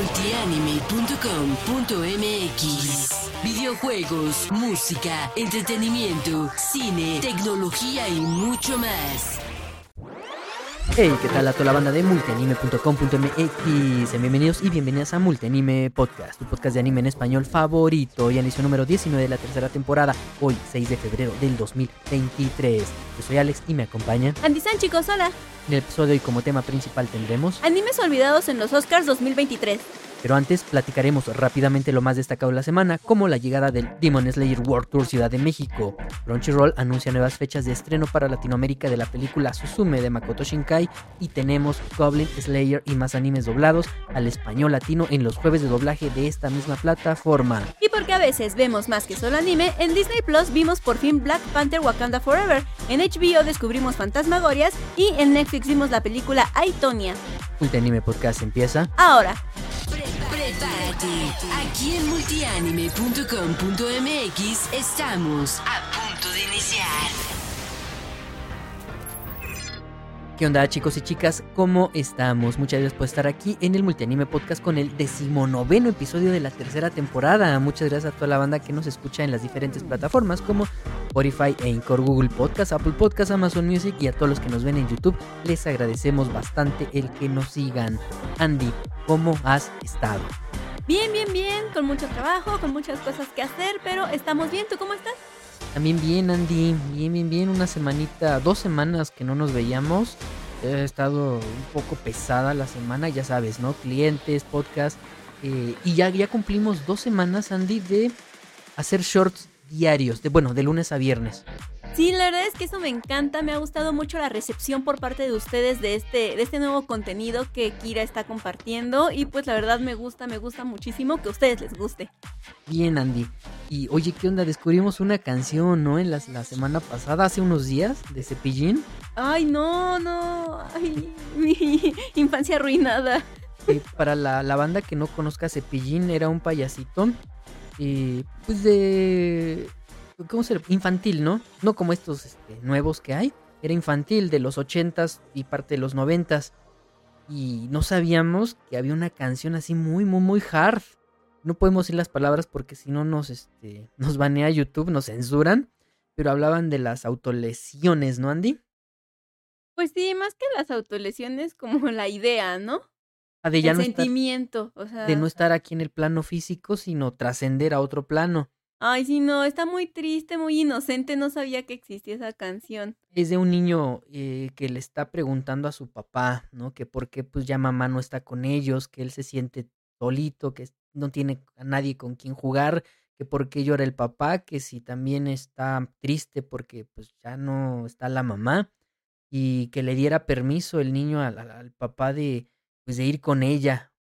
multianime.com.mx. Videojuegos, música, entretenimiento, cine, tecnología y mucho más. Hey, ¿qué tal a toda la banda de multianime.com.mx? Bienvenidos y bienvenidas a Multianime Podcast, tu podcast de anime en español favorito y inicio número 19 de la tercera temporada, hoy 6 de febrero del 2023. Yo soy Alex y me acompaña Andy San, chicos, hola. En el episodio hoy como tema principal tendremos Animes olvidados en los Oscars 2023. Pero antes platicaremos rápidamente lo más destacado de la semana, como la llegada del Demon Slayer World Tour Ciudad de México. Crunchyroll anuncia nuevas fechas de estreno para Latinoamérica de la película Suzume de Makoto Shinkai y tenemos Goblin Slayer y más animes doblados al español latino en los jueves de doblaje de esta misma plataforma. Y porque a veces vemos más que solo anime, en Disney Plus vimos por fin Black Panther Wakanda Forever, en HBO descubrimos Fantasmagorias y en Netflix vimos la película Aitonia. Multianime Podcast empieza Ahora. Prepárate. Aquí en multianime.com.mx estamos a punto de iniciar. ¿Qué onda chicos y chicas? ¿Cómo estamos? Muchas gracias por estar aquí en el Multianime Podcast con el decimonoveno episodio de la tercera temporada. Muchas gracias a toda la banda que nos escucha en las diferentes plataformas como Spotify, Anchor, Google Podcast, Apple Podcast, Amazon Music y a todos los que nos ven en YouTube. Les agradecemos bastante el que nos sigan. Andy, ¿cómo has estado? Bien, bien, bien, con mucho trabajo, con muchas cosas que hacer, pero estamos bien. ¿Tú cómo estás? También bien, Andy. Bien, bien, bien. Una semanita, dos semanas que no nos veíamos. Ha estado un poco pesada la semana, ya sabes, ¿no? Clientes, podcast. eh, y ya, ya cumplimos dos semanas, Andy, de hacer shorts diarios. De, bueno, de lunes a viernes. Sí, la verdad es que eso me encanta, me ha gustado mucho la recepción por parte de ustedes de este, de este nuevo contenido que Kira está compartiendo y pues la verdad me gusta, me gusta muchísimo que a ustedes les guste. Bien, Andy. Y oye, ¿qué onda? Descubrimos una canción, ¿no? En la, la semana pasada, hace unos días, de Cepillín. Ay, no, no, ay, mi infancia arruinada. para la, la banda que no conozca Cepillín era un payasito eh, pues de ¿cómo se infantil no no como estos este, nuevos que hay. Era infantil de los ochentas y parte de los noventas. Y no sabíamos que había una canción así muy muy muy hard. No podemos decir las palabras porque si no nos este nos banea YouTube nos censuran. Pero hablaban de las autolesiones no Andy Pues sí, más que las autolesiones, como la idea, ¿no? De ya El no estar- sentimiento, o sea. de no estar aquí en el plano físico sino trascender a otro plano Ay, sí, no, está muy triste, muy inocente, no sabía que existía esa canción. es de un niño eh, que le está preguntando a su papá, ¿no? Que por qué pues ya mamá no está con ellos, que él se siente solito, que no tiene a nadie con quien jugar, que por qué llora el papá, que si también está triste porque pues ya no está la mamá y que le diera permiso el niño al papá de pues de ir con ella.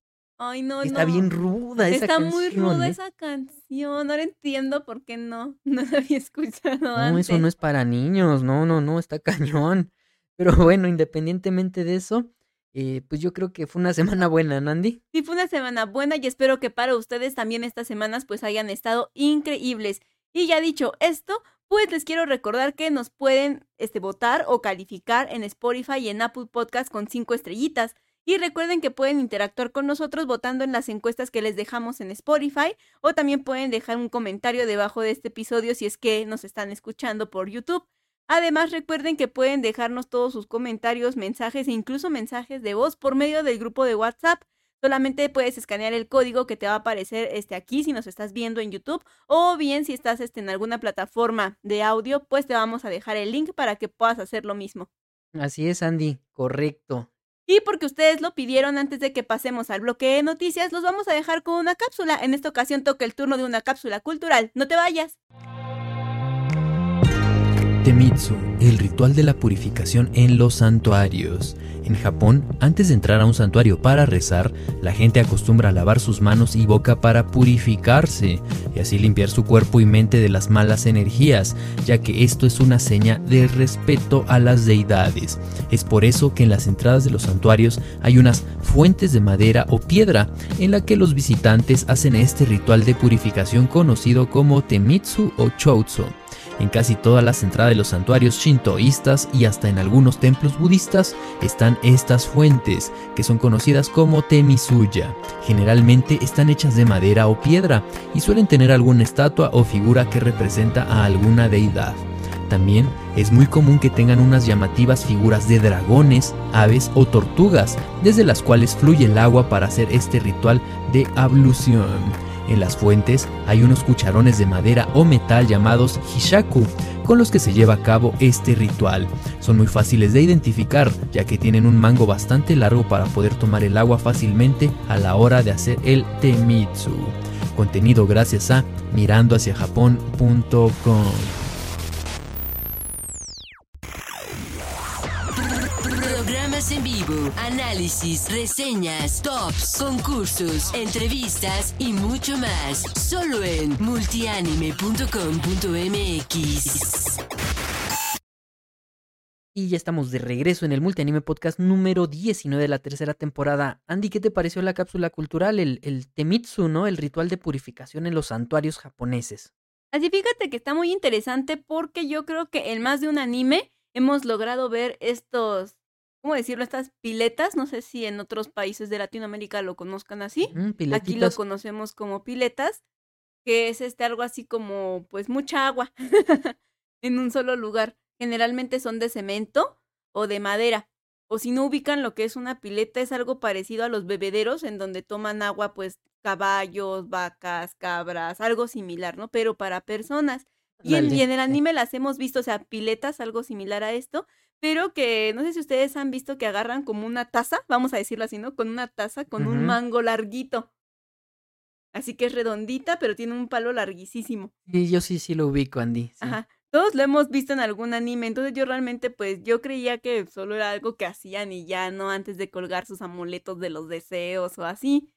Ay, no, está no. bien ruda esa Está canción. muy ruda ¿eh? esa canción. Ahora entiendo por qué no. No la había escuchado No, antes. eso no es para niños, no, no, no, está cañón. Pero bueno, independientemente de eso, eh, pues yo creo que fue una semana buena, Nandi. Sí, fue una semana buena y espero que para ustedes también estas semanas pues hayan estado increíbles. Y ya dicho esto, pues les quiero recordar que nos pueden este, votar o calificar en Spotify y en Apple Podcast con cinco estrellitas. Y recuerden que pueden interactuar con nosotros votando en las encuestas que les dejamos en Spotify o también pueden dejar un comentario debajo de este episodio si es que nos están escuchando por YouTube. Además, recuerden que pueden dejarnos todos sus comentarios, mensajes e incluso mensajes de voz por medio del grupo de WhatsApp. Solamente puedes escanear el código que te va a aparecer este aquí si nos estás viendo en YouTube o bien si estás este, en alguna plataforma de audio, pues te vamos a dejar el link para que puedas hacer lo mismo. Así es, Andy, correcto. Y porque ustedes lo pidieron antes de que pasemos al bloque de noticias, los vamos a dejar con una cápsula. En esta ocasión toca el turno de una cápsula cultural. No te vayas. Temitsu, el ritual de la purificación en los santuarios. En Japón, antes de entrar a un santuario para rezar, la gente acostumbra a lavar sus manos y boca para purificarse y así limpiar su cuerpo y mente de las malas energías, ya que esto es una seña de respeto a las deidades. Es por eso que en las entradas de los santuarios hay unas fuentes de madera o piedra en la que los visitantes hacen este ritual de purificación conocido como Temitsu o Choutsu. En casi todas las entradas de los santuarios shintoístas y hasta en algunos templos budistas están estas fuentes, que son conocidas como temisuya. Generalmente están hechas de madera o piedra y suelen tener alguna estatua o figura que representa a alguna deidad. También es muy común que tengan unas llamativas figuras de dragones, aves o tortugas, desde las cuales fluye el agua para hacer este ritual de ablución. En las fuentes hay unos cucharones de madera o metal llamados hishaku, con los que se lleva a cabo este ritual. Son muy fáciles de identificar, ya que tienen un mango bastante largo para poder tomar el agua fácilmente a la hora de hacer el temitsu. Contenido gracias a mirandohaciajapón.com. análisis, reseñas, tops, concursos, entrevistas y mucho más. Solo en multianime.com.mx. Y ya estamos de regreso en el Multianime Podcast número 19 de la tercera temporada. Andy, ¿qué te pareció la cápsula cultural, el, el Temitsu, ¿no? El ritual de purificación en los santuarios japoneses. Así fíjate que está muy interesante porque yo creo que en más de un anime hemos logrado ver estos, ¿cómo decirlo? Estas piletas, no sé si en otros países de Latinoamérica lo conozcan así. Ujú, Aquí lo conocemos como piletas, que es este algo así como pues mucha agua en un solo lugar. Generalmente son de cemento o de madera. O si no ubican lo que es una pileta, es algo parecido a los bebederos en donde toman agua pues caballos, vacas, cabras, algo similar, ¿no? Pero para personas. Y en, y en el anime las hemos visto, o sea, piletas, algo similar a esto, pero que no sé si ustedes han visto que agarran como una taza, vamos a decirlo así, ¿no? Con una taza, con un mango larguito. Así que es redondita, pero tiene un palo larguísimo. Sí, yo sí, sí lo ubico, Andy. sí. Ajá. Todos lo hemos visto en algún anime, entonces yo realmente pues yo creía que solo era algo que hacían y ya, ¿no? Antes de colgar sus amuletos de los deseos o así.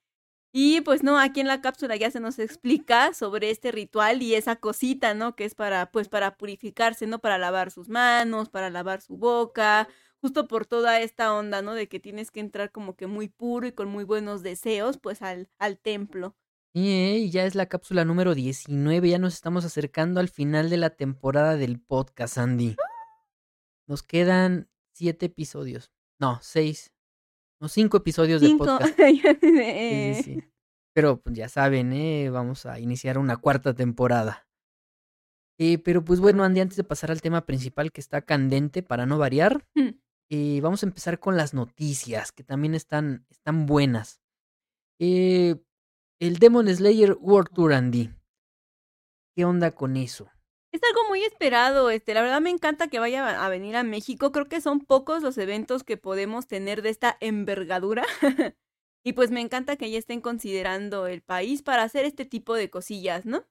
Y pues no, aquí en la cápsula ya se nos explica sobre este ritual y esa cosita, ¿no? Que es para, pues para purificarse, ¿no? Para lavar sus manos, para lavar su boca, justo por toda esta onda, ¿no? De que tienes que entrar como que muy puro y con muy buenos deseos, pues al, al templo. Y ya es la cápsula número 19, ya nos estamos acercando al final de la temporada del podcast, Andy. Nos quedan siete episodios. No, seis. No, cinco episodios de podcast. Sí, Eh, sí, sí. Pero pues, ya saben, ¿eh? vamos a iniciar una cuarta temporada. Eh, pero pues bueno, Andy, antes de pasar al tema principal que está candente para no variar, Hmm. eh, vamos a empezar con las noticias, que también están, están buenas. Eh, el Demon Slayer World Tour, Andy. ¿Qué onda con eso? Es algo muy esperado, este, la verdad me encanta que vaya a venir a México, creo que son pocos los eventos que podemos tener de esta envergadura. y pues me encanta que ya estén considerando el país para hacer este tipo de cosillas, ¿no?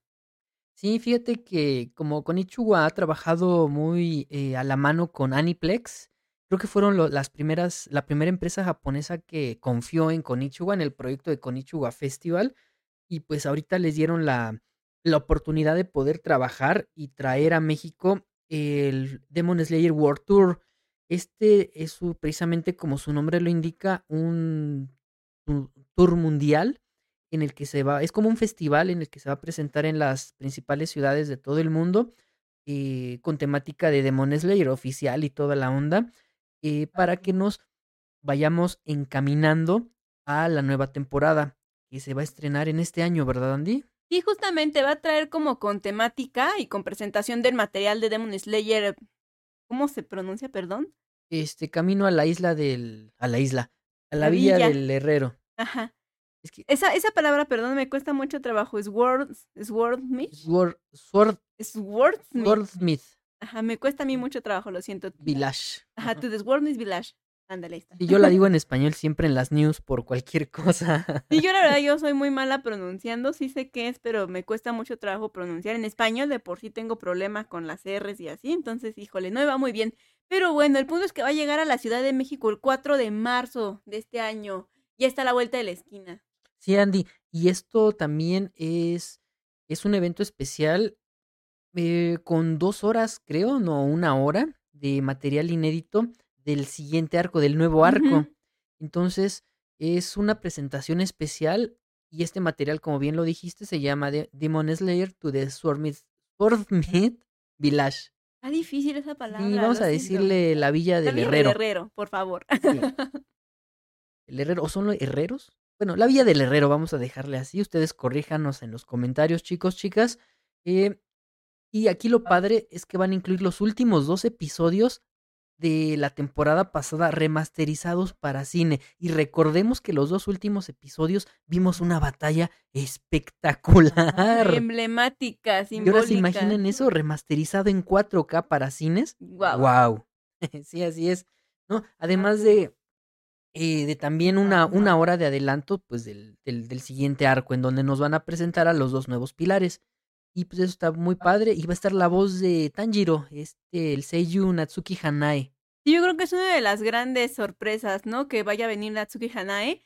Sí, fíjate que como Konichiwa ha trabajado muy eh, a la mano con Aniplex, creo que fueron las primeras, la primera empresa japonesa que confió en Konichiwa, en el proyecto de Konichiwa Festival, y pues ahorita les dieron la, la oportunidad de poder trabajar y traer a México el Demon Slayer World Tour. Este es su- precisamente como su nombre lo indica, un tour mundial en el que se va, es como un festival en el que se va a presentar en las principales ciudades de todo el mundo, eh, con temática de Demon Slayer oficial y toda la onda, eh, para que nos vayamos encaminando a la nueva temporada que se va a estrenar en este año, ¿verdad, Andy? Y justamente va a traer como con temática y con presentación del material de Demon Slayer, ¿cómo se pronuncia, perdón? Este camino a la isla del, a la isla, a la, La villa, villa. del herrero. Ajá. Es que Esa, esa palabra, perdón, me cuesta mucho trabajo. ¿Sword, Swordsmith? Sword, Sword, Swordsmith. Swordsmith Ajá, me cuesta a mí mucho trabajo, lo siento. Village. Ajá, to the Swordsmith Village. Ándale, está. Y yo la digo en español siempre en las news por cualquier cosa. Sí, yo la verdad, yo soy muy mala pronunciando, sí sé qué es, pero me cuesta mucho trabajo pronunciar. En español de por sí tengo problemas con las R's y así, entonces, híjole, no me va muy bien. Pero bueno, el punto es que va a llegar a la Ciudad de México el 4 de marzo de este año. Ya está a la vuelta de la esquina. Sí, Andy. Y esto también es, es un evento especial eh, con dos horas, creo, no, una hora de material inédito del siguiente arco, del nuevo arco. Entonces, es una presentación especial y este material, como bien lo dijiste, se llama de- Demon Slayer to the Swordsmith Village. Está difícil esa palabra. Y vamos a siento. decirle la villa La del Villa herrero. Herrero, por favor. Sí. El herrero, ¿o son los herreros? Bueno, la villa del herrero, vamos a dejarle así. Ustedes corríjanos en los comentarios, chicos, chicas. Eh, y aquí lo padre es que van a incluir los últimos dos episodios de la temporada pasada remasterizados para cine. Y recordemos que los dos últimos episodios vimos una batalla espectacular. Emblemática, ¿Y simbólica. ahora se imaginan eso remasterizado en 4K para cines? Guau. Wow. sí, así es. ¿No? Además de, eh, de también una, una hora de adelanto, pues, del, del, del siguiente arco, en donde nos van a presentar a los dos nuevos pilares. Y pues eso está muy padre. Y va a estar la voz de Tanjiro, este, el Seiyu Natsuki Hanae. Sí, yo creo que es una de las grandes sorpresas, ¿no? Que vaya a venir Natsuki Hanae.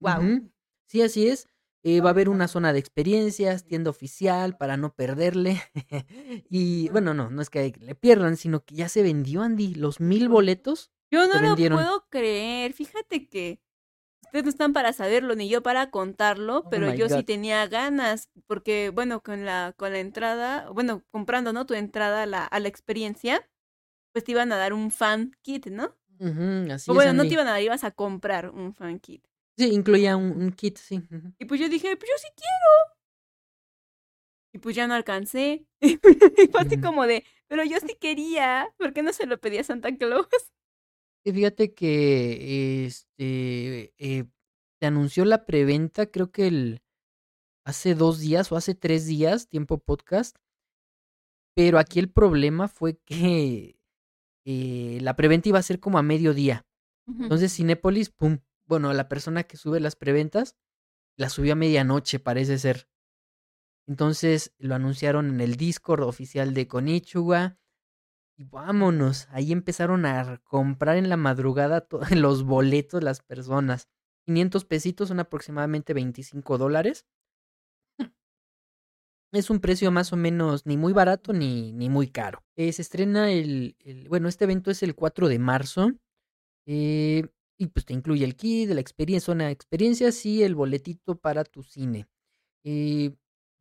Wow. Sí, así es. Eh, va a haber una zona de experiencias, tienda oficial para no perderle. y bueno, no, no es que le pierdan, sino que ya se vendió, Andy, los mil boletos. Yo no lo puedo creer. Fíjate que ustedes no están para saberlo ni yo para contarlo, Oh pero yo sí tenía ganas porque bueno, con la con la entrada, bueno, comprando, ¿no? Tu entrada a la, a la experiencia, pues te iban a dar un fan kit, ¿no? Ujú, así o bueno, no te iban a dar, ibas a comprar un fan kit. Sí, incluía un, un kit, sí. Y pues yo dije, pues yo sí quiero. Y pues ya no alcancé. y fue así como de, pero yo sí quería. ¿Por qué no se lo pedí a Santa Claus? Y fíjate que este eh, se anunció la preventa, creo que el hace dos días o hace tres días, tiempo podcast. Pero aquí el problema fue que eh, la preventa iba a ser como a mediodía. Entonces Cinépolis, pum, bueno, la persona que sube las preventas la subió a medianoche, parece ser. Entonces lo anunciaron en el Discord oficial de Konichiwa. Y vámonos, ahí empezaron a comprar en la madrugada los boletos las personas. 500 pesitos son aproximadamente 25 dólares. Es un precio más o menos ni muy barato ni, ni muy caro. Eh, se estrena el, el- Bueno, este evento es el 4 de marzo. eh, y pues te incluye el kit, la experiencia, zona de experiencias y el boletito para tu cine. Eh,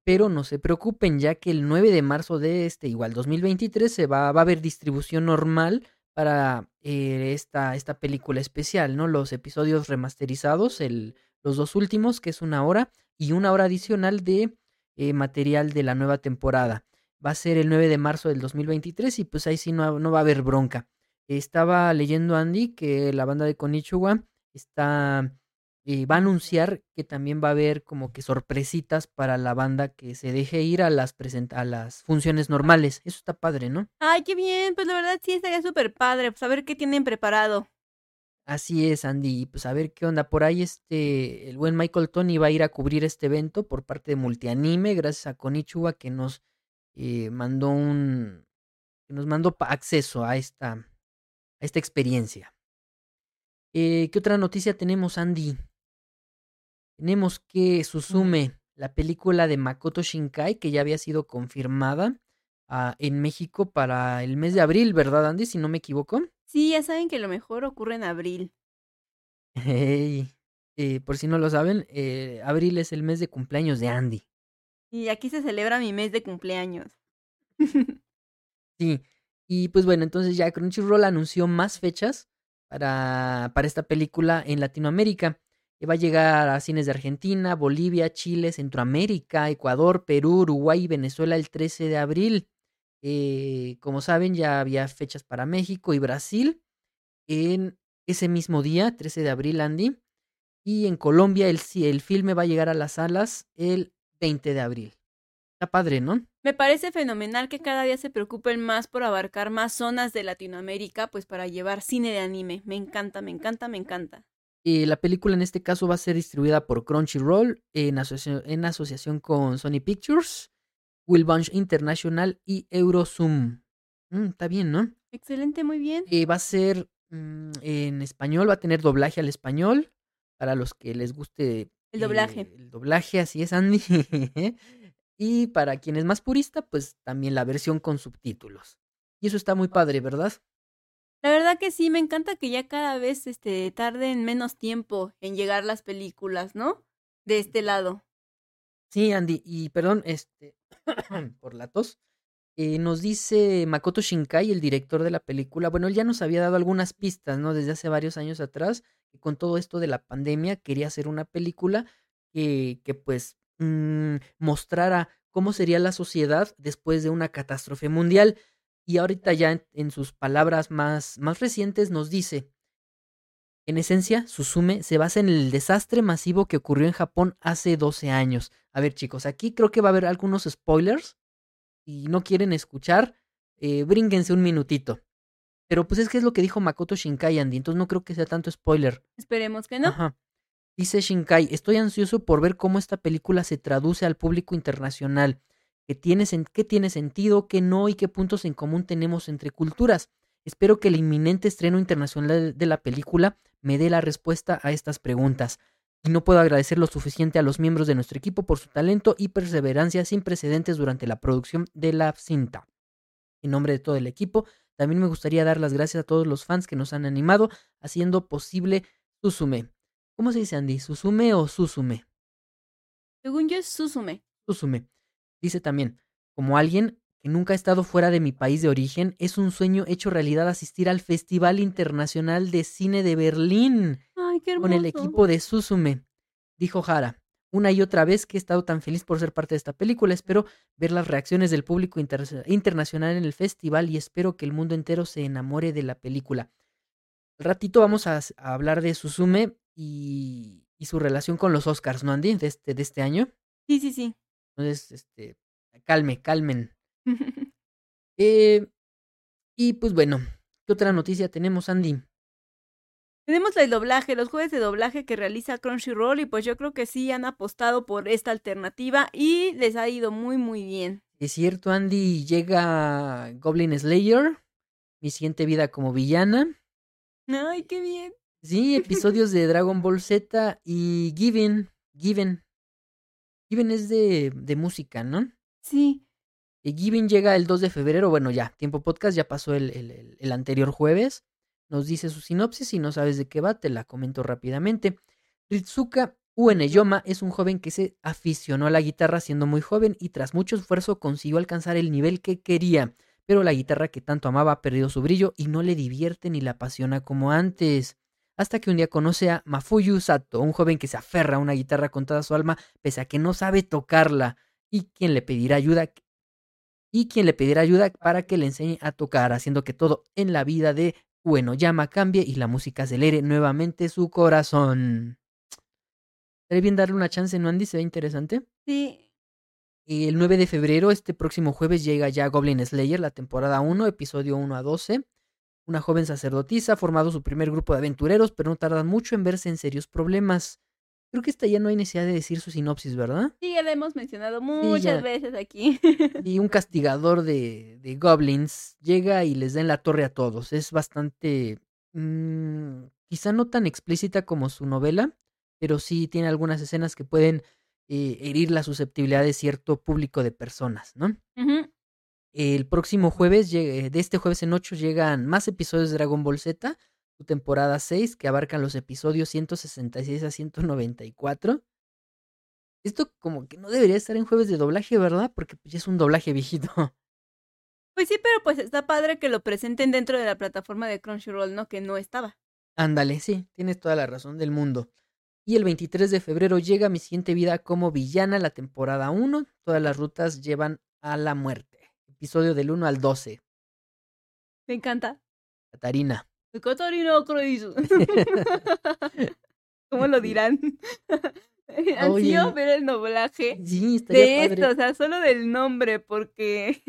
pero no se preocupen, ya que el 9 de marzo de este, igual 2023, se va, va a haber distribución normal para eh, esta, esta película especial, ¿no? Los episodios remasterizados, el, los dos últimos, que es una hora, y una hora adicional de eh, material de la nueva temporada. Va a ser el 9 de marzo del 2023 y pues ahí sí no, no va a haber bronca. Estaba leyendo Andy que la banda de Konichiwa está eh, va a anunciar que también va a haber como que sorpresitas para la banda que se deje ir a las a las funciones normales. Eso está padre, ¿no? Ay, qué bien. Pues la verdad sí estaría súper padre. Pues a ver qué tienen preparado. Así es, Andy. Y Pues a ver qué onda. Por ahí este, el buen Michael Tony va a ir a cubrir este evento por parte de Multianime, gracias a Konichiwa que nos eh, mandó un, que nos mandó acceso a esta, a esta experiencia. Eh, ¿Qué otra noticia tenemos, Andy? Tenemos que Suzume, la película de Makoto Shinkai, que ya había sido confirmada ah, en México para el mes de abril, ¿verdad, Andy? Si no me equivoco. Sí, ya saben que lo mejor ocurre en abril. Hey, eh, por si no lo saben, eh, abril es el mes de cumpleaños de Andy. Y aquí se celebra mi mes de cumpleaños. Sí, y pues bueno, entonces ya Crunchyroll anunció más fechas para, para esta película en Latinoamérica. Va a llegar a cines de Argentina, Bolivia, Chile, Centroamérica, Ecuador, Perú, Uruguay y Venezuela el 13 de abril. Eh, como saben, ya había fechas para México y Brasil en ese mismo día, 13 de abril, Andy. Y en Colombia el, el filme va a llegar a las salas el 20 de abril. Está padre, ¿no? Me parece fenomenal que cada día se preocupen más por abarcar más zonas de Latinoamérica, pues para llevar cine de anime. Me encanta, me encanta, me encanta. Eh, la película en este caso va a ser distribuida por Crunchyroll en, asocia- en asociación con Sony Pictures, Will Bunch International y Eurozoom. Mm, está bien, ¿no? Excelente, muy bien. Eh, va a ser mm, en español, va a tener doblaje al español para los que les guste El doblaje. eh, el doblaje, así es, Andy. y para quien es más purista, pues también la versión con subtítulos. Y eso está muy padre, ¿verdad? La verdad que sí, me encanta que ya cada vez este, tarden menos tiempo en llegar las películas, ¿no? De este lado. Sí, Andy, y perdón, este, por la tos. Eh, nos dice Makoto Shinkai, el director de la película. Bueno, él ya nos había dado algunas pistas, ¿no? Desde hace varios años atrás, que con todo esto de la pandemia quería hacer una película que, que pues mm, mostrara cómo sería la sociedad después de una catástrofe mundial. Y ahorita ya en, en sus palabras más, más recientes nos dice, en esencia, Suzume se basa en el desastre masivo que ocurrió en Japón hace 12 años. A ver chicos, aquí creo que va a haber algunos spoilers. Y no quieren escuchar, eh, brínguense un minutito. Pero pues es que es lo que dijo Makoto Shinkai, Andy, entonces no creo que sea tanto spoiler. Esperemos que no. Ajá. Dice Shinkai, estoy ansioso por ver cómo esta película se traduce al público internacional. ¿Qué tiene, qué tiene sentido, qué no y qué puntos en común tenemos entre culturas? Espero que el inminente estreno internacional de la película me dé la respuesta a estas preguntas. Y no puedo agradecer lo suficiente a los miembros de nuestro equipo por su talento y perseverancia sin precedentes durante la producción de la cinta. En nombre de todo el equipo, también me gustaría dar las gracias a todos los fans que nos han animado haciendo posible Suzume. ¿Cómo se dice Andy? ¿Suzume o Suzume? Según yo es Suzume. Suzume. Dice también, como alguien que nunca ha estado fuera de mi país de origen, es un sueño hecho realidad asistir al Festival Internacional de Cine de Berlín Ay, qué con el equipo de Suzume. Dijo Hara, una y otra vez que he estado tan feliz por ser parte de esta película, espero ver las reacciones del público inter- internacional en el festival y espero que el mundo entero se enamore de la película. Al ratito vamos a, a hablar de Suzume y, y su relación con los Oscars, ¿no, Andy? De este, de este año. Sí, sí, sí. Entonces, este, calme, calmen. Eh, y pues bueno, ¿qué otra noticia tenemos, Andy? Tenemos el doblaje, los jueves de doblaje que realiza Crunchyroll y pues yo creo que sí han apostado por esta alternativa y les ha ido muy muy bien. Es cierto, Andy, llega Goblin Slayer, mi siguiente vida como villana. Ay, qué bien. Sí, episodios de Dragon Ball Z y Given, Given. Given es de, de música, ¿no? Sí. Y Given llega el 2 de febrero, bueno ya, tiempo podcast, ya pasó el, el- el- anterior jueves. Nos dice su sinopsis y no sabes de qué va, te la comento rápidamente. Ritsuka Ueneyoma es un joven que se aficionó a la guitarra siendo muy joven y tras mucho esfuerzo consiguió alcanzar el nivel que quería, pero la guitarra que tanto amaba ha perdido su brillo y no le divierte ni la apasiona como antes. Hasta que un día conoce a Mafuyu Sato, un joven que se aferra a una guitarra con toda su alma pese a que no sabe tocarla y quien le pedirá ayuda y quien le pedirá ayuda para que le enseñe a tocar, haciendo que todo en la vida de Uenoyama cambie y la música acelere nuevamente su corazón. Estaría bien darle una chance, ¿no, Andy? Se ve interesante. Sí. Y el 9 de febrero, este próximo jueves, llega ya Goblin Slayer, la temporada 1, episodio 1 a 12. Una joven sacerdotisa ha formado su primer grupo de aventureros, pero no tardan mucho en verse en serios problemas. Creo que esta ya no hay necesidad de decir su sinopsis, ¿verdad? Sí, ya la hemos mencionado muchas veces aquí. Y un castigador de, de goblins llega y les da en la torre a todos. Es bastante... mm, quizá no tan explícita como su novela, pero sí tiene algunas escenas que pueden eh, herir la susceptibilidad de cierto público de personas, ¿no? El próximo jueves, de este jueves en 8, llegan más episodios de Dragon Ball Z, su temporada 6, que abarcan los episodios 166 a 194. Esto como que no debería estar en jueves de doblaje, ¿verdad? Porque pues, ya es un doblaje viejito. Pues sí, pero pues está padre que lo presenten dentro de la plataforma de Crunchyroll, ¿no? Que no estaba. Ándale, sí, tienes toda la razón del mundo. Y el 23 de febrero llega mi siguiente vida como villana, la temporada 1. Todas las rutas llevan a la muerte. Episodio del 1 al 12. Me encanta. Catarina. Catarina. ¿Cómo lo dirán? Ansío ver el doblaje Sí, de padre. esto, o sea, solo del nombre, porque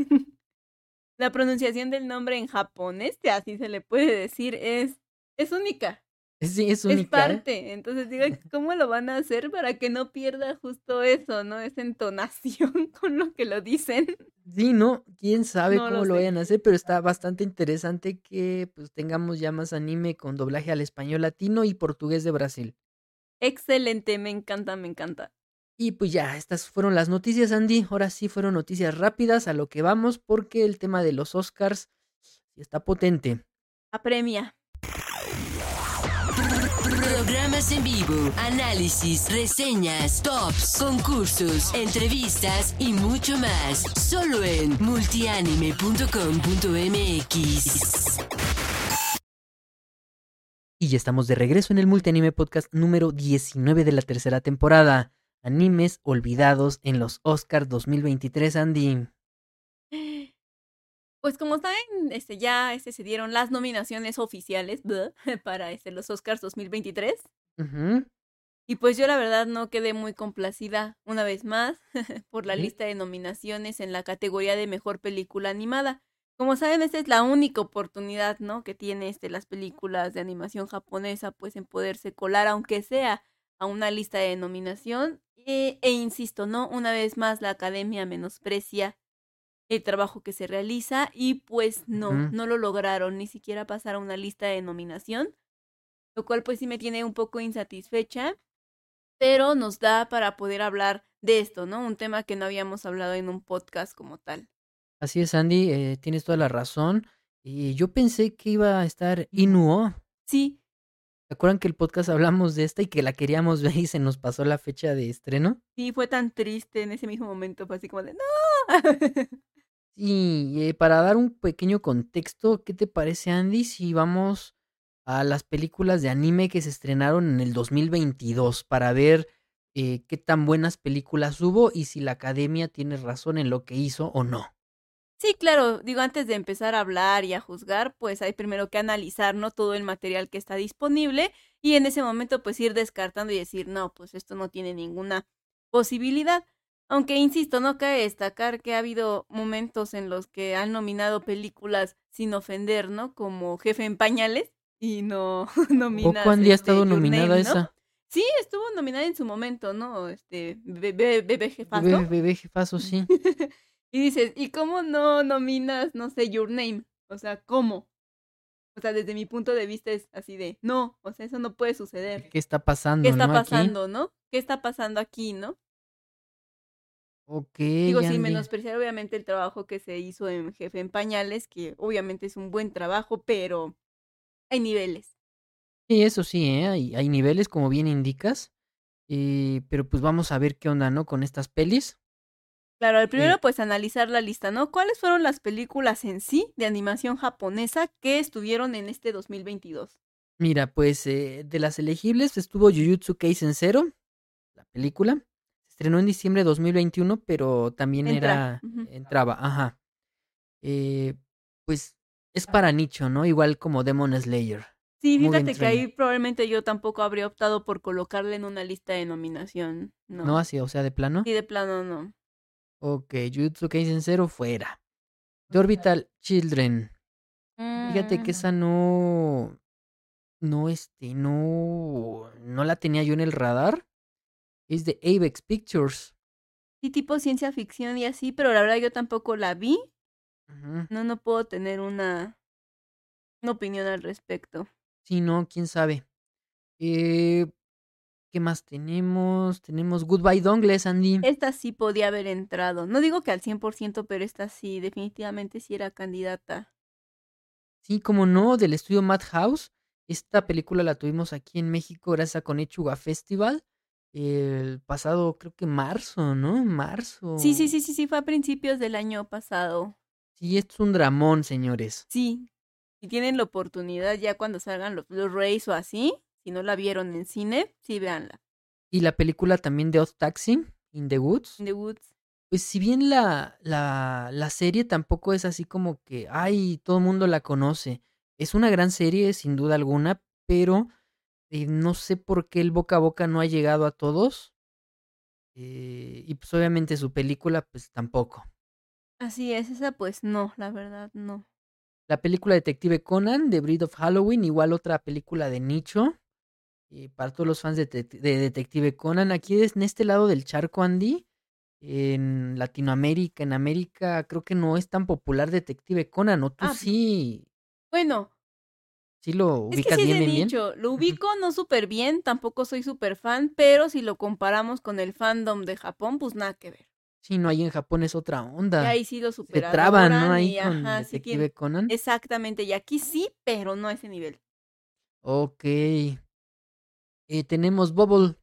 la pronunciación del nombre en japonés, así se le puede decir, es, es única, Sí, es es, única. ¿eh? parte. Entonces digo, ¿cómo lo van a hacer para que no pierda justo eso, no? Esa entonación con lo que lo dicen. Sí, ¿no? Quién sabe No lo cómo lo sé. vayan a hacer, pero está bastante interesante que pues tengamos ya más anime con doblaje al español latino y portugués de Brasil. Excelente, me encanta, me encanta. Y pues ya, estas fueron las noticias, Andy. Ahora sí fueron noticias rápidas a lo que vamos, porque el tema de los Oscars está potente. Apremia. Programas en vivo, análisis, reseñas, tops, concursos, entrevistas y mucho más. Solo en multianime.com.mx. Y ya estamos de regreso en el Multianime Podcast número 19 de la tercera temporada. Animes olvidados en los Oscars 2023, Andy. Pues como saben, este, ya este, se dieron las nominaciones oficiales bleh, para este, los Oscars 2023. Ujú. Y pues yo la verdad no quedé muy complacida una vez más por la ¿Sí? lista de nominaciones en la categoría de mejor película animada. Como saben, esta es la única oportunidad, ¿no? Que tiene este, las películas de animación japonesa, pues en poderse colar, aunque sea a una lista de nominación. E, e insisto, ¿no? Una vez más la academia menosprecia el trabajo que se realiza y pues no, no lo lograron ni siquiera pasar a una lista de nominación, lo cual pues sí me tiene un poco insatisfecha, pero nos da para poder hablar de esto, ¿no? Un tema que no habíamos hablado en un podcast como tal. Así es, Andy, eh, tienes toda la razón. Y yo pensé que iba a estar Inuo. Sí, ¿Se acuerdan que el podcast hablamos de esta y que la queríamos ver y se nos pasó la fecha de estreno? sí, fue tan triste en ese mismo momento, fue así como de ¡No! Sí, eh, para dar un pequeño contexto, ¿qué te parece, Andy, si vamos a las películas de anime que se estrenaron en el 2022 para ver eh, qué tan buenas películas hubo y si la academia tiene razón en lo que hizo o no? Sí, claro, digo, antes de empezar a hablar y a juzgar, pues hay primero que analizar, ¿no? Todo el material que está disponible y en ese momento pues ir descartando y decir, no, pues esto no tiene ninguna posibilidad. Aunque, insisto, no cabe destacar que ha habido momentos en los que han nominado películas sin ofender, ¿no? Como Jefe en Pañales y no nominas. ¿Poco Andy ha este, estado nominada Name, ¿no? esa? Sí, estuvo nominada en su momento, ¿no? Este, Bebé, bebé Jefazo. Bebé, bebé jefazo, sí. y dices, ¿y cómo no nominas, no sé, Your Name? O sea, ¿cómo? O sea, desde mi punto de vista es así de, no, o sea, eso no puede suceder. ¿Qué está pasando? ¿Qué está no, aquí? pasando, no? ¿Qué está pasando aquí, no? Ok, Digo, sin menospreciar obviamente el trabajo que se hizo en Jefe en Pañales, que obviamente es un buen trabajo, pero hay niveles. Sí, eso sí, ¿eh? hay, hay niveles, como bien indicas. eh, pero pues vamos a ver qué onda, ¿no? Con estas pelis. Claro, el primero Sí. pues analizar la lista, ¿no? ¿Cuáles fueron las películas en sí de animación japonesa que estuvieron en este 2022? Mira, pues eh, de las elegibles estuvo Jujutsu Kaisen Zero, la película. Estrenó en diciembre de 2021, pero también Entra, era. Entraba, ajá. Eh, pues es para nicho, ¿no? Igual como Demon Slayer. Sí, Mugen fíjate que ahí probablemente yo tampoco habría optado por colocarle en una lista de nominación. No. ¿No? Así, o sea, de plano. Sí, de plano no. Ok, Jujutsu Kaisen Zero fuera. The Orbital Children. Fíjate que Mm, esa no. No, este, no. No la tenía yo en el radar. Es de Avex Pictures. Sí, tipo ciencia ficción y así, pero la verdad yo tampoco la vi. No, no puedo tener una, una opinión al respecto. Sí, no, quién sabe. Eh, ¿Qué más tenemos? Tenemos Goodbye Dongles, Andy. Esta sí podía haber entrado. No digo que al 100%, pero esta sí, definitivamente sí era candidata. Sí, como no, del estudio Madhouse. Esta película la tuvimos aquí en México gracias a Konichiwa Festival. El pasado, creo que marzo, ¿no? Marzo. Sí, sí, sí, sí, sí, fue a principios del año pasado. Sí, esto es un dramón, señores. Sí. Si tienen la oportunidad ya cuando salgan los Blu-rays o así, si no la vieron en cine, sí véanla. Y la película también de Odd Taxi, In the Woods. In the Woods. Pues si bien la, la, la serie tampoco es así como que, ay, todo el mundo la conoce. Es una gran serie, sin duda alguna, pero eh, no sé por qué el boca a boca no ha llegado a todos. Eh, y pues obviamente su película, pues tampoco. Así es, esa pues no, la verdad no. La película Detective Conan, The Breed of Halloween, igual otra película de nicho. eh, para todos los fans de, Detec- de Detective Conan, aquí en este lado del charco, Andy, en Latinoamérica, en América, creo que no es tan popular Detective Conan, o tú Ah, sí, Bueno, sí lo es que ubicas sí es bien, de bien, bien. nicho. Lo ubico no súper bien, tampoco soy súper fan, pero si lo comparamos con el fandom de Japón, pues nada que ver. Sí, no, ahí en Japón es otra Y onda. ahí sí lo Se superadoran traban, ¿no? Ahí y con ajá, Detective Conan. Exactamente, y aquí sí, pero no a ese nivel. Ok. Eh, tenemos Bubble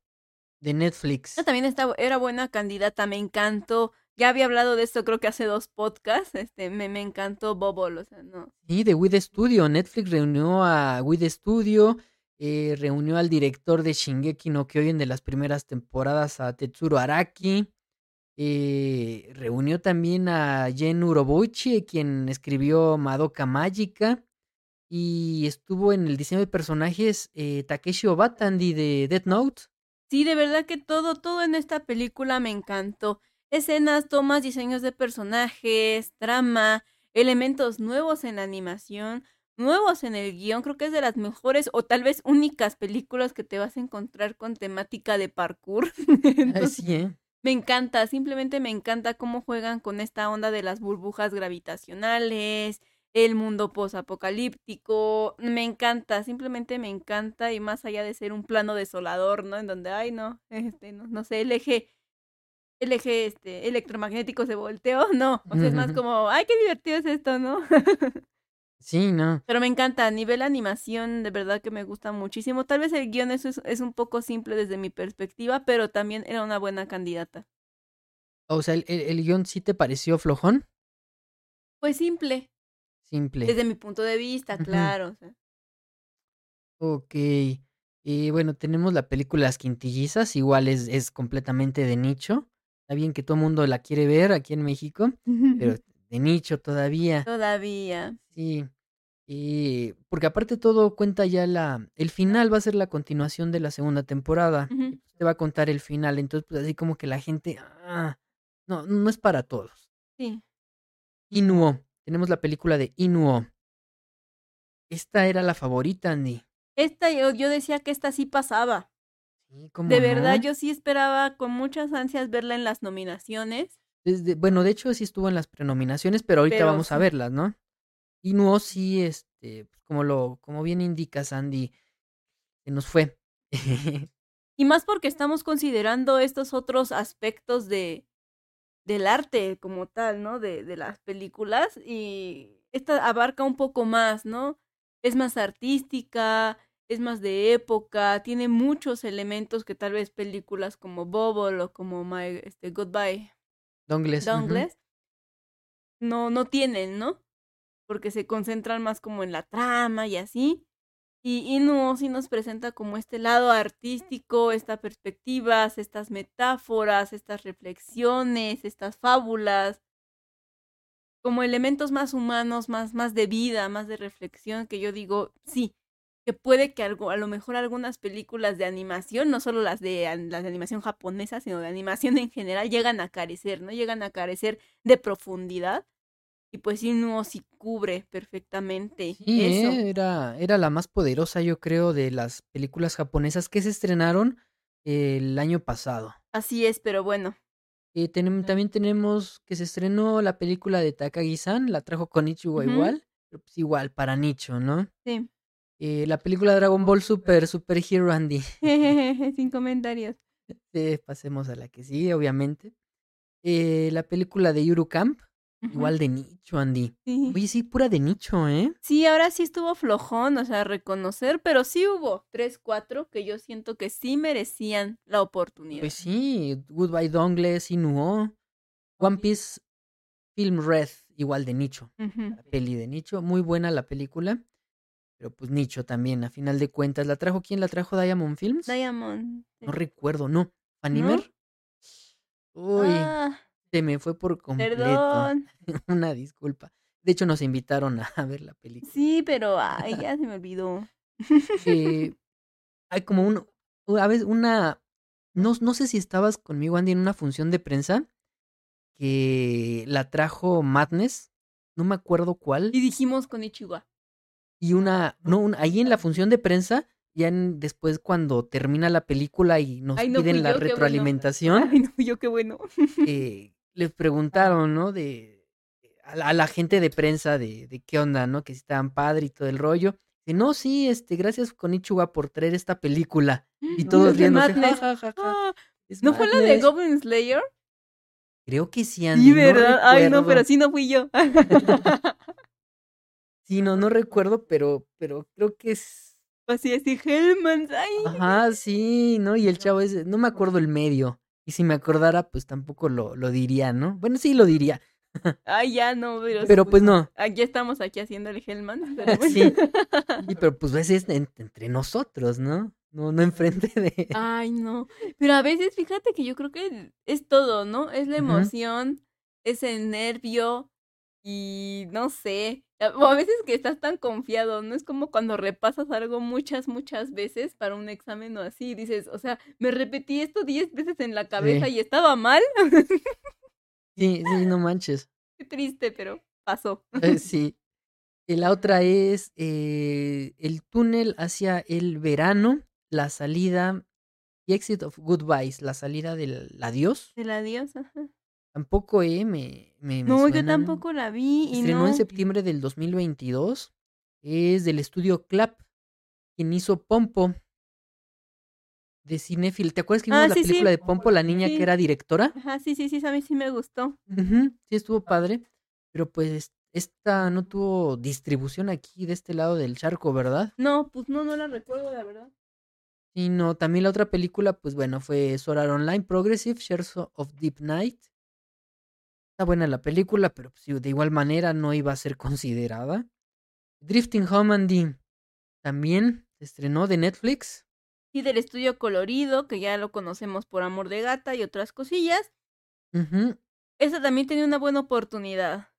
de Netflix. También está, era buena candidata, me encantó. Ya había hablado de esto, creo que hace dos podcasts. Este, me, me encantó Bubble, o sea, no. Sí, de With Studio. Netflix reunió a With Studio, eh, reunió al director de Shingeki no Kyojin de las primeras temporadas, a Tetsuro Araki. Eh, reunió también a Jen Urobuchi, quien escribió Madoka Mágica. Y estuvo en el diseño de personajes eh, Takeshi Obatandi de Death Note. Sí, de verdad que todo, todo en esta película me encantó. Escenas, tomas, diseños de personajes, trama, elementos nuevos en la animación, nuevos en el guion. Creo que es de las mejores o tal vez únicas películas que te vas a encontrar con temática de parkour. Entonces, sí, ¿eh? Me encanta, simplemente me encanta cómo juegan con esta onda de las burbujas gravitacionales, el mundo posapocalíptico. Me encanta, simplemente me encanta y más allá de ser un plano desolador, ¿no? En donde, ay, no, este, no, no sé, el eje, el eje este, electromagnético se volteó, no. O sea, es más como, ay, qué divertido es esto, ¿no? Sí, no. Pero me encanta, a nivel animación, de verdad que me gusta muchísimo. Tal vez el guion es, es un poco simple desde mi perspectiva, pero también era una buena candidata. O sea, ¿el, el, el guion sí te pareció flojón? Pues simple. Simple. Desde mi punto de vista, claro. o sea. Ok. Y bueno, tenemos la película Las Quintillizas, igual es, es completamente de nicho. Está bien que todo el mundo la quiere ver aquí en México, pero de nicho todavía. Todavía. Sí. Y porque aparte todo cuenta ya la... El final va a ser la continuación de la segunda temporada. Pues, te va a contar el final. Entonces, pues así como que la gente... Ah, no, no es para todos. Sí. Inuo. Tenemos la película de Inuo. Esta era la favorita, Andy. Esta, yo, yo decía que esta sí pasaba. Sí, ¿cómo De verdad, no? yo sí esperaba con muchas ansias verla en las nominaciones. Desde, bueno, de hecho sí estuvo en las prenominaciones, pero ahorita Pero vamos a verlas, ¿no? Inuo sí, este, pues, como lo, como bien indica Sandy, se nos fue. Y más porque estamos considerando estos otros aspectos de del arte como tal, ¿no? De, de las películas. Y esta abarca un poco más, ¿no? Es más artística, es más de época, tiene muchos elementos que tal vez películas como Bubble o como My este, Goodbye Dongles. no, no tienen, ¿no? Porque se concentran más como en la trama y así. Y Inu sí nos presenta como este lado artístico, estas perspectivas, estas metáforas, estas reflexiones, estas fábulas, como elementos más humanos, más, más de vida, más de reflexión, que yo digo, sí, que puede que algo, a lo mejor algunas películas de animación, no solo las de, las de animación japonesa, sino de animación en general, llegan a carecer, ¿no? Llegan a carecer de profundidad. Y pues Inu sí cubre perfectamente Sí, eso. eh, era, era la más poderosa, yo creo, de las películas japonesas que se estrenaron el año pasado. Así es, pero bueno. Eh, también tenemos que se estrenó la película de Takagi-san, la trajo con Ichigo igual, pero pues igual, para nicho, ¿no? Sí. Eh, la película Dragon Ball Super, Super Hero Andy. Sin comentarios. Eh, pasemos a la que sigue, obviamente. Eh, la película de Yuru Camp, igual de nicho, Andy. Sí. Oye, sí, pura de nicho, ¿eh? Sí, ahora sí estuvo flojón, o sea, reconocer, pero sí hubo tres, cuatro que yo siento que sí merecían la oportunidad. Pues sí, Goodbye Dongles, Inuo, One Piece, Film Red, igual de nicho. La peli de nicho, muy buena la película, pero pues nicho también, a final de cuentas. ¿La trajo quién? ¿La trajo Diamond Films? Diamond. No recuerdo, no. ¿Fanimer? Uy, Ah, se me fue por completo. perdón. Una disculpa. De hecho, nos invitaron a ver la película. Sí, pero ay, ya se me olvidó. Eh, hay como un, a veces una, no, no sé si estabas conmigo, Andy, en una función de prensa que la trajo Madness, no me acuerdo cuál, Y dijimos con Ichiwa. Y una, no, una- ahí en la función de prensa, ya en- después cuando termina la película y nos Ay, no fui piden la yo, qué bueno. retroalimentación, Ay, no, yo qué bueno. eh, les preguntaron, ¿no? De a la, a la gente de prensa de, de qué onda, ¿no? Que si estaban padre y todo el rollo. Dice, no, sí, este, gracias Konichiwa por traer esta película. Y todos riéndose. "Ja, ja, ja, Ah, ¿No fue la de Madness". Goblin Slayer? Creo que sí, Andy. Sí, no ¿verdad? Ay, no, pero sí no fui yo. Sí, no, no recuerdo, pero, pero creo que es, Así, así, Hellman, ay. Ajá, sí, ¿no? Y el chavo ese, no me acuerdo el medio. Y si me acordara, pues tampoco lo, lo diría, ¿no? Bueno, sí lo diría. Ay, ya no, pero. Pero pues no. Aquí estamos aquí haciendo el Hellman. pero bueno. Sí. Y, pero pues ves es en- entre nosotros, ¿no? No, no enfrente de. Ay, no. Pero a veces, fíjate que yo creo que es todo, ¿no? Es la emoción, es el nervio y no sé. a- O a veces que estás tan confiado, ¿no? Es como cuando repasas algo muchas, muchas veces para un examen o así. y Dices, o sea, me repetí esto diez veces en la cabeza Sí. y estaba mal. Sí, sí, no manches. Qué triste, pero pasó. Eh, sí. Y la otra es eh, el túnel hacia el verano, la salida, The Exit of Goodbyes, la salida del adiós. El adiós, ajá. Tampoco, eh, me, me, me No, yo tampoco la vi y Estrenó no. en septiembre del 2022. Es del estudio Clap, quien hizo Pompo de Cinefil. ¿Te acuerdas que vimos Ah, la sí, sí. película de Pompo, la niña Sí. que era directora? Ajá, sí, sí, sí, a mí sí me gustó. Sí, estuvo padre. Pero pues esta no tuvo distribución aquí de este lado del charco, ¿verdad? No, pues no, no la recuerdo, la verdad. Y no, también la otra película, pues bueno, fue Sword Art Online Progressive, Shares of Deep Night. Está buena la película, pero pues, de igual manera no iba a ser considerada. Drifting Home Andy también se estrenó de Netflix. Y del estudio colorido, que ya lo conocemos por Amor de Gata y otras cosillas. Esa también tenía una buena oportunidad.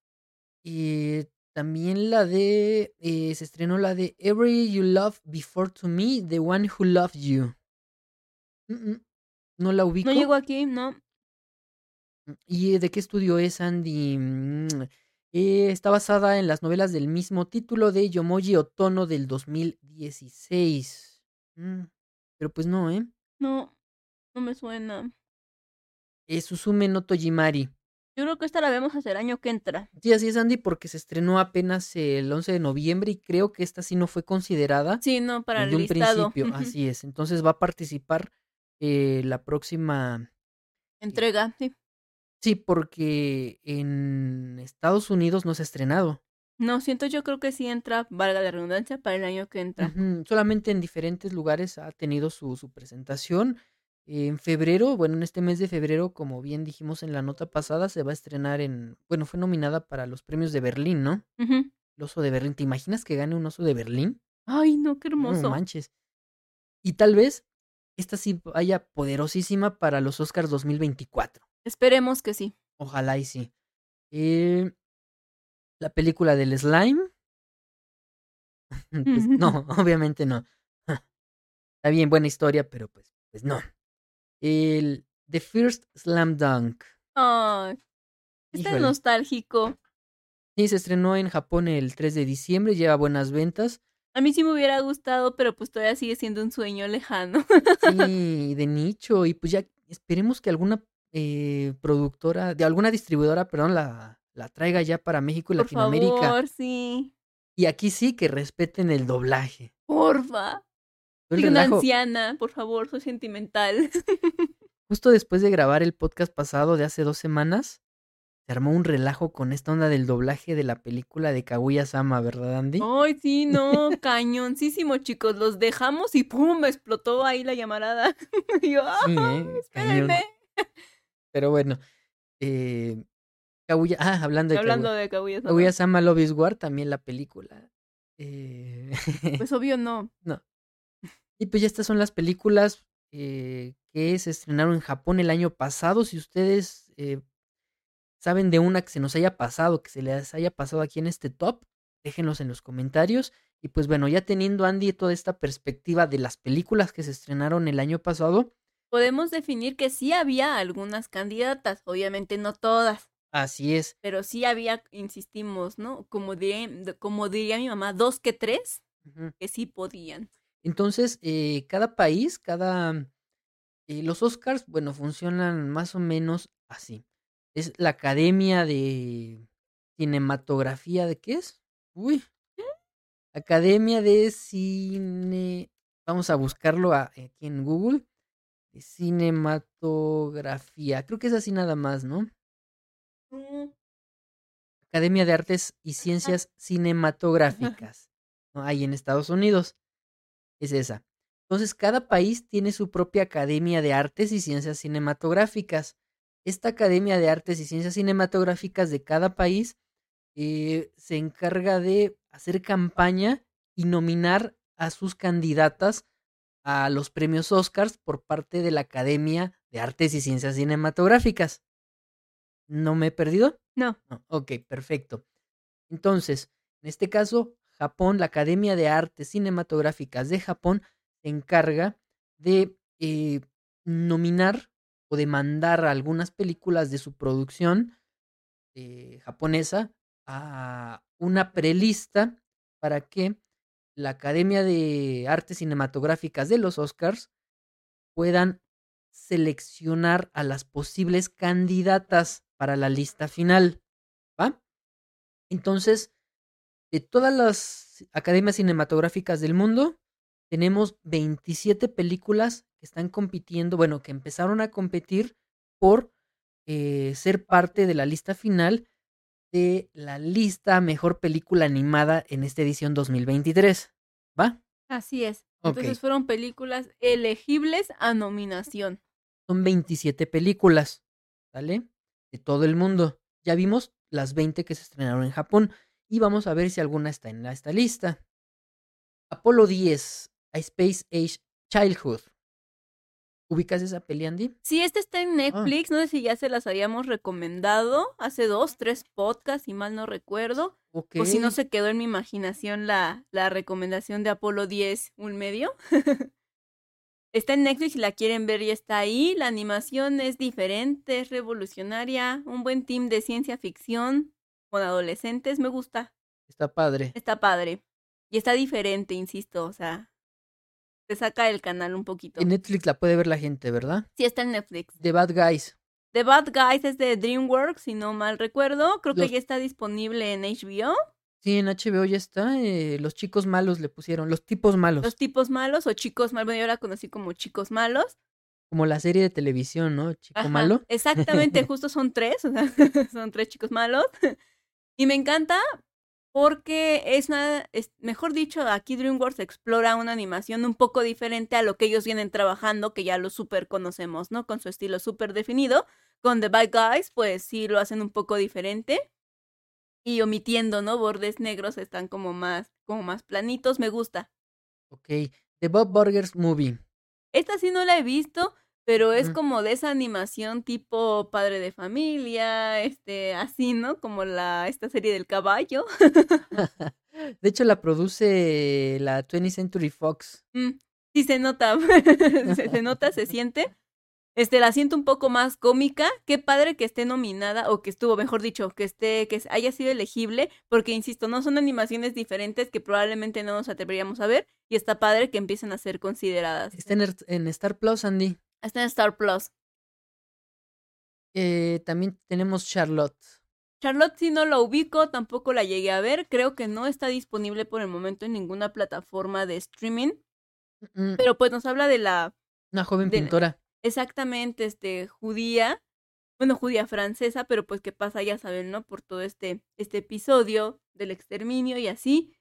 Y también la de. eh, se estrenó la de Every You Love Before to Me, The One Who Loved You. Mm, mm, No la ubico. No llegó aquí, no. ¿Y de qué estudio es, Andy? Mm, eh, está basada en las novelas del mismo título de Yomoji Otono del 2016. Mm, Pero pues no, ¿eh? No, no me suena. Eh, Susume no Tojimari. Yo creo que esta la vemos hasta el año que entra. Sí, así es, Andy, porque se estrenó apenas el 11 de noviembre y creo que esta sí no fue considerada Sí, no, para el un listado. principio. Así es. Entonces va a participar eh, la próxima. Entrega, sí. Sí, porque en Estados Unidos no se ha estrenado. No, siento yo creo que sí entra, valga la redundancia, para el año que entra. Solamente en diferentes lugares ha tenido su, su presentación. En febrero, bueno, en este mes de febrero, como bien dijimos en la nota pasada, se va a estrenar en, bueno, fue nominada para los premios de Berlín, ¿no? El oso de Berlín. ¿Te imaginas que gane un oso de Berlín? Ay, no, qué No hermoso. manches. Y tal vez esta sí vaya poderosísima para los Oscars 2024. Esperemos que sí. Ojalá y sí. Eh, la película del slime. Pues no, obviamente no. Está bien, buena historia, pero pues, pues no. El The First Slam Dunk. Ay, está Híjole. nostálgico. Sí, se estrenó en Japón el 3 de diciembre, lleva buenas ventas. A mí sí me hubiera gustado, pero pues todavía sigue siendo un sueño lejano. Sí, de nicho. Y pues ya esperemos que alguna eh, productora, de alguna distribuidora, perdón, la, la traiga ya para México y Por Latinoamérica. favor, sí. Y aquí sí que respeten el doblaje. Porfa. Soy una anciana, por favor, soy sentimental. Justo después de grabar el podcast pasado de hace dos semanas, se armó un relajo con esta onda del doblaje de la película de Kaguya Sama, ¿verdad, Andy? Ay, sí, no, cañoncísimo, chicos. Los dejamos y ¡pum! explotó ahí la llamarada. Y yo, ¡ah! Sí, ¿eh? Cañón. Pero bueno, eh, Kaguya, ah, hablando de Hablando Kaguya, de Kaguya Sama. Love is War, también la película. Eh, Pues obvio no. y pues ya estas son las películas eh, que se estrenaron en Japón el año pasado. Si ustedes eh, saben de una que se nos haya pasado, que se les haya pasado aquí en este top, déjenlos en los comentarios. Y pues bueno, ya teniendo Andy toda esta perspectiva de las películas que se estrenaron el año pasado, Podemos definir que sí había algunas candidatas, obviamente no todas, así es. pero sí había, insistimos, ¿no? Como diría, como diría mi mamá, dos que tres, que sí podían. Entonces, eh, cada país, cada... eh, los Oscars, bueno, funcionan más o menos así. Es la Academia de Cinematografía, ¿de qué es? Uy. Academia de Cine... Vamos a buscarlo aquí en Google. De Cinematografía. Creo que es así nada más, ¿no? Academia de Artes y Ciencias Cinematográficas. ¿no? Ahí en Estados Unidos. es esa. Entonces, cada país tiene su propia Academia de Artes y Ciencias Cinematográficas. Esta Academia de Artes y Ciencias Cinematográficas de cada país eh, se encarga de hacer campaña y nominar a sus candidatas a los premios Oscars por parte de la Academia de Artes y Ciencias Cinematográficas. ¿No me he perdido? No. No, ok, perfecto. Entonces, en este caso, Japón, la Academia de Artes Cinematográficas de Japón, se encarga de eh, nominar o de mandar algunas películas de su producción eh, japonesa a una prelista para que la Academia de Artes Cinematográficas de los Oscars puedan seleccionar a las posibles candidatas para la lista final. ¿Va? Entonces, de todas las academias cinematográficas del mundo, tenemos 27 películas que están compitiendo, bueno, que empezaron a competir por eh, ser parte de la lista final de la lista mejor película animada en esta edición 2023. ¿Va? Así es. Entonces fueron películas elegibles a nominación. Son 27 películas, ¿sale? De todo el mundo. Ya vimos las 20 que se estrenaron en Japón y vamos a ver si alguna está en esta lista. Apolo 10, A Space Age Childhood. ¿Ubicas esa peli, Andy? Sí, este está Ah. en Netflix. No sé si ya se las habíamos recomendado hace dos, tres podcasts, si mal no recuerdo. Ok. O si no se quedó en mi imaginación la, la recomendación de Apolo 10, un medio. está en Netflix, si la quieren ver, ya está ahí. La animación es diferente, es revolucionaria. Un buen team de ciencia ficción con adolescentes, me gusta. Está padre. Está padre. Y está diferente, insisto, o sea, te saca el canal un poquito. En Netflix la puede ver la gente, ¿verdad? Sí, está en Netflix. The Bad Guys. The Bad Guys es de DreamWorks, si no mal recuerdo. Creo que ya está disponible en HBO. Sí, en HBO ya está. eh, los chicos malos le pusieron. Los tipos malos. Los tipos malos o chicos malos. Bueno, yo la conocí como chicos malos. Como la serie de televisión, ¿no? Chico Ajá, malo. Exactamente, justo son tres. o sea, son tres chicos malos. Y me encanta porque es una. es- mejor dicho, aquí DreamWorks explora una animación un poco diferente a lo que ellos vienen trabajando, que ya lo súper conocemos, ¿no? Con su estilo súper definido. Con The Bad Guys, pues sí lo hacen un poco diferente. Y omitiendo, ¿no? Bordes negros están como más, como más planitos. Me gusta. Ok. The Bob Burgers Movie. Esta sí no la he visto, pero es como de esa animación tipo padre de familia, este, así, ¿no? Como la, esta serie del caballo. De hecho, la produce la 20th Century Fox. Mm, sí se nota, se, se nota, se siente. Este, la siento un poco más cómica. Qué padre que esté nominada, o que estuvo, mejor dicho, que esté, que haya sido elegible, porque insisto, no son animaciones diferentes que probablemente no nos atreveríamos a ver, y está padre que empiecen a ser consideradas. Está en, Er- en Star Plus, Andy. Está en Star Plus. Eh, también tenemos Charlotte. Charlotte sí no la ubico, tampoco la llegué a ver, creo que no está disponible por el momento en ninguna plataforma de streaming, Mm, pero pues nos habla de la Una joven de- pintora. exactamente este judía, bueno, judía francesa, pero pues qué pasa, ya saben, ¿no? Por todo este este episodio del exterminio y así.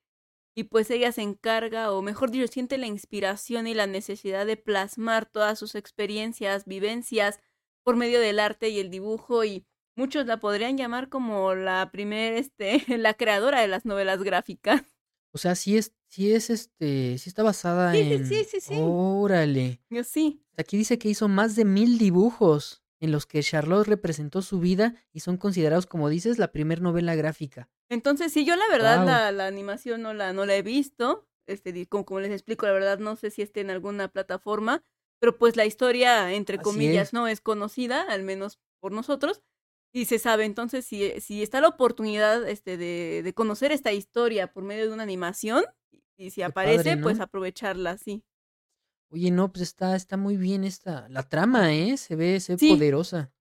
Y pues ella se encarga, o mejor dicho, siente la inspiración y la necesidad de plasmar todas sus experiencias, vivencias por medio del arte y el dibujo y muchos la podrían llamar como la primer, este, la creadora de las novelas gráficas. O sea, sí es, sí es este, sí está basada Sí, sí, en. sí, sí, sí. Órale. Yo sí. Aquí dice que hizo más de mil dibujos en los que Charlotte representó su vida y son considerados, como dices, la primer novela gráfica. Entonces, sí, yo la verdad la, la animación no la, no la he visto. Este, como, como les explico, la verdad no sé si esté en alguna plataforma, pero pues la historia, entre Así comillas, es. no es conocida, al menos por nosotros, y se sabe. Entonces, si, si está la oportunidad este, de, de conocer esta historia por medio de una animación, y si Qué aparece, padre, ¿no? pues aprovecharla, sí. Oye, no, pues está, está muy bien esta. La trama, ¿eh? Se ve, se ve Sí. poderosa.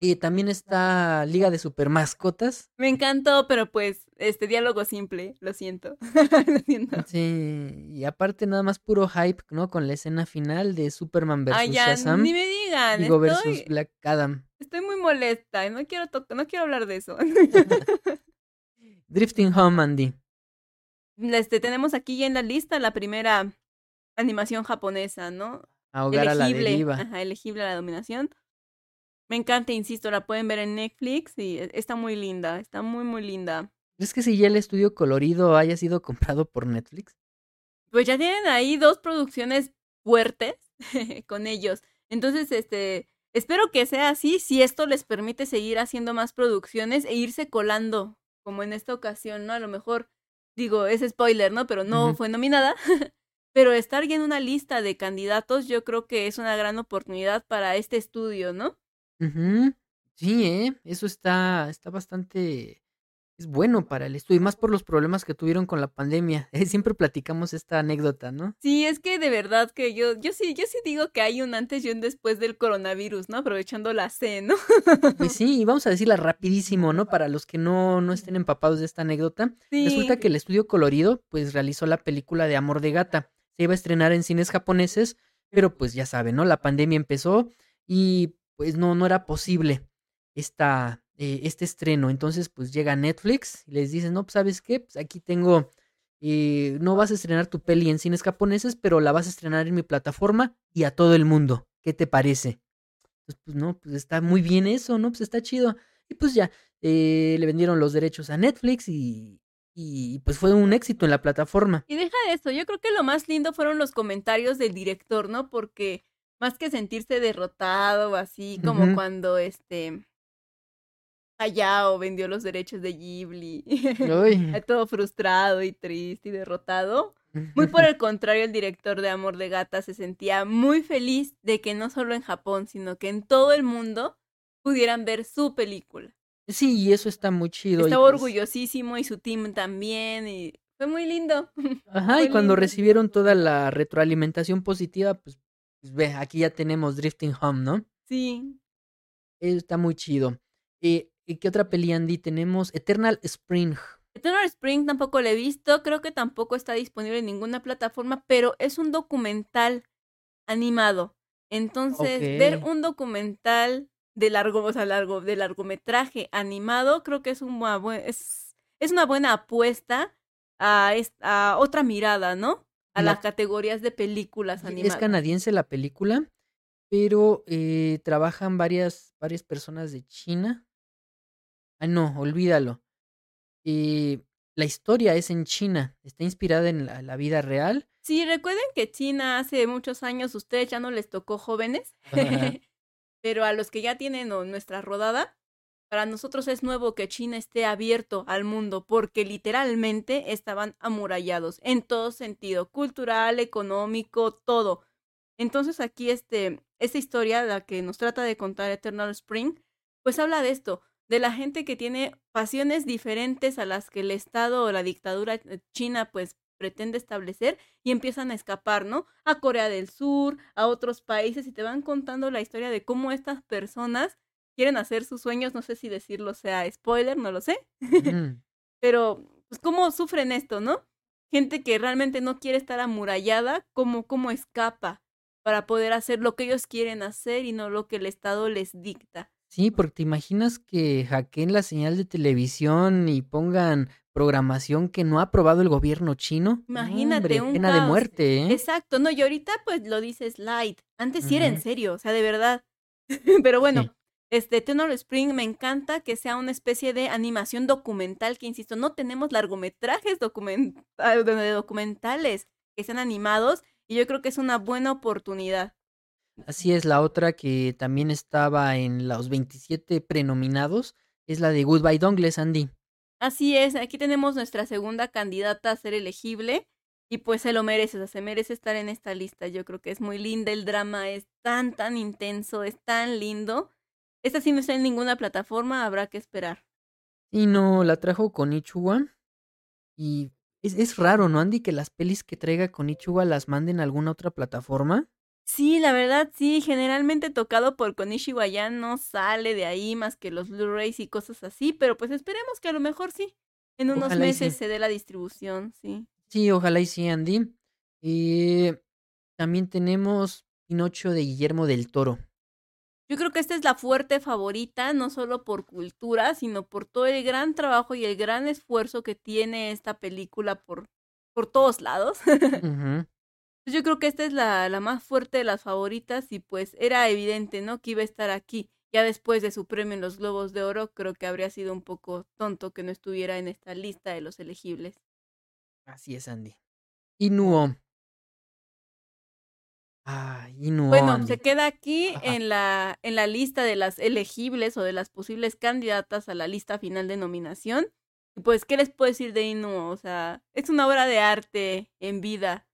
Y también está Liga de Supermascotas. Me encantó, pero pues, este diálogo simple, lo siento. lo siento. Sí, y aparte nada más puro hype, ¿no? Con la escena final de Superman versus Ay, ya, Shazam. ni me digan, Digo, estoy, versus Black Adam. estoy muy molesta, no quiero, to- no quiero hablar de eso. Drifting Home, Andy. Este, tenemos aquí ya en la lista la primera animación japonesa, ¿no? Ahogar a la elegible, deriva. ajá, elegible a la dominación. Me encanta, insisto, la pueden ver en Netflix y e- está muy linda, está muy, muy linda. ¿Crees que si ya el estudio colorido haya sido comprado por Netflix? Pues ya tienen ahí dos producciones fuertes con ellos. Entonces, este, espero que sea así, si esto les permite seguir haciendo más producciones e irse colando, como en esta ocasión, ¿no? A lo mejor, digo, es spoiler, ¿no? Pero no fue nominada. Pero estar ya en una lista de candidatos, yo creo que es una gran oportunidad para este estudio, ¿no? Ujú. Sí, ¿eh? Eso está, está bastante... Es bueno para el estudio, y más por los problemas que tuvieron con la pandemia. Eh, Siempre platicamos esta anécdota, ¿no? Sí, es que de verdad que yo, yo sí, yo sí digo que hay un antes y un después del coronavirus, ¿no? Aprovechando la C, ¿no? Pues sí, y vamos a decirla rapidísimo, ¿no? Para los que no, no estén empapados de esta anécdota. Sí. Resulta que el estudio colorido, pues, realizó la película de Amor de Gata. Iba a estrenar en cines japoneses, pero pues ya saben, ¿no? La pandemia empezó y pues no, no era posible esta, eh, este estreno. Entonces, pues llega Netflix y les dicen, no, pues, ¿sabes qué? Pues aquí tengo, eh, no vas a estrenar tu peli en cines japoneses, pero la vas a estrenar en mi plataforma y a todo el mundo. ¿Qué te parece? Pues, pues no, pues está muy bien eso, ¿no? Pues está chido. Y pues ya, eh, le vendieron los derechos a Netflix y, y pues fue un éxito en la plataforma. Y deja de eso, yo creo que lo más lindo fueron los comentarios del director, ¿no? Porque más que sentirse derrotado o así, como cuando este Hayao vendió los derechos de Ghibli, Uy. todo frustrado y triste y derrotado. Muy por el contrario, el director de Amor de Gata se sentía muy feliz de que no solo en Japón, sino que en todo el mundo pudieran ver su película. Sí, y eso está muy chido. Estaba pues- orgullosísimo y su team también y fue muy lindo. Ajá, muy y cuando lindo. recibieron toda la retroalimentación positiva, pues, pues ve, aquí ya tenemos Drifting Home, ¿no? Sí. Está muy chido. Eh, ¿y ¿Qué otra peli, Andy? Tenemos Eternal Spring. Eternal Spring tampoco lo he visto, creo que tampoco está disponible en ninguna plataforma, pero es un documental animado. Entonces, ver un documental de largo, o sea, largo, de largometraje animado, creo que es una, es, es una buena apuesta a, es- a otra mirada, ¿no? A La- las categorías de películas Es animadas. canadiense la película, pero eh, trabajan varias, varias personas de China. Ah, no, olvídalo. Eh, la historia es en China, está inspirada en la, la vida real. Sí, recuerden que China hace muchos años ustedes ya no les tocó jóvenes. Pero a los que ya tienen nuestra rodada, para nosotros es nuevo que China esté abierto al mundo porque literalmente estaban amurallados en todo sentido, cultural, económico, todo. Entonces aquí este, esta historia, la que nos trata de contar Eternal Spring, pues habla de esto, de la gente que tiene pasiones diferentes a las que el Estado o la dictadura eh, china pues pretende establecer y empiezan a escapar, ¿no? A Corea del Sur, a otros países y te van contando la historia de cómo estas personas quieren hacer sus sueños, no sé si decirlo sea spoiler, no lo sé, pero pues cómo sufren esto, ¿no? Gente que realmente no quiere estar amurallada, cómo, cómo escapa para poder hacer lo que ellos quieren hacer y no lo que el Estado les dicta. Sí, porque te imaginas que hackeen la señal de televisión y pongan programación que no ha aprobado el gobierno chino. No, Imagínate, hombre, un pena de muerte, ¿eh? Exacto, no, y ahorita pues lo dices light. Antes sí era en serio, o sea, de verdad. Pero bueno, Sí. este Tenor Spring me encanta que sea una especie de animación documental, que insisto, no tenemos largometrajes de documentales que sean animados, y yo creo que es una buena oportunidad. Así es, la otra que también estaba en los 27 prenominados es la de Goodbye Dongles, Andy. Así es, aquí tenemos nuestra segunda candidata a ser elegible y pues se lo merece, o sea, se merece estar en esta lista. Yo creo que es muy linda, el drama es tan, tan intenso, es tan lindo. Esta sí no está en ninguna plataforma, habrá que esperar. Y no, la trajo con Ichuwa. Y es, es raro, ¿no, Andy? Que las pelis que traiga con Ichuwa las manden a alguna otra plataforma. Sí, la verdad, sí, generalmente tocado por Konishiwa ya no sale de ahí más que los Blu-rays y cosas así, pero pues esperemos que a lo mejor sí, en unos Ojalá meses sí. se dé la distribución, sí. Sí, ojalá y sí, Andy. Y también tenemos Pinocho de Guillermo del Toro. Yo creo que esta es la fuerte favorita, no solo por cultura, sino por todo el gran trabajo y el gran esfuerzo que tiene esta película por, por todos lados. Yo creo que esta es la, la más fuerte de las favoritas y pues era evidente, ¿no? Que iba a estar aquí. Ya después de su premio en los Globos de Oro, creo que habría sido un poco tonto que no estuviera en esta lista de los elegibles. Así es, Andy. Inuo. Ah, Inuo. Bueno, Andy. se queda aquí Ajá. en la, en la lista de las elegibles o de las posibles candidatas a la lista final de nominación. Y pues, ¿qué les puedo decir de Inuo? O sea, es una obra de arte en vida.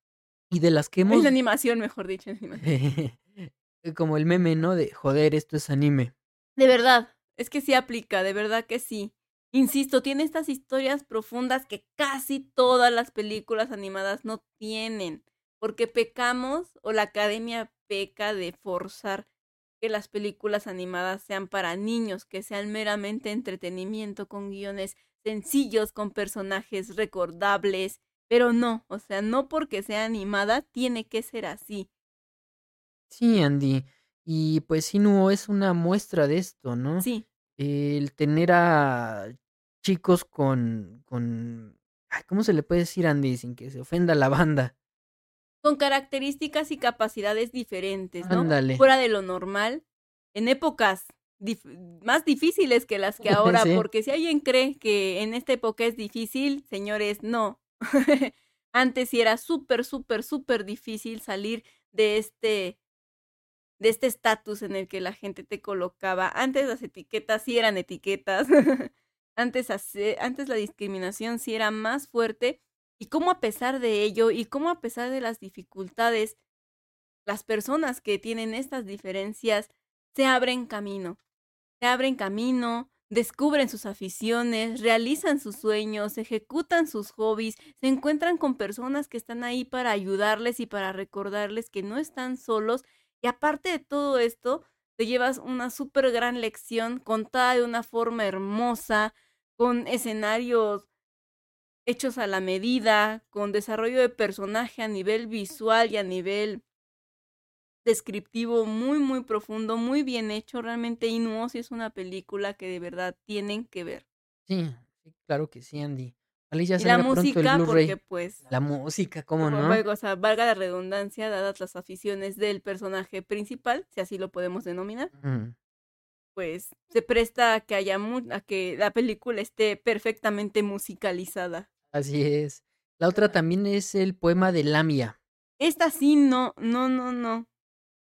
Y de las que hemos. Es de animación, mejor dicho. en animación. Como el meme, ¿no? De joder, esto es anime. De verdad, es que sí aplica, de verdad que sí. Insisto, tiene estas historias profundas que casi todas las películas animadas no tienen, porque pecamos o la academia peca de forzar que las películas animadas sean para niños, que sean meramente entretenimiento con guiones sencillos, con personajes recordables, pero no, o sea, no porque sea animada tiene que ser así. Sí, Andy. Y pues Inuo es una muestra de esto, ¿no? Sí, El tener a chicos con. con. ay, ¿Cómo se le puede decir, Andy? Sin que se ofenda la banda. con características y capacidades diferentes, ¿no? Ándale. Fuera de lo normal, en épocas dif- más difíciles que las que ahora, Sí. porque si alguien cree que en esta época es difícil, señores, no. Antes sí era súper, súper, súper difícil salir de este de este estatus en el que la gente te colocaba. Antes las etiquetas sí eran etiquetas. antes, antes la discriminación sí era más fuerte. Y cómo a pesar de ello y cómo a pesar de las dificultades, las personas que tienen estas diferencias se abren camino. Se abren camino, descubren sus aficiones, realizan sus sueños, ejecutan sus hobbies, se encuentran con personas que están ahí para ayudarles y para recordarles que no están solos. Y aparte de todo esto, te llevas una súper gran lección contada de una forma hermosa, con escenarios hechos a la medida, con desarrollo de personaje a nivel visual y a nivel descriptivo muy, muy profundo, muy bien hecho. Realmente Inuo sí es una película que de verdad tienen que ver. Sí, sí, claro que sí, Andy. Ojalá y la el música, porque pues, La música, ¿cómo no? luego, o sea, valga la redundancia, dadas las aficiones del personaje principal, si así lo podemos denominar, Mm, pues se presta a que haya a que la película esté perfectamente musicalizada. Así es. La otra también es el poema de Lamia. Esta sí, no, no, no, no.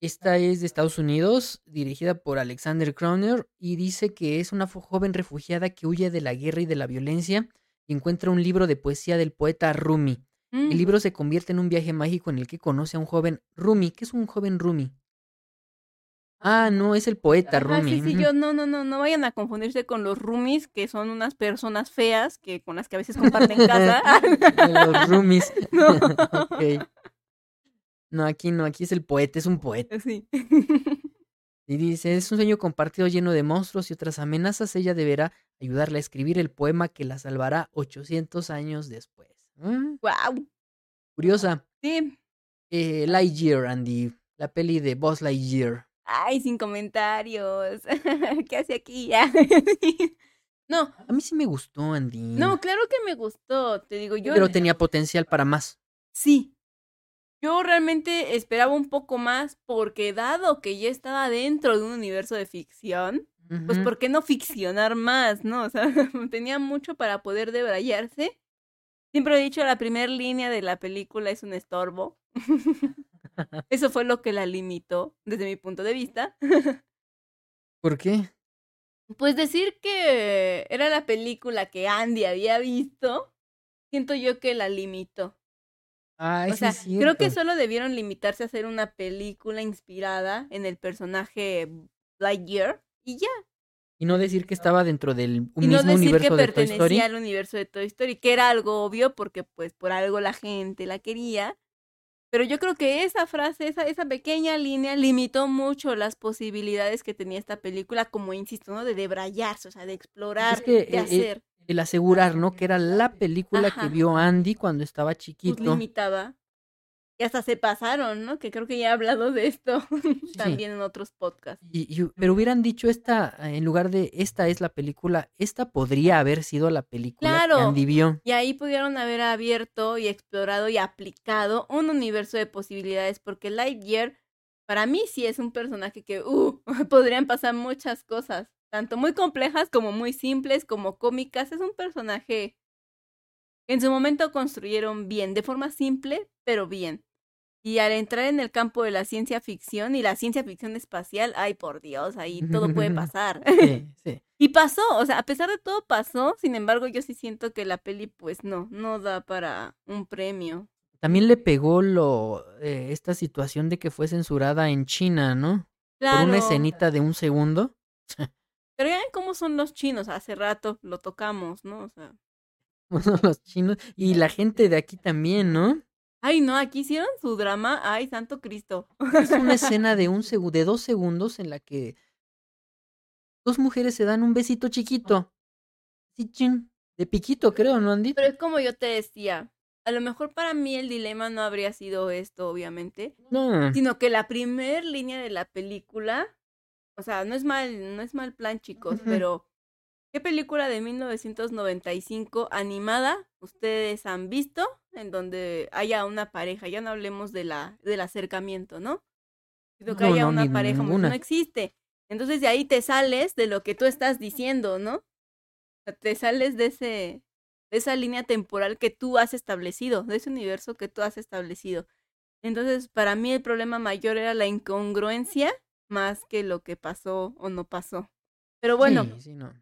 Esta es de Estados Unidos, dirigida por Alexander Croner, y dice que es una joven refugiada que huye de la guerra y de la violencia y encuentra un libro de poesía del poeta Rumi. Mm. El libro se convierte en un viaje mágico en el que conoce a un joven Rumi. ¿Qué es un joven Rumi? Ah, no, es el poeta Ajá, Rumi. sí, sí, ujú. yo no, no, no, no vayan a confundirse con los roomies, que son unas personas feas que con las que a veces comparten casa. Los Rumis. No. Ok. No, aquí no, aquí es el poeta, es un poeta. Sí. Y dice, es un sueño compartido lleno de monstruos y otras amenazas. Ella deberá ayudarle a escribir el poema que la salvará 800 años después. Mm, Wow. Curiosa. Sí. Eh, Lightyear, Andy. La peli de Buzz Lightyear. Ay, sin comentarios. ¿Qué hace aquí? no, A mí sí me gustó, Andy. no, claro que me gustó. Te digo, yo Pero tenía potencial para más. sí. Yo realmente esperaba un poco más porque dado que ya estaba dentro de un universo de ficción, pues. ¿por qué no ficcionar más, no? O sea, tenía mucho para poder debrayarse. Siempre he dicho, la primera línea de la película es un estorbo. Eso fue lo que la limitó desde mi punto de vista. ¿Por qué? Pues decir que era la película que Andy había visto, siento yo que la limitó. Ay, o sí sea, es creo que solo debieron limitarse a hacer una película inspirada en el personaje Lightyear y ya. Y no decir que estaba dentro del un y no mismo decir que universo de Toy Story. pertenecía al universo de Toy Story, que era algo obvio porque pues por algo la gente la quería. Pero yo creo que esa frase, esa, esa pequeña línea limitó mucho las posibilidades que tenía esta película, como insisto, ¿no? De debrayarse, o sea, de explorar, que, de eh, hacer. El asegurar, ¿no? Que era la película que vio Andy cuando estaba Pues chiquito. limitaba. Y hasta se pasaron, ¿no? Que creo que ya he hablado de esto también en otros podcasts. Y, y- pero hubieran dicho esta, eh, en lugar de esta es la película, esta podría haber sido la película Claro. que Andy vio. Y ahí pudieron haber abierto y explorado y aplicado un universo de posibilidades, porque Lightyear, para mí sí es un personaje que, uh, podrían pasar muchas cosas, tanto muy complejas como muy simples, como cómicas. Es un personaje que en su momento construyeron bien, de forma simple, pero bien. Y al entrar en el campo de la ciencia ficción y la ciencia ficción espacial, ay por Dios, ahí todo puede pasar. Sí, sí. Y pasó, o sea, a pesar de todo pasó, sin embargo, yo sí siento que la peli, pues no, no da para un premio. También le pegó lo eh, esta situación de que fue censurada en China, ¿no? Claro. Por una escenita de un segundo. Pero ya ven cómo son los chinos, hace rato lo tocamos, ¿no? O sea, los chinos y la gente de aquí también, ¿no? Ay, no, aquí hicieron su drama, ay, santo Cristo. Es una escena de un de dos segundos en la que dos mujeres se dan un besito chiquito. Sí, chin, de piquito, creo, ¿no, Andy? Pero es como yo te decía, a lo mejor para mí el dilema no habría sido esto, obviamente, No. sino que la primer línea de la película, o sea, no es mal, no es mal plan, chicos, pero ¿qué película de 1995 animada ustedes han visto en donde haya una pareja? Ya no hablemos de la del acercamiento, ¿no? Sino que No, haya no, una pareja, pues, no existe. Entonces de ahí te sales de lo que tú estás diciendo, ¿no? O sea, te sales de ese de esa línea temporal que tú has establecido, de ese universo que tú has establecido. Entonces, para mí el problema mayor era la incongruencia más que lo que pasó o no pasó. Pero bueno, Sí, sí, no.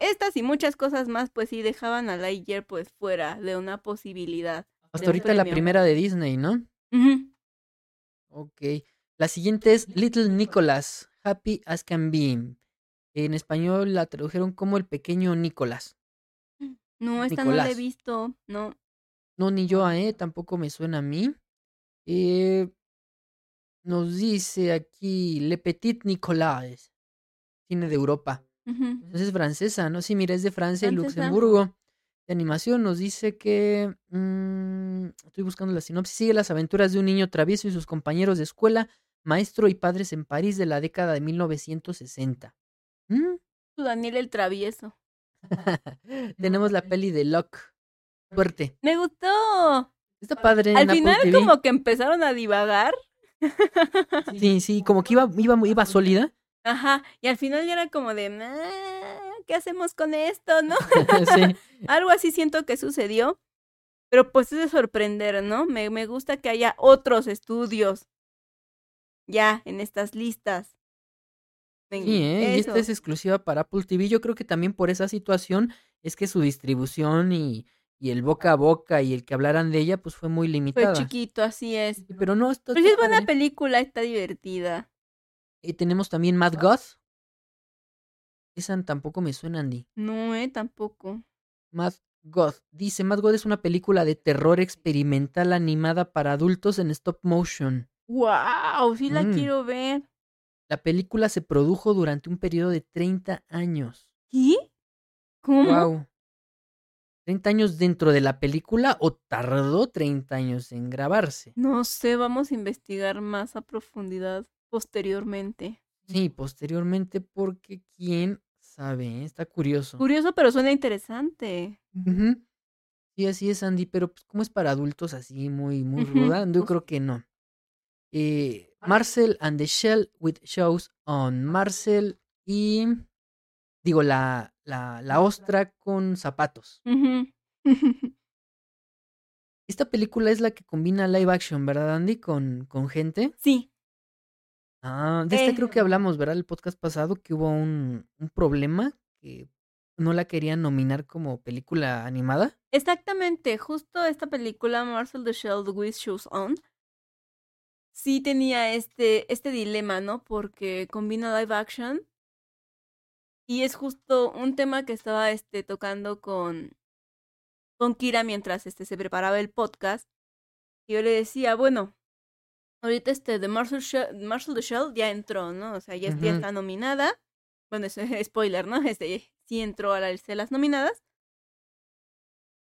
Estas y muchas cosas más, pues sí dejaban a Lightyear pues fuera de una posibilidad. Hasta ahorita la primera de Disney, ¿no? Ujú. Ok. La siguiente es Little Nicholas, Happy as Can Be. En español la tradujeron como el pequeño Nicolás. No, esta no la he visto, no. No, ni yo, ¿eh? Tampoco me suena a mí. Eh, nos dice aquí Le Petit Nicolas, cine de Europa. Ujú. Entonces es francesa, ¿no? Sí, mira, es de Francia y. Luxemburgo. De animación nos dice que... mm, estoy buscando la sinopsis. Sigue las aventuras de un niño travieso y sus compañeros de escuela, maestro y padres en París de la década de 1960. ¿Mm? Daniel el travieso. Tenemos la peli de Locke. Suerte. Me gustó. Está padre Al final como que empezaron a divagar. Sí, sí, como que iba, iba, iba sólida. Ajá, y al final ya era como de, "Ah, ¿qué hacemos con esto, no? sí. Algo así siento que sucedió, pero pues es de sorprender, ¿no? Me, me gusta que haya otros estudios ya en estas listas. Sí, ¿eh? Y esta es exclusiva para Apple TV. Yo creo que también por esa situación es que su distribución y, y el boca a boca y el que hablaran de ella, pues fue muy Fue limitada. chiquito, así es. Pero no, esto Pero sí es buena película, está divertida. Y tenemos también Mad Goth. Esa tampoco me suena, Andy. No, eh, tampoco. Mad God. Dice, Mad God es una película de terror experimental animada para adultos en stop motion. ¡Wow! Sí la Mm. quiero ver. La película se produjo durante un periodo de 30 años. ¿Qué? ¿Cómo? Wow. 30 años dentro de la película o tardó 30 años en grabarse. No sé, vamos a investigar más a profundidad posteriormente. Sí, posteriormente porque quién sabe, ¿eh? está curioso. Curioso, pero suena interesante. Ujú. Sí, así es, Andy, pero pues como es para adultos así muy, muy ruda, yo creo que no. Eh, Marcel and the Shell with Shows on Marcel y digo la, la, la ostra con zapatos. Esta película es la que combina live action, ¿verdad, Andy? Con, con gente. sí, Ah, de esta Eh. creo que hablamos, ¿verdad? El podcast pasado que hubo un, un problema que no la querían nominar como película animada. exactamente. Justo esta película, Marcel the Shell with Shoes On, sí tenía este, este dilema, ¿no? Porque combina live action y es justo un tema que estaba este, tocando con, con Kira mientras este, se preparaba el podcast. Y yo le decía, bueno, ahorita este de Marcel, Shell, Marcel the Shell ya entró, ¿no? O sea, ya, está nominada. Bueno, es spoiler, ¿no? Este sí entró a la lista de las nominadas.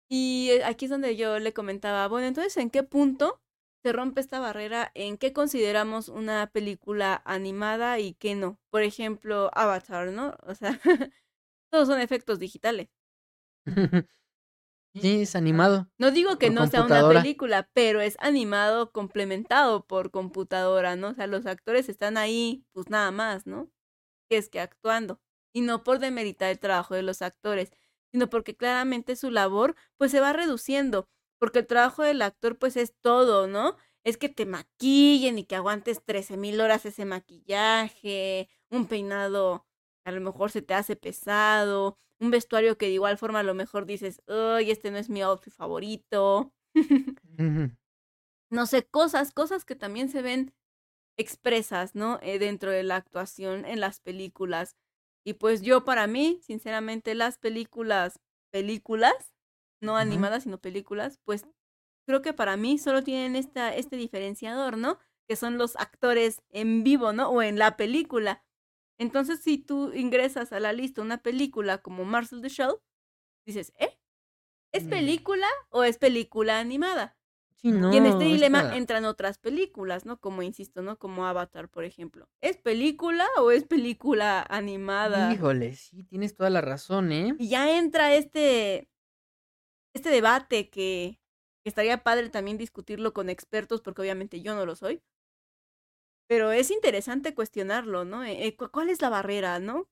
Y eh, aquí es donde yo le comentaba, bueno, entonces, ¿en qué punto se rompe esta barrera en qué consideramos una película animada y qué no. Por ejemplo, Avatar, ¿no? O sea, todos son efectos digitales. Sí, es animado. No digo que no sea una película, pero es animado complementado por computadora, ¿no? O sea, los actores están ahí, pues nada más, ¿no? Que es que actuando. Y no por demeritar el trabajo de los actores, sino porque claramente su labor, pues se va reduciendo. Porque el trabajo del actor, pues es todo, ¿no? Es que te maquillen y que aguantes 13 mil horas ese maquillaje, un peinado a lo mejor se te hace pesado, un vestuario que de igual forma a lo mejor dices, ay, este no es mi outfit favorito. No sé, cosas, cosas que también se ven expresas, ¿no? Eh, dentro de la actuación en las películas. Y pues yo para mí, sinceramente, las películas, películas, no animadas, sino películas, pues creo que para mí solo tienen esta, este diferenciador, ¿no? Que son los actores en vivo, ¿no? O en la película. Entonces, si tú ingresas a la lista una película como Marcel the Shell, dices, ¿eh? ¿Es Mm. película o es película animada? Sí, no, y en este dilema esta- entran otras películas, ¿no? Como insisto, ¿no? Como Avatar, por ejemplo. ¿Es película o es película animada? Híjole, sí, tienes toda la razón, ¿eh? Y ya entra este, este debate que, que estaría padre también discutirlo con expertos, porque obviamente yo no lo soy. Pero es interesante cuestionarlo, ¿no? Eh, eh, cu- ¿Cuál es la barrera, no?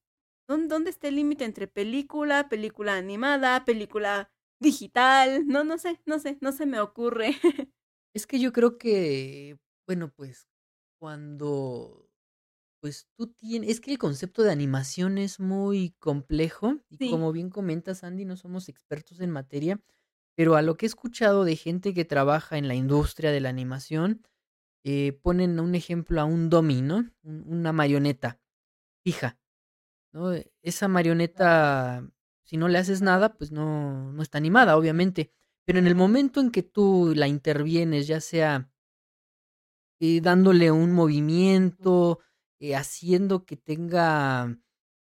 ¿Dónde, dónde está el límite entre película, película animada, película digital? No, no sé, no sé, no se me ocurre. Es que yo creo que, bueno, pues cuando, pues tú tienes, es que el concepto de animación es muy complejo y Sí. como bien comentas, Andy, no somos expertos en materia, pero a lo que he escuchado de gente que trabaja en la industria de la animación, eh, ponen un ejemplo a un dummy, ¿no? Un- una marioneta fija, ¿no? Eh, Esa marioneta, si no le haces nada, pues no, no está animada, obviamente. Pero en el momento en que tú la intervienes, ya sea eh, dándole un movimiento, eh, haciendo que tenga,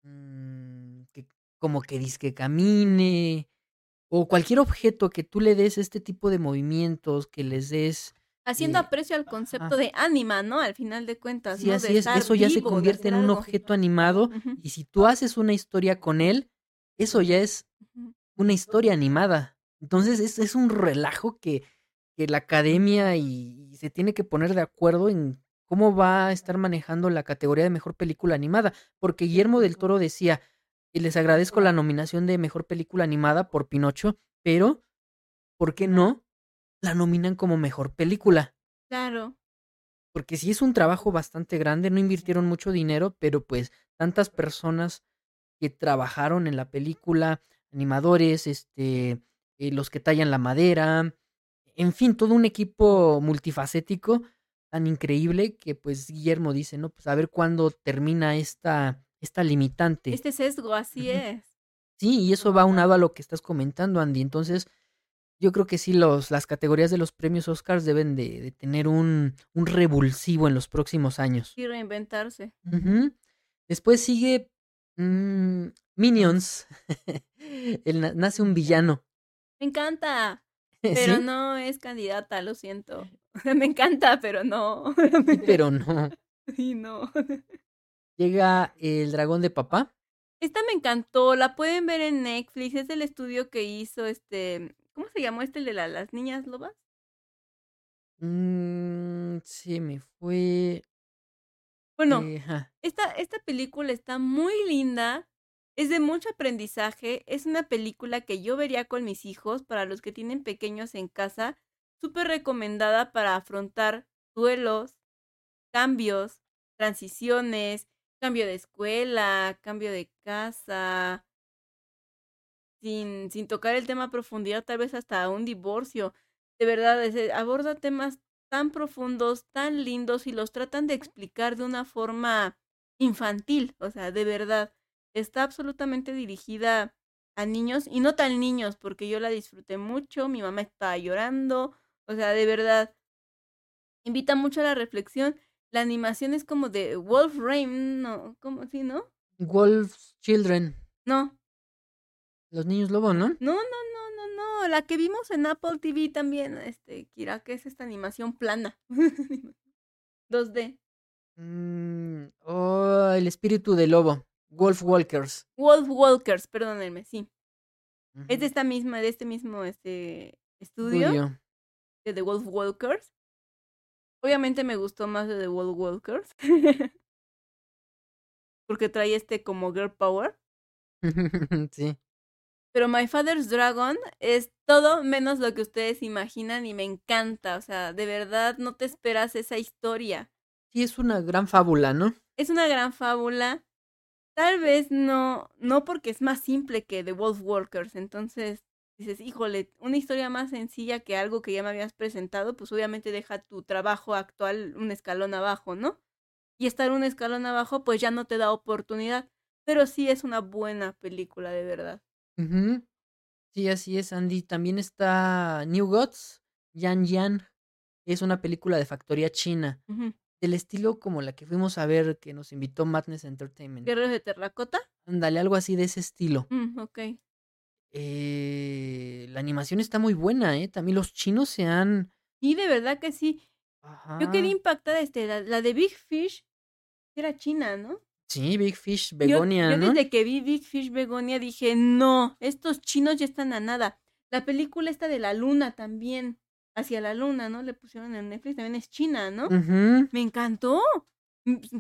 mm, que, como que disque camine, o cualquier objeto que tú le des este tipo de movimientos, que les des... Haciendo Eh, aprecio al concepto de anima, ¿no? Al final de cuentas, Sí, ¿no? así De es, eso ya se vivo, convierte en un objeto animado y si tú haces una historia con él, eso ya es una historia animada. Entonces es, es un relajo que, que la academia y, y se tiene que poner de acuerdo en cómo va a estar manejando la categoría de mejor película animada. Porque Guillermo del Toro decía, y les agradezco la nominación de mejor película animada por Pinocho, pero ¿por qué no la nominan como mejor película? Claro. Porque sí es un trabajo bastante grande, no invirtieron mucho dinero, pero pues tantas personas que trabajaron en la película, animadores, este, eh, los que tallan la madera, en fin, todo un equipo multifacético tan increíble que pues Guillermo dice, no, pues a ver cuándo termina esta, esta limitante. Este sesgo, así es. Sí, y eso va unado a lo que estás comentando, Andy. Entonces, yo creo que sí, los, las categorías de los premios Oscars deben de, de tener un, un revulsivo en los próximos años. Y reinventarse. Después sigue mm, Minions. El na- nace un villano. Me encanta, pero ¿Sí? no es candidata, lo siento. Me encanta, pero no. Pero no. Sí, no. Llega el dragón de papá. Esta me encantó, la pueden ver en Netflix, es el estudio que hizo este, ¿cómo se llamó este el de la- las niñas lobas? Mm, se me fue. Bueno, eh, esta, esta película está muy linda, es de mucho aprendizaje, es una película que yo vería con mis hijos, para los que tienen pequeños en casa, súper recomendada para afrontar duelos, cambios, transiciones, cambio de escuela, cambio de casa, sin, sin tocar el tema a profundidad, tal vez hasta un divorcio. De verdad, es- eh, aborda temas tan profundos, tan lindos y los tratan de explicar de una forma infantil, o sea, de verdad. Está absolutamente dirigida a niños y no tan niños, porque yo la disfruté mucho, mi mamá estaba llorando, o sea, de verdad. Invita mucho a la reflexión. La animación es como de Wolf Rain, ¿no? ¿Cómo así, no? Wolf's Children. No, Los niños lobo, ¿no? no, no, no, no, no, la que vimos en Apple TV también, este, Kira, que es esta animación plana. 2D. Mm, oh, el espíritu del lobo. Wolf Walkers. Wolf Walkers, perdónenme, sí. Es de esta misma, de este mismo este estudio, Estudio. de The Wolf Walkers. Obviamente me gustó más de The Wolf Walkers. Porque trae este como girl power. sí. Pero My Father's Dragon es todo menos lo que ustedes imaginan y me encanta. O sea, de verdad no te esperas esa historia. Sí, es una gran fábula, ¿no? Es una gran fábula. Tal vez no, no porque es más simple que The Wolf Walkers. Entonces dices, híjole, una historia más sencilla que algo que ya me habías presentado, pues obviamente deja tu trabajo actual un escalón abajo, ¿no? Y estar un escalón abajo, pues ya no te da oportunidad. Pero sí es una buena película, de verdad. Ujú. Sí, así es, Andy. También está New Gods, Yan Yan. Es una película de factoría china. Del estilo como la que fuimos a ver que nos invitó Madness Entertainment. Guerreros de Terracota. Ándale, algo así de ese estilo. Mm, ok. Eh, la animación está muy buena, ¿eh? También los chinos se han... Y de verdad que sí. Yo quedé impactada, este, la, la de Big Fish era china, ¿no? Sí, Big Fish, Yo- Begonia, yo, ¿no? desde que vi Big Fish Begonia dije, no, estos chinos ya están a nada. La película esta de la luna también, hacia la luna, ¿no? Le pusieron en Netflix, también es china, ¿no? Me encantó.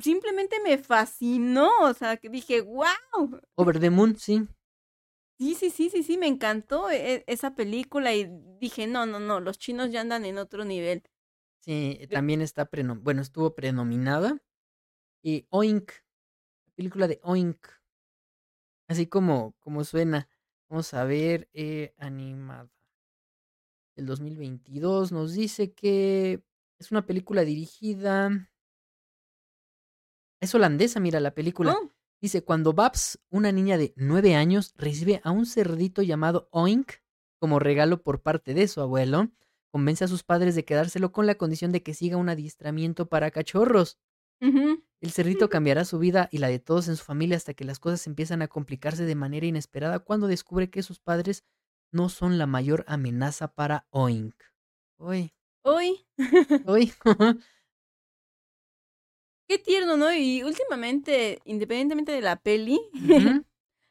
Simplemente me fascinó, o sea, que dije, wow. Over the Moon, sí. Sí, sí, sí, sí, sí, me encantó e- esa película y dije, no, no, no, los chinos ya andan en otro nivel. Sí, también está, bueno, estuvo prenominada. Y Oink, película de Oink. Así como, como suena. Vamos a ver, eh, animada. El 2022 nos dice que es una película dirigida. Es holandesa, mira la película. Oh, Dice, cuando Babs, una niña de nueve años, recibe a un cerdito llamado Oink como regalo por parte de su abuelo, convence a sus padres de quedárselo con la condición de que siga un adiestramiento para cachorros. El cerdito cambiará su vida y la de todos en su familia hasta que las cosas empiezan a complicarse de manera inesperada cuando descubre que sus padres no son la mayor amenaza para Oink. Uy, Hoy, uy. qué tierno, ¿no? Y últimamente, independientemente de la peli,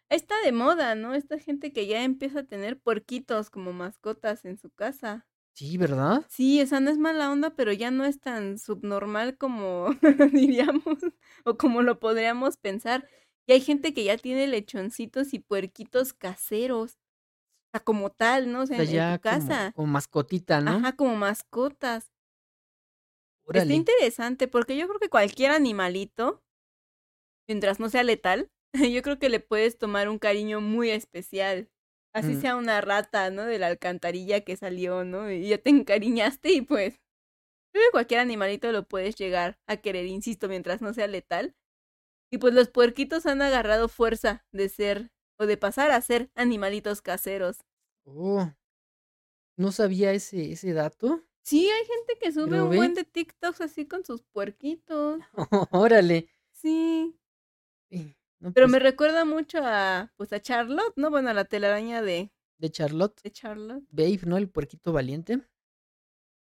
está de moda, ¿no? Esta gente que ya empieza a tener puerquitos como mascotas en su casa. Sí, ¿verdad? Sí, o sea, no es mala onda, pero ya no es tan subnormal como diríamos o como lo podríamos pensar. Y hay gente que ya tiene lechoncitos y puerquitos caseros. O sea, como tal, ¿no? O O sea, en, en ya tu como, casa. como mascotita, ¿no? Ajá, como mascotas. Está Órale. interesante porque yo creo que cualquier animalito, mientras no sea letal, yo creo que le puedes tomar un cariño muy especial. Así Mm. sea una rata, ¿no? De la alcantarilla que salió, ¿no? Y ya te encariñaste y pues... Creo que cualquier animalito lo puedes llegar a querer, insisto, mientras no sea letal. Y pues los puerquitos han agarrado fuerza de ser o de pasar a ser animalitos caseros. Oh, no sabía ese, ese dato. Sí, hay gente que sube un buen de TikToks así con sus puerquitos. Órale. Sí. No, Pero pues, me recuerda mucho a, pues a Charlotte, ¿no? Bueno, a la telaraña de, de Charlotte, de Charlotte. Babe, ¿no? El puerquito valiente.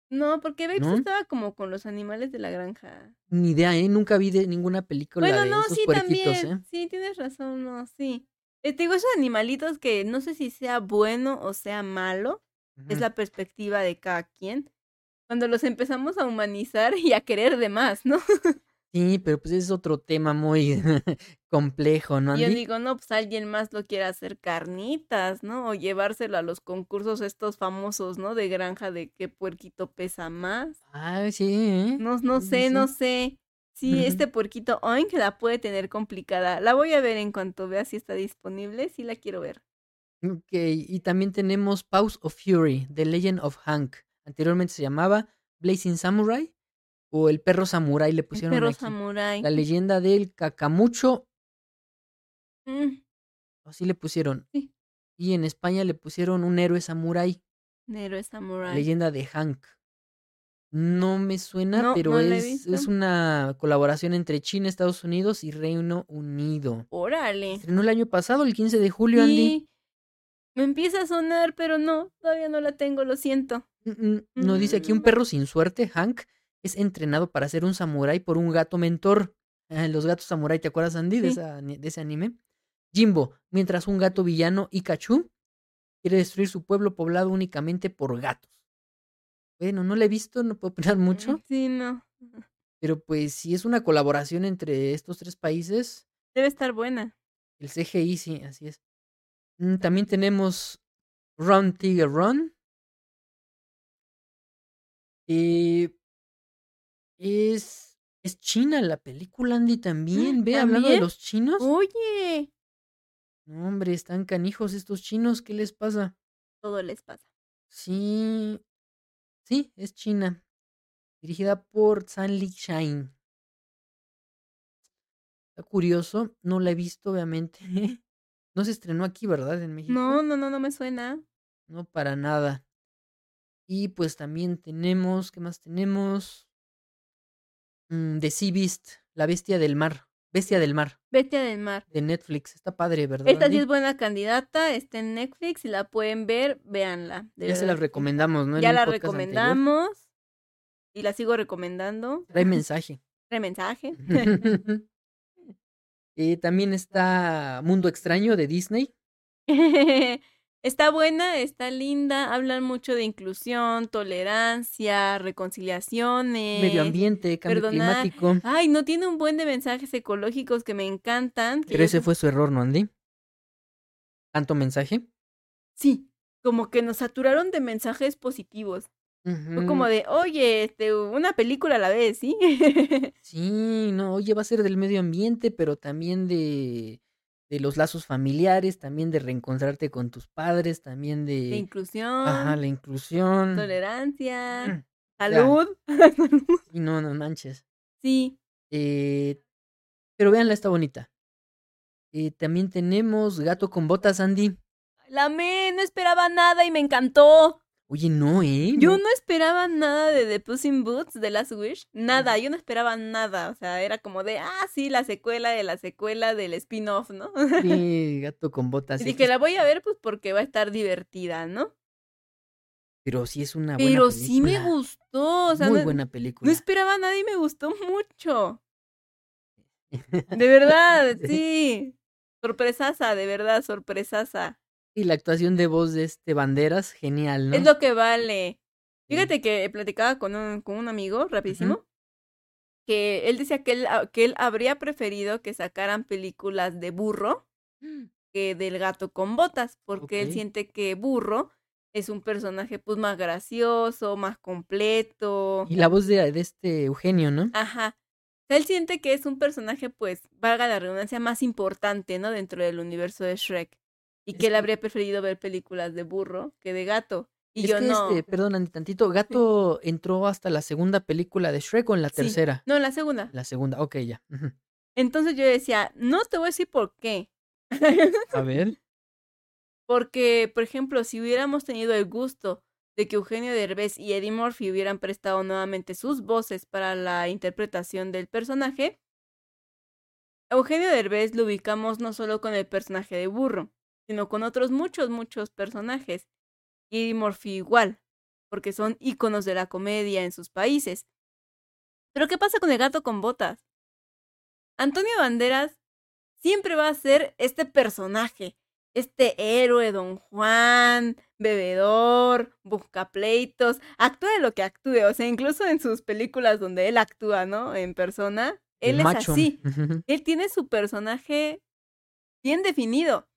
No, porque Babes ¿No? estaba como con los animales de la granja. Ni idea, ¿eh? Nunca vi de ninguna película Bueno, de no, esos sí, puerquitos, también. ¿eh? Sí, tienes razón, no, sí. Eh, te digo, esos animalitos que no sé si sea bueno o sea malo, es la perspectiva de cada quien. Cuando los empezamos a humanizar y a querer de más, ¿no? Sí, pero pues es otro tema muy complejo, ¿no, yo digo, no, pues alguien más lo quiere hacer carnitas, ¿no? O llevárselo a los concursos estos famosos, ¿no? De granja de qué puerquito pesa más. Ah, sí, ¿eh? No, no sé, sí. no sé. Sí, este puerquito Oink la puede tener complicada. La voy a ver en cuanto vea si está disponible. Sí la quiero ver. Ok, y también tenemos Pause of Fury, The Legend of Hank. Anteriormente se llamaba Blazing Samurai o El perro samurai le El pusieron perro aquí. samurái. La leyenda del cacamucho, Mm, así le pusieron. Sí. Y en España le pusieron un héroe samurái, héroe samurái. leyenda de Hank. No me suena, No, pero no es, es una colaboración entre China, Estados Unidos y Reino Unido. Órale. Estrenó el año pasado, el 15 de julio, Andy. Sí. Me empieza a sonar, pero no, todavía no la tengo, lo siento. Mm, mm, No dice aquí un Mm. perro sin suerte, Hank, es entrenado para ser un samurái por un gato mentor. Ah, los gatos samurái, ¿te acuerdas, Andy, de, esa de ese anime? Jimbo, mientras un gato villano, Ikachu, quiere destruir su pueblo poblado únicamente por gatos. Bueno, no la he visto, no puedo opinar mucho, Sí, no. pero pues si es una colaboración entre estos tres países, Debe estar buena. el CGI sí, así es. Mm, También tenemos Run Tiger Run. Eh, es, es China la película, Andy, también. Ve, hablando de ¿También? los chinos. Oye, No, hombre, están canijos estos chinos, ¿qué les pasa? todo les pasa. Sí, sí, es China. Dirigida por San Li Shine. Está curioso, no la he visto, obviamente. No se estrenó aquí, ¿verdad? En México. No, no, no, no me suena. No, para nada. Y pues también tenemos, ¿qué más tenemos? Mm, The Sea Beast, la bestia del mar. Bestia del mar, Bestia del mar. de Netflix. Está padre, ¿verdad? Esta sí es buena candidata, está en Netflix, si la pueden ver, véanla. de ya se la recomendamos, ¿no? Ya la anterior. recomendamos y la sigo recomendando. Trae mensaje. Trae mensaje. Eh, también está Mundo Extraño de Disney. está buena, está linda, hablan mucho de inclusión, tolerancia, reconciliaciones. Medio ambiente, cambio perdonar. climático. Ay, no tiene un buen de mensajes ecológicos que me encantan. que Pero ese fue su error, ¿no, Andy? ¿Tanto mensaje? Sí, como que nos saturaron de mensajes positivos. Fue como de, oye, este, una película a la vez, ¿sí? Sí, no, oye, va a ser del medio ambiente, pero también de, de los lazos familiares, también de reencontrarte con tus padres, también de de, inclusión, ajá, la inclusión. tolerancia, Mm, salud. Y no, no manches. sí, Eh, pero véanla, está bonita. Eh, también tenemos Gato con Botas, Andy. la amé, no esperaba nada y me encantó. Oye, no, ¿eh? Yo No. no esperaba nada de The Puss in Boots, de Last Wish. Nada, yo no esperaba nada. O sea, era como de, ah, sí, la secuela de la secuela del spin-off, ¿no? Sí, Gato con Botas. Y dije, la voy a ver pues porque va a estar divertida, ¿no? Pero sí es una buena Pero sí me gustó, o sea, Muy no, buena no película. esperaba nada y me gustó mucho. De verdad, sí. Sorpresaza, de verdad, sorpresaza. Y la actuación de voz de este Banderas, genial, ¿no? Es lo que vale. Sí. Fíjate que platicaba con un, con un amigo, rapidísimo, que él decía que él, ah, que él habría preferido que sacaran películas de burro que del gato con botas, porque él siente que burro es un personaje pues más gracioso, más completo. Y la voz de, de este Eugenio, ¿no? Ajá. O sea, él siente que es un personaje, pues, valga la redundancia, más importante, ¿no? Dentro del universo de Shrek. Y Es que él habría preferido ver películas de burro que de gato. Y es yo que no. este, perdón, tantito, Gato entró hasta la segunda película de Shrek o en la Sí. tercera. No, la segunda. La segunda, ok, ya. Entonces yo decía, no te voy a decir por qué. A ver. Porque, por ejemplo, si hubiéramos tenido el gusto de que Eugenio Derbez y Eddie Murphy hubieran prestado nuevamente sus voces para la interpretación del personaje, Eugenio Derbez lo ubicamos no solo con el personaje de burro, sino con otros muchos, muchos personajes. Y Murphy igual, porque son íconos de la comedia en sus países. Pero ¿qué pasa con el gato con botas? Antonio Banderas siempre va a ser este personaje, este héroe, don Juan, bebedor, buscapleitos, actúa de lo que actúe, o sea, incluso en sus películas donde él actúa, ¿no? En persona, el él es macho. así, él tiene su personaje bien definido.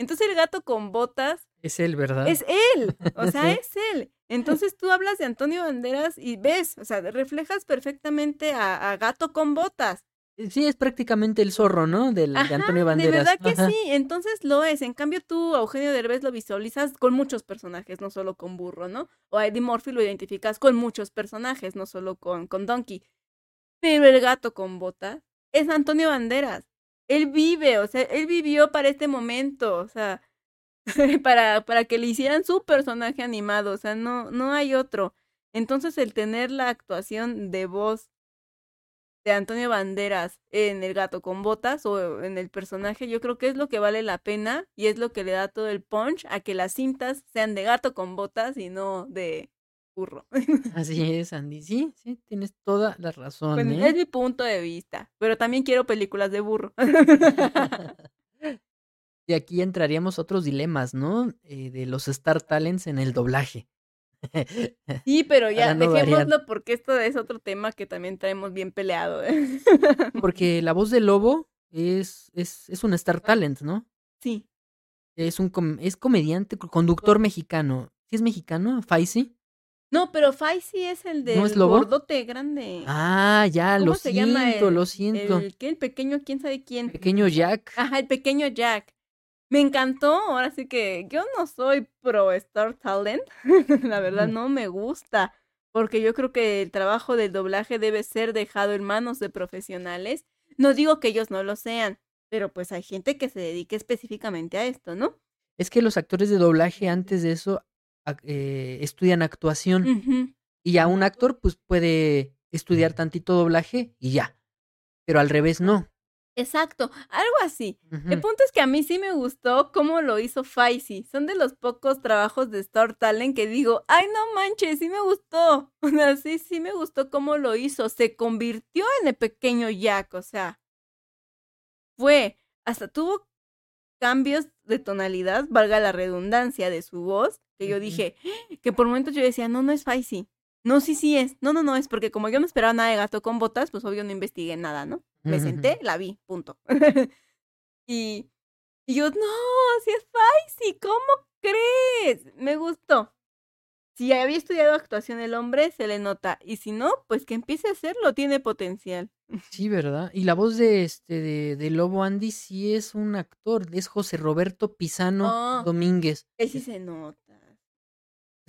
Entonces el gato con botas Es él, ¿verdad? es él, o sea, Sí. es él. Entonces tú hablas de Antonio Banderas y ves, o sea, reflejas perfectamente a, a gato con botas. Sí, es prácticamente el zorro, ¿no? Del, de Antonio De Banderas. verdad que Ajá. sí, entonces lo es. En cambio, tú a Eugenio Derbez lo visualizas con muchos personajes, no solo con Burro, ¿no? O a Eddie Murphy lo identificas con muchos personajes, no solo con, con Donkey. Pero el gato con botas es Antonio Banderas. Él vive, o sea, él vivió para este momento, o sea, para, para que le hicieran su personaje animado, o sea, no, no hay otro. Entonces, el tener la actuación de voz de Antonio Banderas en El gato con botas o en el personaje, yo creo que es lo que vale la pena y es lo que le da todo el punch a que las cintas sean de gato con botas y no de burro. Así es, Andy. Sí, sí, tienes toda la razón. Bueno, ¿eh? es mi punto de vista, pero también quiero películas de burro. y aquí entraríamos a otros dilemas, ¿no? Eh, de los Star Talents en el doblaje. Sí, pero ya no variar. dejémoslo porque esto es otro tema que también traemos bien peleado. ¿eh? Porque la voz de Lobo es, es, es un Star Talent, ¿no? Sí. Es un com- es comediante, conductor mexicano. ¿Sí es mexicano? ¿Faisy? No, pero Faisy es el del ¿No es lobo? gordote grande. Ah, ya, ¿Cómo lo se siento, llama el- lo siento. El, ¿qué? el pequeño, quién sabe quién. Pequeño Jack. Ajá, el pequeño Jack. Me encantó, ahora sí que yo no soy pro Star Talent, la verdad no me gusta, porque yo creo que el trabajo del doblaje debe ser dejado en manos de profesionales. No digo que ellos no lo sean, pero pues hay gente que se dedique específicamente a esto, ¿no? Es que los actores de doblaje antes de eso eh, estudian actuación. Y ya un actor pues puede estudiar tantito doblaje y ya. Pero al revés no. Exacto, algo así. El punto es que a mí sí me gustó cómo lo hizo Faisy. Son de los pocos trabajos de Star Talent que digo, ay no manches, sí me gustó. O sea, sí, sí me gustó cómo lo hizo. Se convirtió en el pequeño Jack, o sea, fue, hasta tuvo cambios de tonalidad, valga la redundancia de su voz, que yo dije, que por momentos yo decía, no, no es Faisy. No, sí, sí es. No, no, no es, porque como yo no esperaba nada de gato con botas, pues obvio no investigué nada, ¿no? Me senté, la vi, punto. y, y yo, no, si es Faisy, ¿cómo crees? Me gustó. Si había estudiado actuación el hombre, se le nota. Y si no, pues que empiece a hacerlo, tiene potencial. Sí, ¿verdad? Y la voz de este de, de Lobo Andy sí es un actor, es José Roberto Pisano Ah. Domínguez. Sí se nota.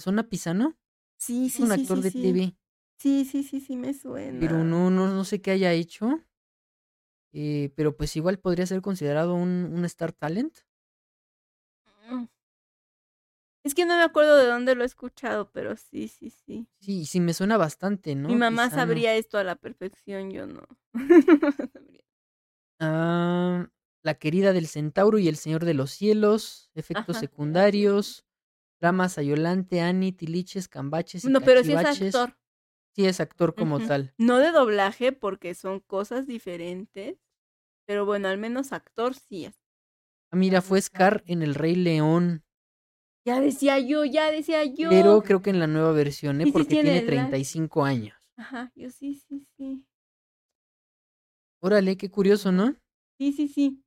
¿Suena Pisano? Sí, Es sí, un sí, actor sí, de sí. TV, Sí, sí, sí, sí me suena. pero no, no, no sé qué haya hecho. Eh, pero pues igual podría ser considerado un, un Star Talent. Mm. Es que no me acuerdo de dónde lo he escuchado, pero sí, sí, sí. Sí, sí me suena bastante, ¿no? Mi mamá Pisano. sabría esto a la perfección, yo no. Ah, la querida del centauro y el señor de los cielos, efectos Ajá. secundarios, trama Sayolante, Annie, Tiliches, Cambaches y no, pero sí es actor. Sí es actor como tal. No de doblaje, porque son cosas diferentes. Pero bueno, al menos actor sí es. Ah, mira, fue Scar en El Rey León, Ya decía yo, ya decía yo. pero creo que en la nueva versión, ¿eh? Sí, sí porque tiene tiene la- 35 años. Ajá, yo sí, sí, sí. Órale, qué curioso, ¿no? Sí, sí, sí.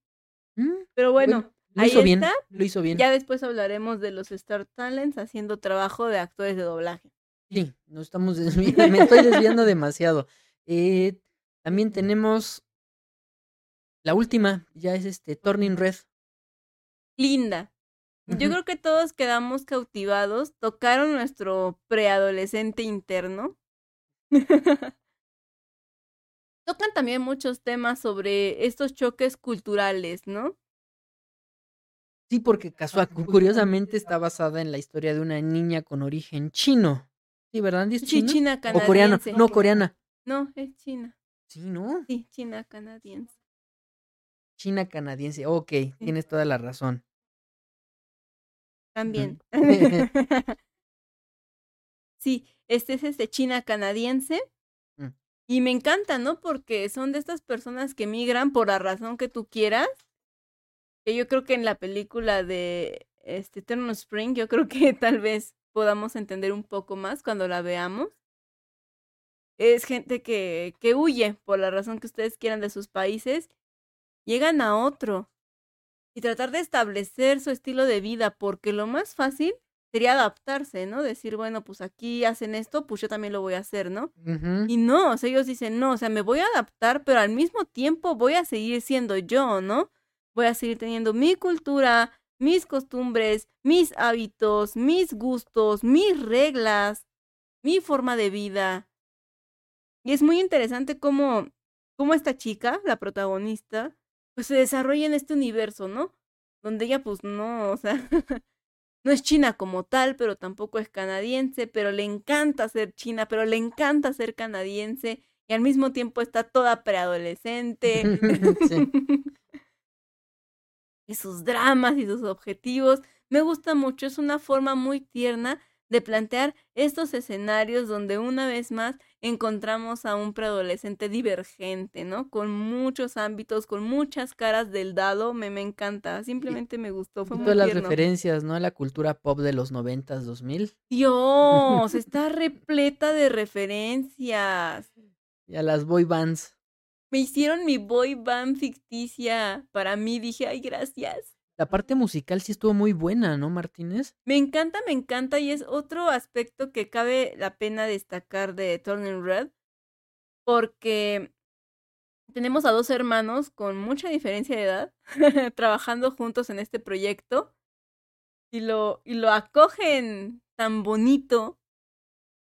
Mm, Pero bueno, lo ahí hizo bien, lo hizo bien. Ya después hablaremos de los Star Talents haciendo trabajo de actores de doblaje. Sí, nos estamos desviando, me estoy desviando demasiado. Eh, también tenemos la última, ya es este Turning Red. Linda. Yo creo que todos quedamos cautivados, tocaron nuestro preadolescente interno. Tocan también muchos temas sobre estos choques culturales, ¿no? Sí, porque casua- cu- curiosamente está basada en la historia de una niña con origen chino. Sí, ¿verdad? Sí, china O coreano. canadiense. No, coreana. No, es china. Sí, ¿no? Sí, china canadiense. China canadiense. Ok, tienes toda la razón. También. sí, este es este china canadiense. Mm. Y me encanta, ¿no? Porque son de estas personas que migran por la razón que tú quieras. Que yo creo que en la película de este Eternal Spring, yo creo que tal vez podamos entender un poco más cuando la veamos. Es gente que, que huye por la razón que ustedes quieran de sus países, llegan a otro y tratar de establecer su estilo de vida, porque lo más fácil sería adaptarse, ¿no? Decir, bueno, pues aquí hacen esto, pues yo también lo voy a hacer, ¿no? Y no, o sea, ellos dicen, no, o sea, me voy a adaptar, pero al mismo tiempo voy a seguir siendo yo, ¿no? Voy a seguir teniendo mi cultura, mis costumbres, mis hábitos, mis gustos, mis reglas, mi forma de vida. Y es muy interesante cómo, cómo esta chica, la protagonista, pues se desarrolla en este universo, ¿no? Donde ella pues no, o sea, no es china como tal, pero tampoco es canadiense, pero le encanta ser china, pero le encanta ser canadiense y al mismo tiempo está toda preadolescente. Sí. y sus dramas y sus objetivos. Me gusta mucho, es una forma muy tierna de plantear estos escenarios donde una vez más encontramos a un preadolescente divergente, ¿no? Con muchos ámbitos, con muchas caras del dado, me, me encanta, simplemente me gustó, fue Y muy todas las referencias, ¿no? A la cultura pop de los noventas, 2000. Dios, está repleta de referencias. Y a las boy bands. Me hicieron mi boy band ficticia. Para mí dije, ay, gracias. La parte musical sí estuvo muy buena, ¿no, Martínez? Me encanta, me encanta y es otro aspecto que cabe la pena destacar de Turning Red porque tenemos a dos hermanos con mucha diferencia de edad trabajando juntos en este proyecto y lo, y lo acogen tan bonito.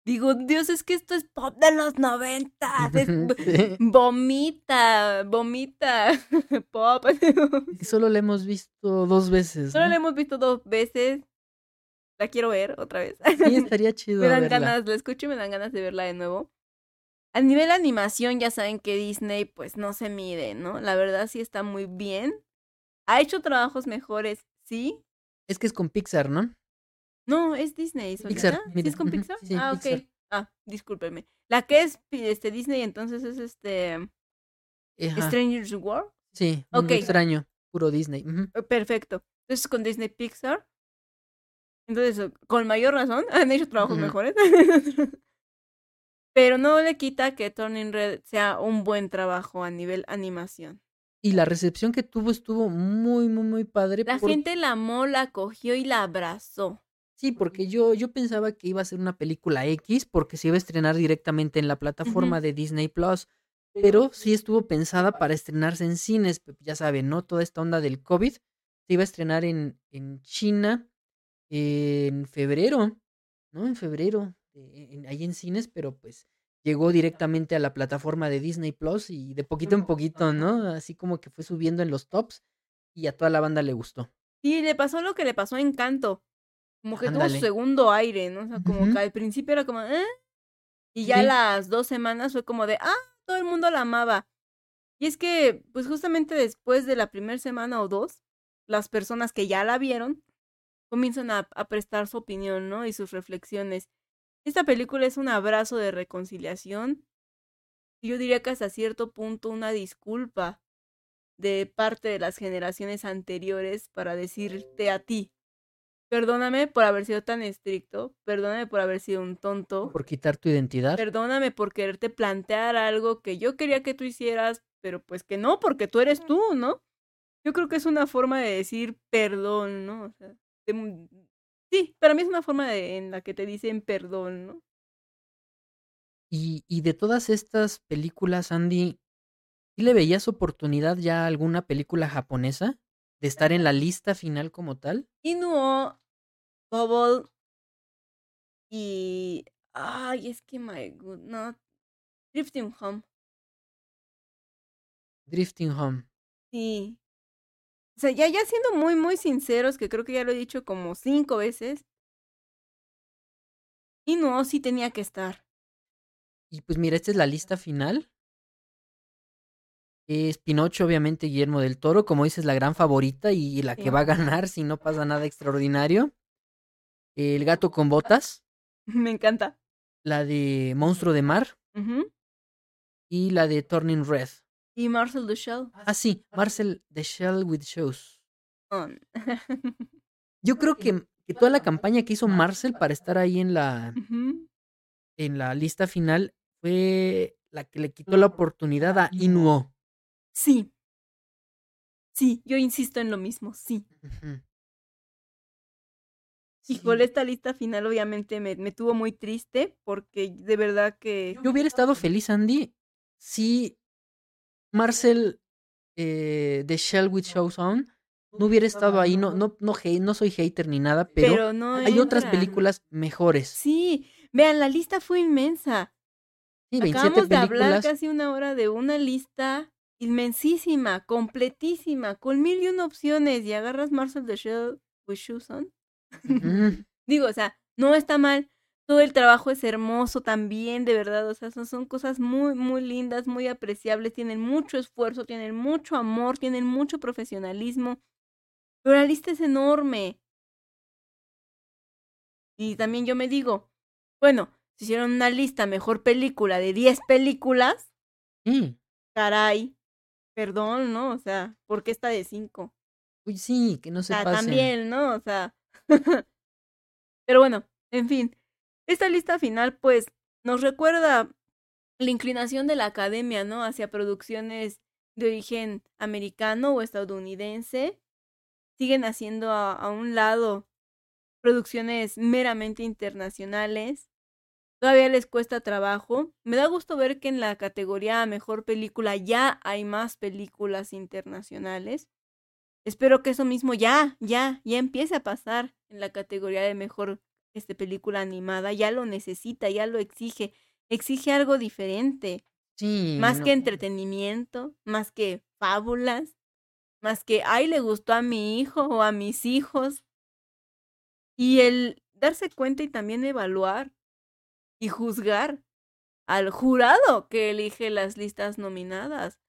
Digo, Dios, es que esto es pop de los noventas. es- Sí. Vomita, vomita pop. Y solo la hemos visto dos veces. Solo ¿no? la hemos visto dos veces. La quiero ver otra vez. Sí, estaría chido. me dan verla. ganas, la escucho y me dan ganas de verla de nuevo. A nivel animación, ya saben que Disney, pues no se mide, ¿no? La verdad sí está muy bien. Ha hecho trabajos mejores, sí. Es que es con Pixar, ¿no? No, es Disney. Pixar. ¿Sí es con Pixar? sí, ah, ok. Pixar. Ah, discúlpenme. La que es este, Disney, entonces es este. Ajá, Stranger's World. Sí, mundo Ok. extraño. Puro Disney. Eh, Perfecto. Entonces con Disney Pixar. Entonces, eh, con mayor razón, han hecho trabajos mejores. Pero no le quita que Turning Red sea un buen trabajo a nivel animación. Y la recepción que tuvo estuvo muy, muy, muy padre. La por- gente la amó, la cogió y la abrazó. Sí, porque yo, yo pensaba que iba a ser una película X porque se iba a estrenar directamente en la plataforma de Disney Plus. Pero sí estuvo pensada para estrenarse en cines. Ya saben, ¿no? Toda esta onda del COVID se iba a estrenar en, en China en febrero, ¿no? En febrero, eh, en- ahí en cines, pero pues llegó directamente a la plataforma de Disney Plus y de poquito en poquito, ¿no? Así como que fue subiendo en los tops y a toda la banda le gustó. Y le pasó lo que le pasó a Encanto. Como que tuvo su segundo aire, ¿no? O sea, como que al principio era como, ¿eh? Y ya Sí. las dos semanas fue como de, ah, todo el mundo la amaba. Y es que, pues justamente después de la primera semana o dos, las personas que ya la vieron comienzan a, a prestar su opinión, ¿no? Y sus reflexiones. Esta película es un abrazo de reconciliación. Yo diría que hasta cierto punto una disculpa de parte de las generaciones anteriores para decirte a ti, perdóname por haber sido tan estricto, perdóname por haber sido un tonto, Por quitar tu identidad. perdóname por quererte plantear algo que yo quería que tú hicieras, pero pues que no, porque tú eres tú, ¿no? Yo creo que es una forma de decir perdón, ¿no? O sea, de- sí, para mí es una forma de, en la que te dicen perdón, ¿no? Y, y de todas estas películas, Andy, ¿sí le veías oportunidad ya a alguna película japonesa de estar en la lista final como tal? Inuo, Bubble y... Ay, es que my good, no. Drifting Home, Drifting Home. sí. O sea, ya, ya siendo muy, muy sinceros, que creo que ya lo he dicho como cinco veces, Inuo sí tenía que estar. Y pues mira, esta es la lista final. Es Pinocho, obviamente, Guillermo del Toro, como dices, la gran favorita y la que va a ganar si no pasa nada extraordinario. El gato con botas, Me encanta. la de Monstruo de Mar y la de Turning Red. Y Marcel Duchamp. Ah, sí, Marcel the Shell with Shoes. on. Yo creo que, que toda la campaña que hizo Marcel para estar ahí en la, en la lista final fue la que le quitó la oportunidad a Inuo. Sí. Sí, yo insisto en lo mismo, sí. Híjole, Sí. esta lista final obviamente me, me tuvo muy triste porque de verdad que... Yo hubiera estado feliz, Andy, si Marcel eh, de Shell with Shows On no hubiera estado ahí. No, no, no, no soy hater ni nada, pero, Pero, no hay otras películas mejores. Sí, vean, la lista fue inmensa. Sí, 27 Acabamos de hablar casi una hora de una lista inmensísima, completísima, con mil y una opciones y agarras Marcel de Shell with Shoes On. Digo, o sea, no está mal, Todo el trabajo es hermoso también, de verdad. O sea, son, son cosas muy, muy lindas, muy apreciables. Tienen mucho esfuerzo, tienen mucho amor, tienen mucho profesionalismo. Pero la lista es enorme. Y también yo me digo, bueno, si hicieron una lista mejor película de 10 películas, Sí. caray, perdón, ¿no? O sea, ¿por qué está de 5? Uy, sí, que no O se sea, pasen. también, ¿no? O sea. Pero bueno, en fin. Esta lista final, pues, nos recuerda la inclinación de la academia, ¿no? Hacia producciones de origen americano o estadounidense. Siguen haciendo a, a un lado producciones meramente internacionales. Todavía les cuesta trabajo. Me da gusto ver que en la categoría mejor película ya hay más películas internacionales. Espero que eso mismo ya, ya, ya empiece a pasar en la categoría de mejor este, película animada. Ya lo necesita, ya lo exige. Exige algo diferente. Sí. Más no. que entretenimiento, más que fábulas, más que, ay, le gustó a mi hijo o a mis hijos. Y el darse cuenta y también evaluar y juzgar al jurado que elige las listas nominadas.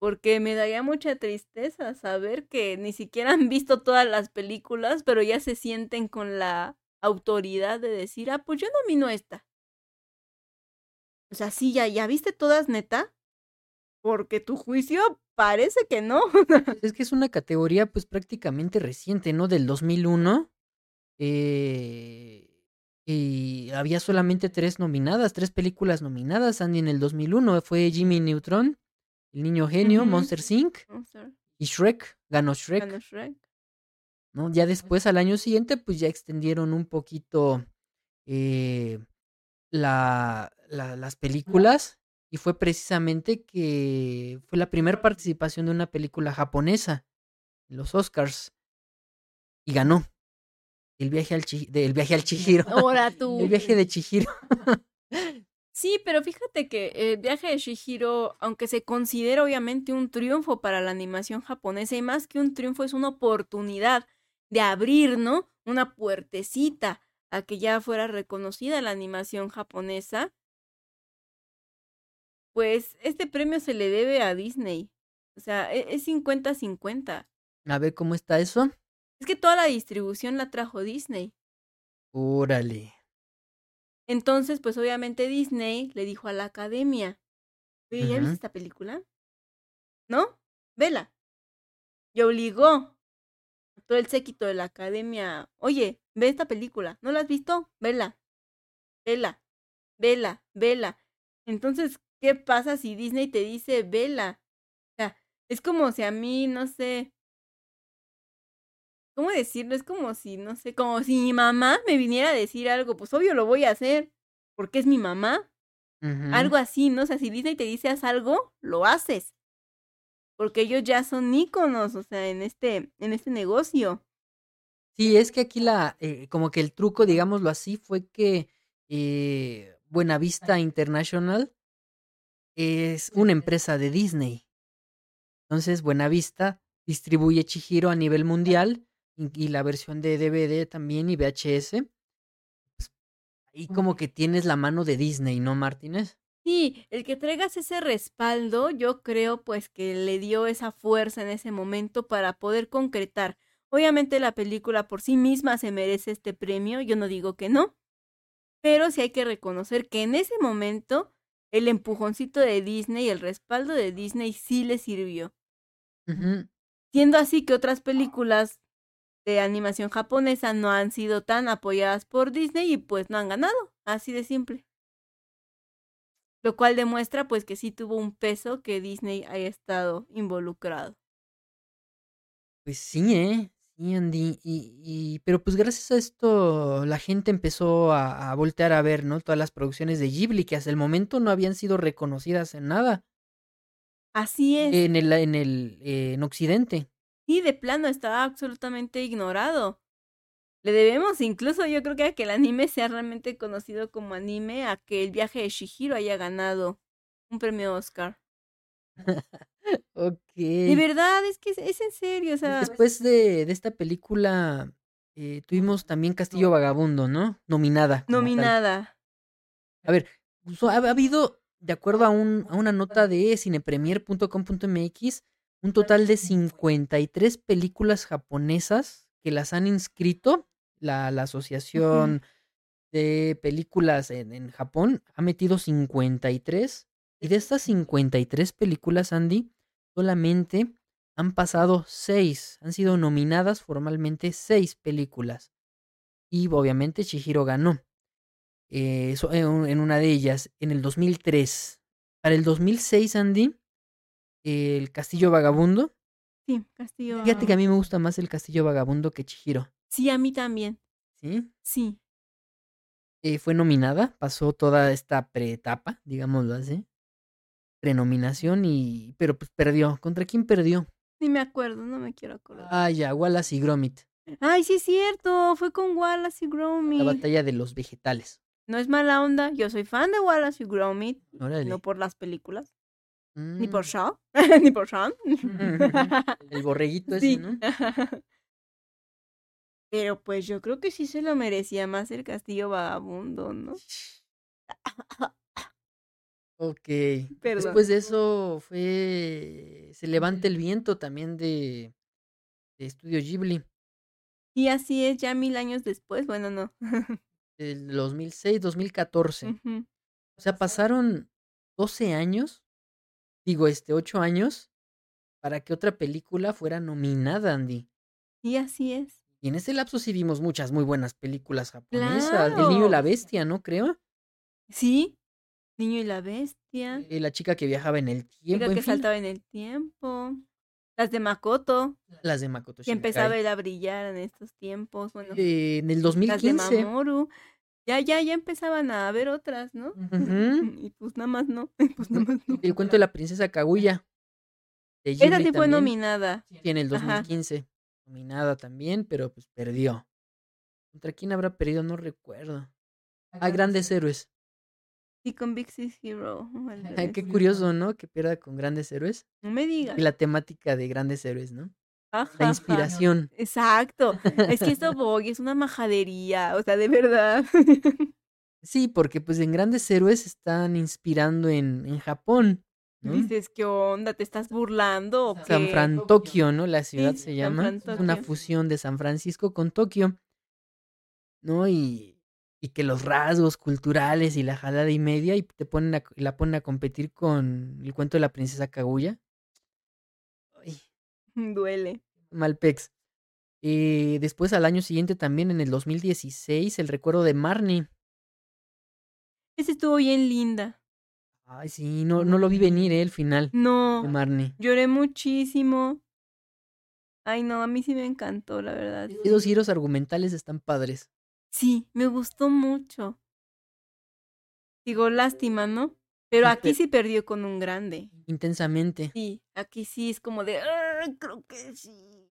Porque me daría mucha tristeza saber que ni siquiera han visto todas las películas, pero ya se sienten con la autoridad de decir, ah, pues yo nomino esta. O sea, sí, ya, ya viste todas, neta. Porque tu juicio parece que no. Es que es una categoría pues prácticamente reciente, ¿no? Del 2001. Eh, y había solamente tres nominadas, tres películas nominadas. Andy en el 2001 fue Jimmy Neutron, El Niño Genio. Monster Inc. Y Shrek. Ganó Shrek, ganó Shrek. ¿no? Ya después, al año siguiente, pues ya extendieron un poquito eh, la, la- las películas. Y fue precisamente que fue la primera participación de una película japonesa en los Oscars. Y ganó. El viaje al, Chi- de- el viaje al Chihiro. Ahora tú. El viaje de Chihiro. Sí, pero fíjate que el viaje de Shihiro, aunque se considera obviamente un triunfo para la animación japonesa, y más que un triunfo es una oportunidad de abrir, ¿no? Una puertecita a que ya fuera reconocida la animación japonesa. Pues este premio se le debe a Disney. O sea, e- es 50-50. A ver cómo está eso. Es que toda la distribución la trajo Disney. Órale. Entonces, pues obviamente Disney le dijo a la academia, oye, ¿ya viste Ujú. esta película? ¿No? Vela. Y obligó a todo el séquito de la academia, oye, ve esta película, ¿no la has visto? Vela. Vela. Vela. Vela. Entonces, ¿qué pasa si Disney te dice vela? O sea, es como si a mí, no sé, ¿cómo decirlo? Es como si, no sé, como si mi mamá me viniera a decir algo, pues obvio lo voy a hacer, porque es mi mamá. Algo así, ¿no? O sea, si Disney te dice haz algo, lo haces. Porque ellos ya son íconos, o sea, en este, en este negocio. Sí, es que aquí la, eh, como que el truco, digámoslo así, fue que eh, Buenavista International es una empresa de Disney. Entonces, Buenavista distribuye Chihiro a nivel mundial y, la versión de DVD también y VHS. Pues, ahí como que tienes la mano de Disney, ¿no, Martínez? Sí, el que traigas ese respaldo, yo creo pues que le dio esa fuerza en ese momento para poder concretar. Obviamente la película por sí misma se merece este premio, yo no digo que no, pero sí hay que reconocer que en ese momento el empujoncito de Disney, el respaldo de Disney sí le sirvió. Siendo así que otras películas de animación japonesa no han sido tan apoyadas por Disney y pues no han ganado, así de simple. Lo cual demuestra pues que sí tuvo un peso que Disney haya estado involucrado. Pues sí, ¿eh? Sí, Andy. Y, y, pero pues gracias a esto la gente empezó a, a voltear a ver, ¿no? Todas las producciones de Ghibli que hasta el momento no habían sido reconocidas en nada. Así es. En el, en el, eh, en Occidente. Sí, de plano estaba absolutamente ignorado. Le debemos incluso, yo creo que a que el anime sea realmente conocido como anime, a que el viaje de Shihiro haya ganado un premio Oscar. Ok. De verdad, es que es, es en serio, o sea, Después de, de esta película, eh, tuvimos también Castillo Vagabundo, ¿no? Nominada. tal. Nominada. A ver, ha habido, de acuerdo a, un, a una nota de cinepremier.com.mx, un total de 53 películas japonesas que las han inscrito. La, la Asociación de Películas en, en Japón ha metido 53. Y de estas 53 películas, Andy, solamente han pasado 6. Han sido nominadas formalmente 6 películas. Y obviamente Chihiro ganó eh, un- en una de ellas, en el 2003. Para el 2006, Andy, el Castillo Vagabundo. Sí, Castillo. Fíjate que a mí me gusta más el Castillo Vagabundo que Chihiro. Sí, a mí también. ¿sí? Sí. Eh, fue nominada, pasó toda esta preetapa, digámoslo así. Prenominación y. Pero pues perdió. ¿Contra quién perdió? Sí me acuerdo, no me quiero acordar. Ah, ya, Wallace y Gromit. Ay, sí es cierto, fue con Wallace y La Gromit. batalla de los vegetales. No es mala onda, yo soy fan de Wallace y Gromit, Órale. no por las películas, ni Mm, por Shaw, ni por Sean. El borreguito ese, Sí. ¿no? Pero pues yo creo que sí se lo merecía más el castillo vagabundo, ¿no? Ok. Perdón. Después de eso fue Se levanta el viento también de, de Estudio Ghibli. Y así es, ya mil años después, bueno, no. Del 2006, 2014. Ujú. O sea, pasaron 12 años, digo, este, 8 años, para que otra película fuera nominada, Andy. Y así es. Y en ese lapso sí vimos muchas muy buenas películas japonesas. El niño y la bestia, ¿no? Creo. Sí, Niño y la Bestia, Eh, la chica que viajaba en el tiempo. en que fin, saltaba en el tiempo, las de Makoto, las de Makoto que empezaba él a brillar en estos tiempos, bueno, Eh, en el las de 2015. Mamoru. Ya, ya, ya empezaban a haber otras, ¿no? Y pues nada más no, pues nada más no. El cuento de la princesa Kaguya. de Esa sí fue nominada. sí, en el Ajá. 2015. Nominada también, pero pues perdió. ¿Contra quién habrá perdido? No recuerdo. Ah, Grandes Héroes. Y con Big Sis Hero. Ay, qué curioso, ¿no? Que pierda con Grandes Héroes. No me digas. Y la temática de Grandes Héroes, ¿no? La inspiración. Exacto. Es que esto voy, es una majadería, o sea, de verdad. Sí, porque pues en Grandes Héroes están inspirando en, en Japón, ¿no? Dices, ¿qué onda? ¿Te estás burlando o San qué? Fran Tokio, ¿no? La ciudad Sí, se llama. Es una fusión de San Francisco con Tokio, ¿no? Y, y que los rasgos culturales y la jalada y media y te ponen a- la ponen a competir con el cuento de la princesa Kaguya. Duele. Malpex. Eh, después al año siguiente también en el 2016 el recuerdo de Marnie. Ese estuvo bien linda. Ay, sí, no, no lo vi venir, ¿eh? El final de No, Marnie. lloré muchísimo. Ay, no, a mí sí me encantó, la verdad. Esos giros argumentales están padres. Sí, me gustó mucho. Digo, lástima, ¿no? Pero aquí sí perdió con un grande. Intensamente. Sí, aquí sí es como de, "Ah, creo que sí.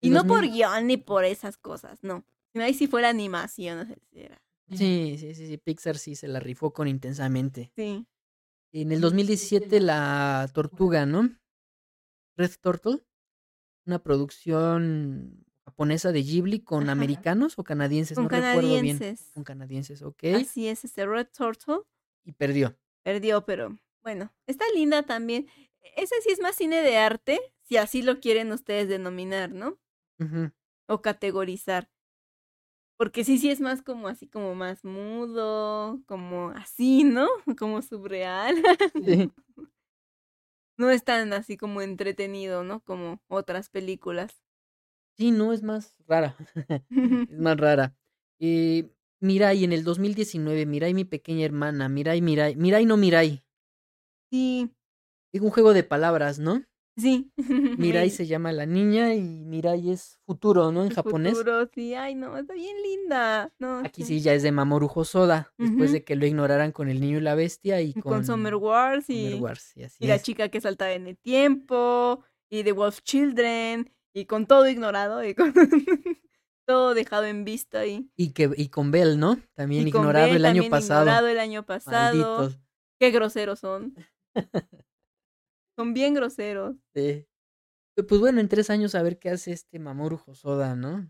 Y no por 2000 guion ni por esas cosas, no. Sino ahí sí fuera animación, o sea, sí era- Sí, sí, sí, sí, Pixar sí se la rifó con intensamente. Sí. En el 2017 la tortuga, ¿no? Red Turtle, una producción japonesa de Ghibli con Ajá. americanos o canadienses, Con no recuerdo bien. Con canadienses, ok. Así es, este Red Turtle Y perdió. perdió, pero bueno, está linda también. Ese sí es más cine de arte, si así lo quieren ustedes denominar, ¿no? O categorizar. Porque sí, sí es más como así, como más mudo, como así, ¿no? Como subreal. Sí. No es tan así como entretenido, ¿no? Como otras películas. Sí, no, es más rara. es más rara. Eh, Mirai en el 2019, Mirai mi pequeña hermana, Mirai, Mirai, Mirai no Mirai. Sí, Es un juego de palabras, ¿no? Sí. Mirai se llama la niña y Mirai es futuro, ¿no? En japonés. Futuro, sí, ay no, está bien linda. No, Aquí sí ya es de Mamoru Hosoda, después de que lo ignoraran con el niño y la bestia y Y con, Con, Summer Wars y, Summer Wars, y así y la es. chica que saltaba en el tiempo y The Wolf Children y con todo ignorado y con todo dejado en vista ahí. Y que y con Bell, ¿no? También y ignorado el año pasado. ignorado el año pasado. Malditos. Qué groseros son. son bien groseros. sí. Pues bueno, en tres años a ver qué hace este Mamoru Hosoda, ¿no?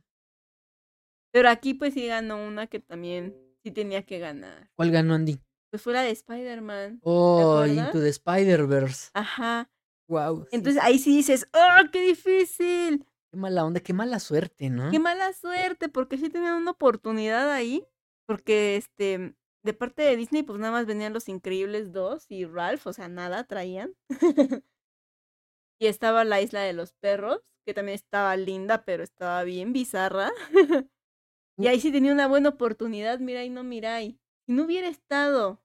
Pero aquí pues sí ganó una que también sí tenía que ganar. ¿Cuál ganó Andy? Pues fue la de Spider-Man. Oh? Into the Spider-Verse. Ajá. Wow. Entonces ahí sí dices, ¡oh, qué difícil! Qué mala onda, qué mala suerte, ¿no? Qué mala suerte, porque sí tenían una oportunidad ahí. Porque este, de parte de Disney, pues nada más venían los Increíbles 2 y Ralph, o sea, nada traían. y estaba la isla de los perros, que también estaba linda, pero estaba bien bizarra. y ahí sí tenía una buena oportunidad, mira y no mirai. Si no hubiera estado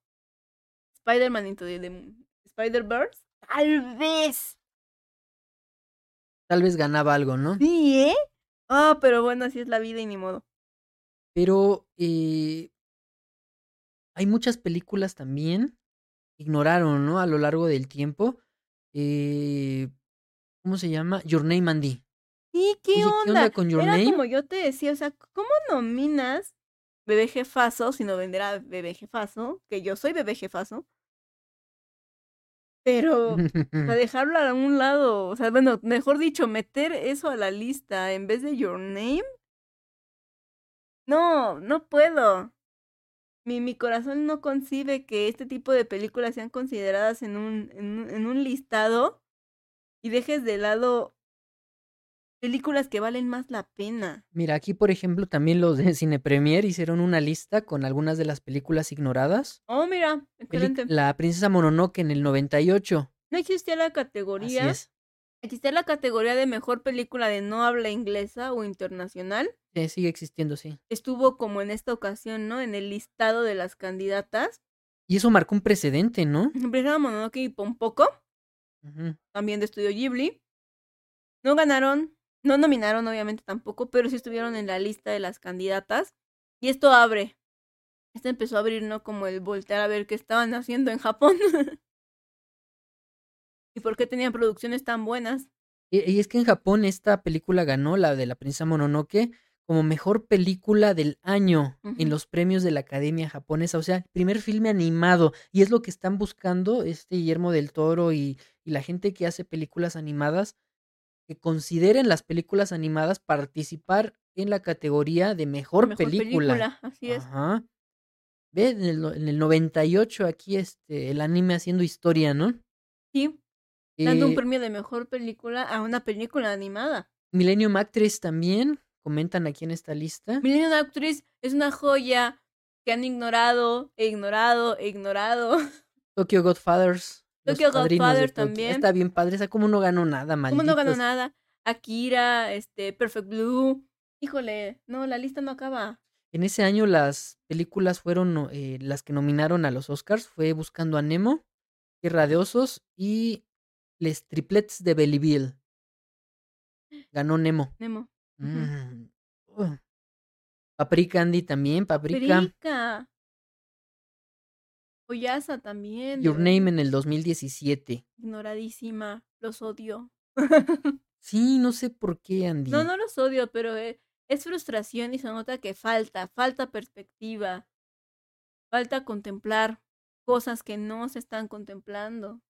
Spider-Man into the, Spider-Verse, tal vez. Tal vez ganaba algo, ¿no? Sí, ¿eh? Ah, pero bueno, así es la vida y ni modo. Pero eh, hay muchas películas también que ignoraron, ¿no? A lo largo del tiempo. Eh, ¿Cómo se llama? Your Name Andy. Sí, ¿qué Oye, onda? ¿qué onda con Your Era Name? como yo te decía, o sea, ¿cómo nominas bebé jefazo si no venderá bebé jefazo? Que yo soy bebé jefazo. Pero, sea, dejarlo a un lado, o sea, bueno, mejor dicho, meter eso a la lista en vez de Your Name. No, no puedo. Mi, mi corazón no concibe que este tipo de películas sean consideradas en un, en un, en un listado y dejes de lado películas que valen más la pena. Mira, aquí por ejemplo también los de Cine Premier hicieron una lista con algunas de las películas ignoradas. Oh, mira, excelente. La Princesa Mononoke en el 98. No existía la Así categoría. es. Existía la categoría de mejor película de no habla inglesa o internacional. Sí, sigue existiendo, sí. Estuvo como en esta ocasión, ¿no? En el listado de las candidatas. Y eso marcó un precedente, ¿no? Princesa Mononoke y Pompoco, Ujú. también de Estudio Ghibli. No ganaron, no nominaron obviamente tampoco, pero sí estuvieron en la lista de las candidatas. Y esto abre. Esto empezó a abrir, ¿no? Como el voltear a ver qué estaban haciendo en Japón. y por qué tenían producciones tan buenas. Y, y es que en Japón esta película ganó, la de la Princesa Mononoke, como mejor película del año en los premios de la Academia Japonesa. O sea, primer filme animado. Y es lo que están buscando este Guillermo del Toro y, y la gente que hace películas animadas, que consideren las películas animadas participar en la categoría de mejor, Mejor película. Así es. Ajá. Ve, en el, en el 98 aquí este, el anime haciendo historia, ¿no? Sí, dando un Eh, premio de mejor película a una película animada. Millennium Actress también, comentan aquí en esta lista. Millennium Actress es una joya que han ignorado, e ignorado, e ignorado. Tokyo Godfathers. Tokyo Padrinos de Godfather Tokio. también. Está bien padre, esa como no ganó nada, ¿Cómo no ganó nada? Akira, este, Perfect Blue. Híjole, no, la lista no acaba. En ese año las películas fueron eh, las que nominaron a los Oscars. Fue Buscando a Nemo, Tierra de Osos y Les Triplets de Belleville. Ganó Nemo. Nemo. Mm. Uh. Paprika Andy también, Paprika. Perica. Oyasa también. Your Name en el 2017. Ignoradísima. Los odio. Sí, no sé por qué, Andy. No, no los odio, pero eh, es frustración y se nota que falta, falta perspectiva, falta contemplar cosas que no se están contemplando.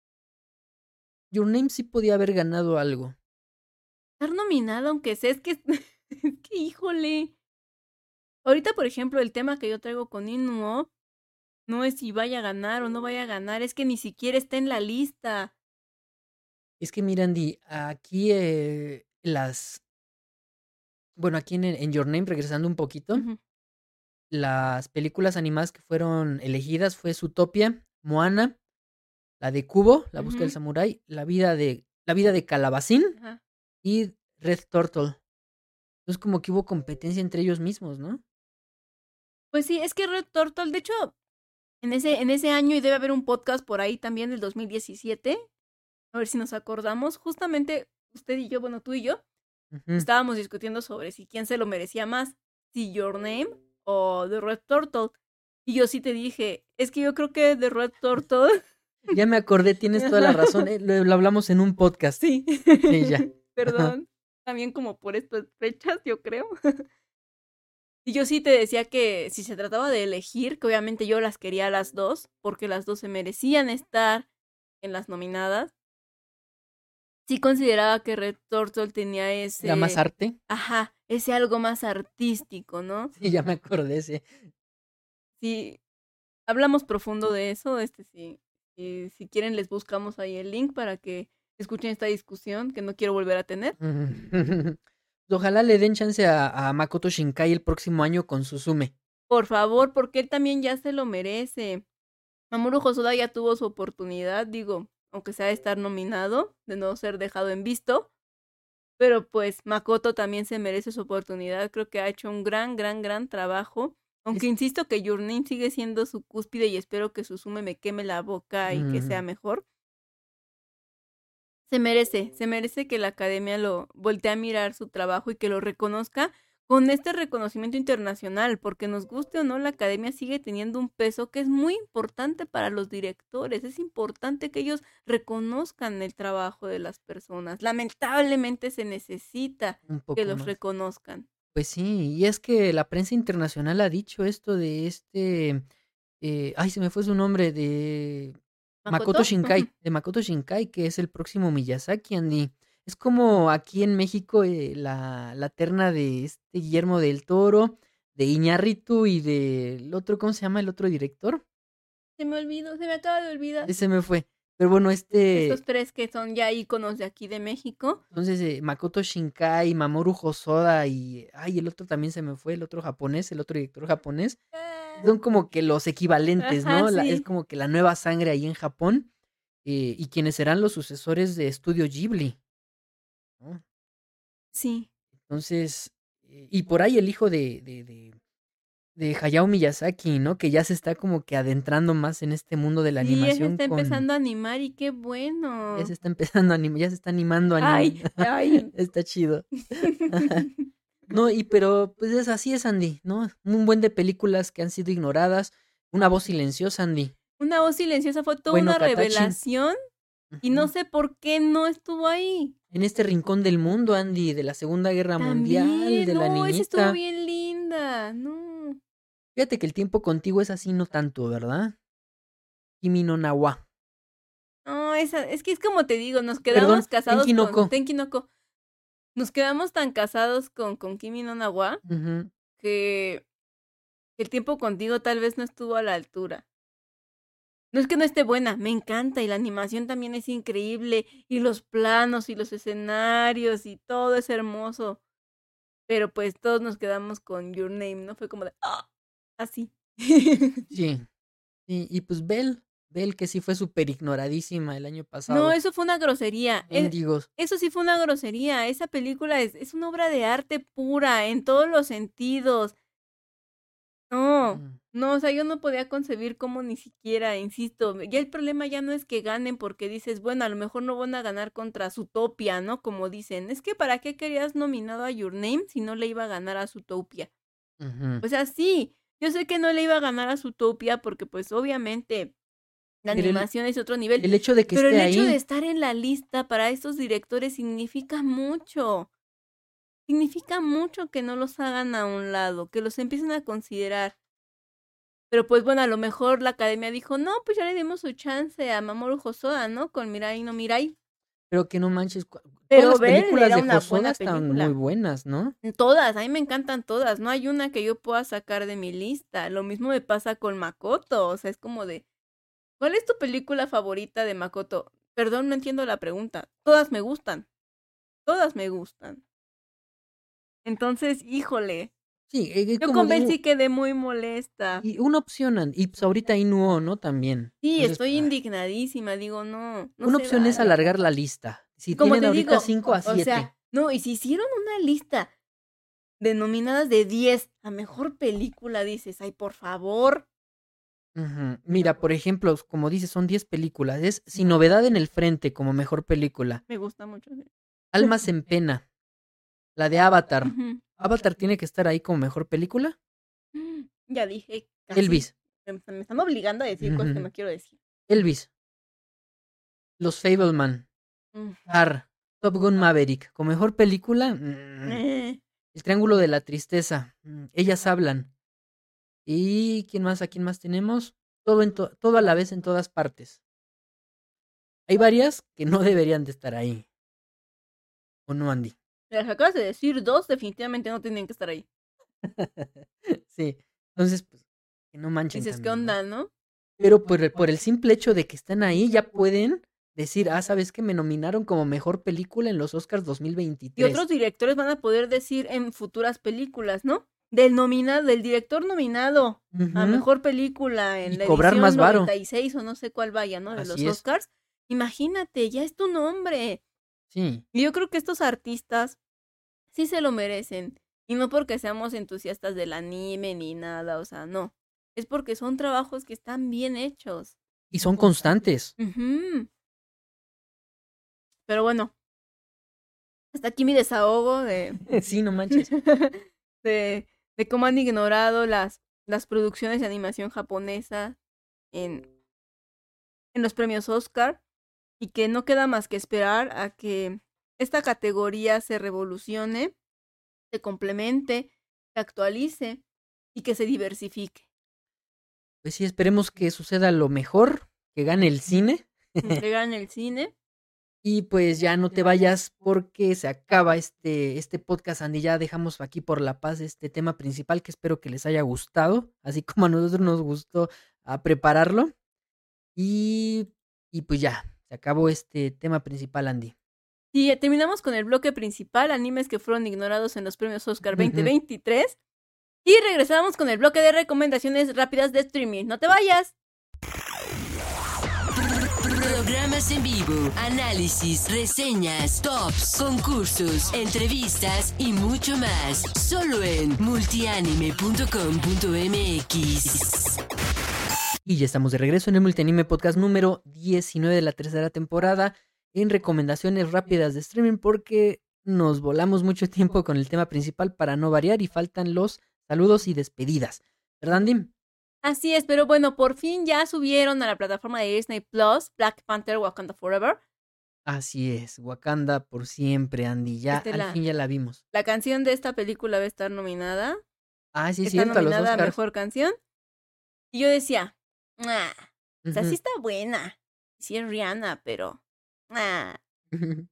Your Name sí podía haber ganado algo. Estar nominada, aunque sea, es que, es que híjole. Ahorita, por ejemplo, el tema que yo traigo con Inuo no es si vaya a ganar o no vaya a ganar, es que ni siquiera está en la lista. Es que mira, Andy, aquí eh, las... Bueno, aquí en, en Your Name, regresando un poquito, las películas animadas que fueron elegidas fue Zootopia, Moana, la de Kubo, La búsqueda del samurái, la vida de la vida de Calabacín y Red Turtle. Entonces como que hubo competencia entre ellos mismos, ¿no? Pues sí, es que Red Turtle, de hecho, en ese, en ese año, y debe haber un podcast por ahí también del 2017, a ver si nos acordamos, justamente usted y yo, bueno, tú y yo, estábamos discutiendo sobre si quién se lo merecía más, si Your Name o The Red Turtle. Y yo sí te dije, es que yo creo que The Red Turtle. Ya me acordé, tienes toda la razón, eh, lo, lo hablamos en un podcast. Sí. Sí, ya. Perdón. También como por estas fechas, yo creo. Y yo sí te decía que si se trataba de elegir, que obviamente yo las quería a las dos, porque las dos se merecían estar en las nominadas. sí consideraba que Red Turtle tenía ese... ¿La más arte? Ajá, ese algo más artístico, ¿no? Sí, ya me acordé, sí. Sí, hablamos profundo de eso, este sí. Y si quieren les buscamos ahí el link para que escuchen esta discusión que no quiero volver a tener. Ojalá le den chance a, a Makoto Shinkai el próximo año con Suzume. Por favor, porque él también ya se lo merece. Mamoru Hosoda ya tuvo su oportunidad, digo, aunque sea de estar nominado, de no ser dejado en visto. Pero pues Makoto también se merece su oportunidad. Creo que ha hecho un gran, gran, gran trabajo. Aunque insisto que Your Name sigue siendo su cúspide y espero que Suzume me queme la boca y que sea mejor. Se merece, se merece que la academia lo voltee a mirar su trabajo y que lo reconozca con este reconocimiento internacional, porque nos guste o no, la academia sigue teniendo un peso que es muy importante para los directores. Es importante que ellos reconozcan el trabajo de las personas. Lamentablemente se necesita que los reconozcan. Pues sí, y es que la prensa internacional ha dicho esto de este, eh, ay, se me fue su nombre, de Makoto, Shinkai, de Makoto Shinkai, que es el próximo Miyazaki, Andy. Es como aquí en México eh, la, la terna de este Guillermo del Toro, de Iñarritu y del otro, ¿cómo se llama el otro director? Se me olvidó, se me acaba de olvidar. Ese me fue. Pero bueno, este. Estos tres que son ya íconos de aquí de México. Entonces, eh, Makoto Shinkai, Mamoru Hosoda y. Ay, el otro también se me fue, el otro japonés, el otro director japonés. Ah. Son como que los equivalentes, ¿no? es como que la nueva sangre ahí en Japón. Eh, y quienes serán los sucesores de Estudio Ghibli. Sí. Entonces. Eh, y por ahí el hijo de, de de Hayao Miyazaki, ¿no? Que ya se está como que adentrando más en este mundo de la sí, animación. Ya se está empezando a animar y qué bueno. Ya se está empezando a animar, ya se está animando a animar. Ay, ay. está chido. no, y pero pues es así es Andy, ¿no? Un buen de películas que han sido ignoradas. Una voz silenciosa, Andy. Una voz silenciosa fue toda una revelación. Y no sé por qué no estuvo ahí. En este rincón del mundo, Andy, de la Segunda Guerra Mundial, de la niñita. Esa estuvo bien linda, no. Fíjate que el tiempo contigo es así, no tanto, ¿verdad? Kimi no Nawa. No, esa, es que es como te digo, nos quedamos casados con Tenkinoko. Nos quedamos tan casados con, con Kimi no Nawa que el tiempo contigo tal vez no estuvo a la altura. No es que no esté buena, me encanta y la animación también es increíble y los planos y los escenarios y todo es hermoso. Pero pues todos nos quedamos con Your Name, ¿no? Fue como de, ¡ah! Así. sí. sí. Y pues Bell, Bell que sí fue súper ignoradísima el año pasado. No, eso fue una grosería. E eso sí fue una grosería. Esa película es, es una obra de arte pura en todos los sentidos. No, mm. no, o sea, yo no podía concebir cómo ni siquiera, insisto, ya el problema ya no es que ganen porque dices, bueno, a lo mejor no van a ganar contra Zootopia, ¿no? Como dicen, es que ¿para qué querías nominado a Your Name si no le iba a ganar a Zootopia? O sea, sí, yo sé que no le iba a ganar a Zootopia porque pues obviamente la animación es otro nivel. El hecho de que pero el hecho de estar en la lista para estos directores significa mucho. Significa mucho que no los hagan a un lado, que los empiecen a considerar. Pero pues bueno, a lo mejor la academia dijo, no, pues ya le dimos su chance a Mamoru Hosoda, ¿no? Con Mirai no Mirai. Pero que no manches. Pero las películas de una buena están muy buenas, ¿no? Todas, a mí me encantan todas. No hay una que yo pueda sacar de mi lista. Lo mismo me pasa con Makoto. O sea, es como de. ¿Cuál es tu película favorita de Makoto? Perdón, no entiendo la pregunta. Todas me gustan. Todas me gustan. Entonces, híjole. Sí, eh, yo convencí que quedé muy molesta. Y una opción, y pues ahorita Inuo, ¿no? También. Sí, estoy indignadísima, digo, no. una opción es alargar la lista. Si Como tienen ahorita 5 a 7. O sea, no, y si hicieron una lista denominadas de 10 a mejor película, dices, ay, por favor. Mira, por ejemplo, como dices, son 10 películas. Es Sin Novedad en el Frente como mejor película. Me gusta mucho. Almas en Pena. La de Avatar. ¿Avatar tiene que estar ahí como mejor película? Ya dije. Elvis. Me, están obligando a decir cosas que no quiero decir. Elvis. Los Fableman. Tar. Top Gun Maverick. Como mejor película. Mm, eh. El Triángulo de la Tristeza. Mm, ellas hablan. ¿Y quién más? ¿A quién más tenemos? Todo, en todo a la vez en todas partes. Hay varias que no deberían de estar ahí. ¿O no, Andy? Las acabas de decir, dos definitivamente no tenían que estar ahí. sí. Entonces, pues, que no manchen. Dices, ¿qué onda, no? Pero por el, por el simple hecho de que están ahí, ya pueden decir, ah, ¿sabes que Me nominaron como mejor película en los Oscars Y 2023. otros directores van a poder decir en futuras películas, ¿no? Del nominado, del director nominado a mejor película en Y la cobrar edición más varo. 96 o no sé cuál vaya, ¿no? De los es. Oscars. Imagínate, ya es tu nombre. Sí. Y yo creo que estos artistas sí se lo merecen. Y no porque seamos entusiastas del anime ni nada, o sea, no. Es porque son trabajos que están bien hechos. Y son constantes. Pero bueno, hasta aquí mi desahogo de, sí, no manches. de, de cómo han ignorado las, las producciones de animación japonesa en, en los premios Oscar y que no queda más que esperar a que esta categoría se revolucione, se complemente, se actualice y que se diversifique. Pues sí, esperemos que suceda lo mejor, que gane el cine. Entregar en el cine. Y pues ya no te vayas porque se acaba este, este podcast, Andy. Ya dejamos aquí por la paz este tema principal que espero que les haya gustado, así como a nosotros nos gustó a prepararlo. Y, y pues ya, se acabó este tema principal, Andy. Y terminamos con el bloque principal, animes que fueron ignorados en los premios Oscar Ujú. 2023. Y regresamos con el bloque de recomendaciones rápidas de streaming. No te vayas. Programas en vivo, análisis, reseñas, tops, concursos, entrevistas y mucho más. Solo en multianime.com.mx. Y ya estamos de regreso en el Multianime Podcast número 19 de la tercera temporada en recomendaciones rápidas de streaming porque nos volamos mucho tiempo con el tema principal para no variar y faltan los saludos y despedidas. ¿Verdad, Andy? Así es, pero bueno, por fin ya subieron a la plataforma de Disney Plus Black Panther Wakanda Forever. Así es, Wakanda por siempre, Andy. Ya Este al la- fin ya la vimos. La canción de esta película va a estar nominada. Ah, sí, es está cierto, a los nominada a mejor canción. Y yo decía, "Ah, o sea, sí está buena. Sí es Rihanna, pero. ah".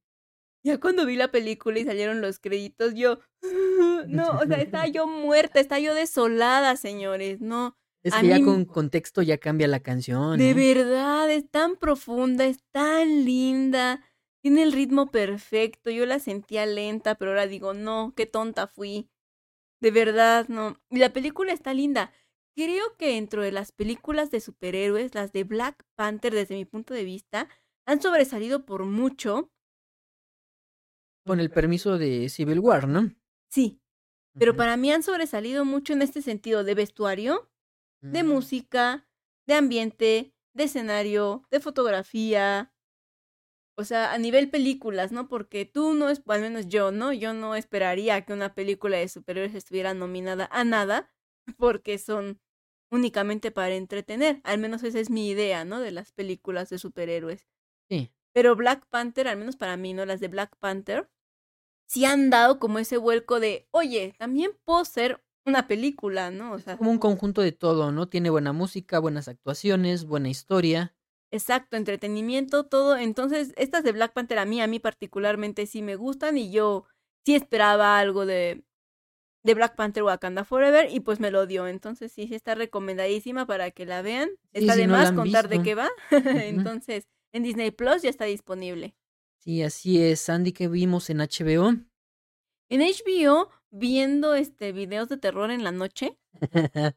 Ya cuando vi la película y salieron los créditos, yo. No, o sea, estaba yo muerta, estaba yo desolada, señores. No, es que ya mí- con contexto ya cambia la canción. de ¿eh? verdad, es tan profunda, es tan linda. Tiene el ritmo perfecto. Yo la sentía lenta, pero ahora digo, no, qué tonta fui. De verdad, no. Y la película está linda. Creo que dentro de las películas de superhéroes, las de Black Panther, desde mi punto de vista, han sobresalido por mucho. Con el permiso de Civil War, ¿no? Sí, pero para mí han sobresalido mucho en este sentido de vestuario, de Mm. música, de ambiente, de escenario, de fotografía. O sea, a nivel películas, ¿no? Porque tú no es, al menos yo, ¿no? Yo no esperaría que una película de superhéroes estuviera nominada a nada, porque son únicamente para entretener. Al menos esa es mi idea, ¿no? De las películas de superhéroes. Sí. Pero Black Panther, al menos para mí, ¿no? Las de Black Panther, sí han dado como ese vuelco de, oye, también puedo ser una película, ¿no? O sea, Como un conjunto de todo, ¿no? Tiene buena música, buenas actuaciones, buena historia. exacto, entretenimiento, todo. Entonces, estas de Black Panther a mí, a mí particularmente sí me gustan y yo sí esperaba algo de, de Black Panther Wakanda Forever y pues me lo dio. Entonces, sí, sí está recomendadísima para que la vean. Sí, Está si de no más contar de qué va. Entonces, en Disney Plus ya está disponible. Sí, así es. Andy, que vimos en HBO? En HBO, viendo este videos de terror en la noche.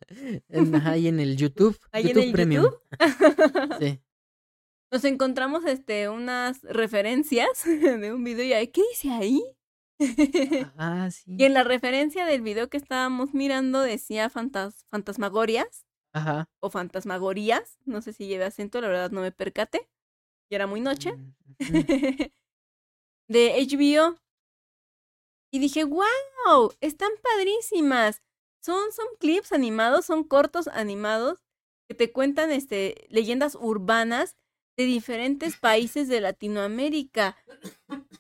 Y en el YouTube. Ahí en el Premium. YouTube. Sí. Nos encontramos este unas referencias de un video y ahí, ¿qué dice ahí? Ah, sí. y en la referencia del video que estábamos mirando decía fantas fantasmagorias Ajá. o fantasmagorías, no sé si lleve acento, la verdad no me percate. Y era muy noche. Mm, de HBO. Y dije, wow, están padrísimas. Son, son clips animados, son cortos animados que te cuentan este, leyendas urbanas de diferentes países de Latinoamérica.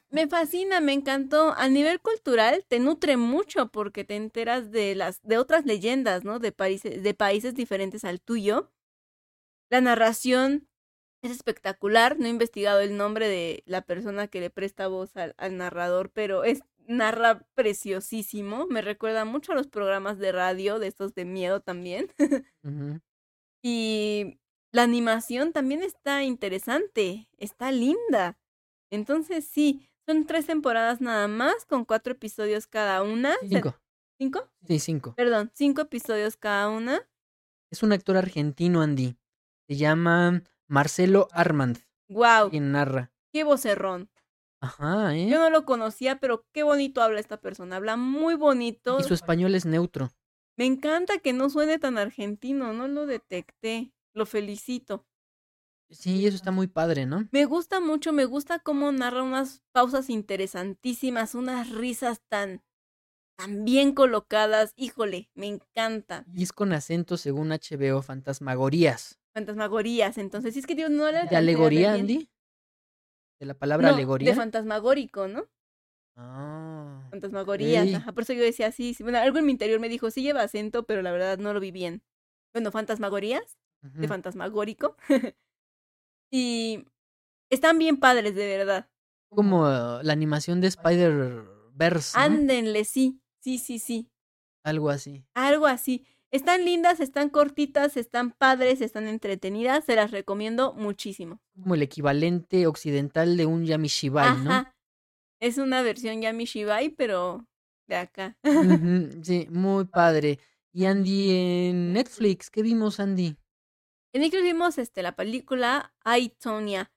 Me fascina, me encantó. A nivel cultural te nutre mucho porque te enteras de las de otras leyendas, ¿no? De países de países diferentes al tuyo. La narración Es espectacular, no he investigado el nombre de la persona que le presta voz al, al narrador, pero es narra preciosísimo, me recuerda mucho a los programas de radio, de estos de miedo también. Y la animación también está interesante, está linda. Entonces sí, son tres temporadas nada más, con cuatro episodios cada una. Cinco. ¿Cinco? Sí, cinco. Perdón, cinco episodios cada una. Es un actor argentino, Andy. Se llama Marcelo Armand. ¡Wow! Quien narra. ¡Qué vocerrón! Ajá, ¿eh? Yo no lo conocía, pero qué bonito habla esta persona. Habla muy bonito. Y su español es neutro. Me encanta que no suene tan argentino, no lo detecté. Lo felicito. Sí, eso está muy padre, ¿no? Me gusta mucho, me gusta cómo narra unas pausas interesantísimas, unas risas tan, tan bien colocadas. Híjole, me encanta. Y es con acento según HBO Fantasmagorías. Fantasmagorías, entonces, sí es que Dios no le ¿De alegoría. Andy? ¿De la palabra No, alegoría? De fantasmagórico, ¿no? Ah. Fantasmagorías, ajá, por eso yo decía sí, sí, bueno, algo en mi interior me dijo, sí lleva acento, pero la verdad no lo vi bien. Bueno, fantasmagorías, de fantasmagórico. y están bien padres, de verdad. Como la animación de Spider-Verse, ¿no? Ándenle, sí, sí, sí, sí. Algo así. Algo así. Están lindas, están cortitas, están padres, están entretenidas. Se las recomiendo muchísimo. Como el equivalente occidental de un Yamishibai, ¿no? Ajá. Es una versión Yami Shibai, pero de acá. Sí, muy padre. Y Andy, en Netflix, ¿qué vimos, Andy? En Netflix vimos este, la película I, Tonya.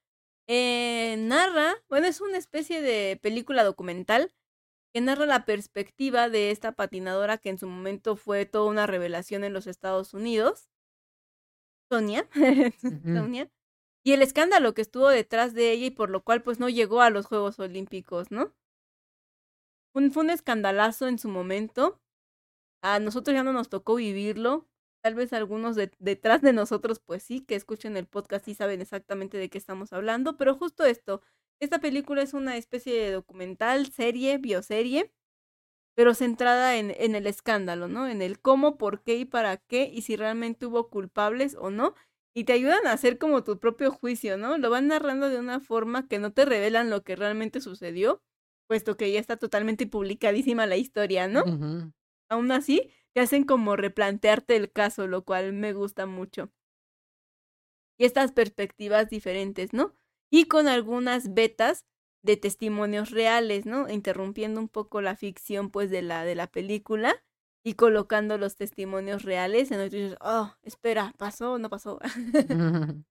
Eh, narra, bueno, es una especie de película documental que narra la perspectiva de esta patinadora que en su momento fue toda una revelación en los Estados Unidos. Sonia. Y el escándalo que estuvo detrás de ella y por lo cual pues no llegó a los Juegos Olímpicos, ¿no? Un, fue un escandalazo en su momento. A nosotros ya no nos tocó vivirlo. Tal vez algunos de- detrás de nosotros, pues sí, que escuchen el podcast y saben exactamente de qué estamos hablando. Pero justo esto, esta película es una especie de documental, serie, bioserie, pero centrada en, en el escándalo, ¿no? En el cómo, por qué y para qué, y si realmente hubo culpables o no. Y te ayudan a hacer como tu propio juicio, ¿no? Lo van narrando de una forma que no te revelan lo que realmente sucedió, puesto que ya está totalmente publicadísima la historia, ¿no? Ujú. aún así te hacen como replantearte el caso, lo cual me gusta mucho. Y estas perspectivas diferentes, ¿no? Y con algunas betas de testimonios reales, ¿no? Interrumpiendo un poco la ficción, pues, de la, de la película y colocando los testimonios reales en donde tú dices, oh, espera, ¿pasó o no pasó?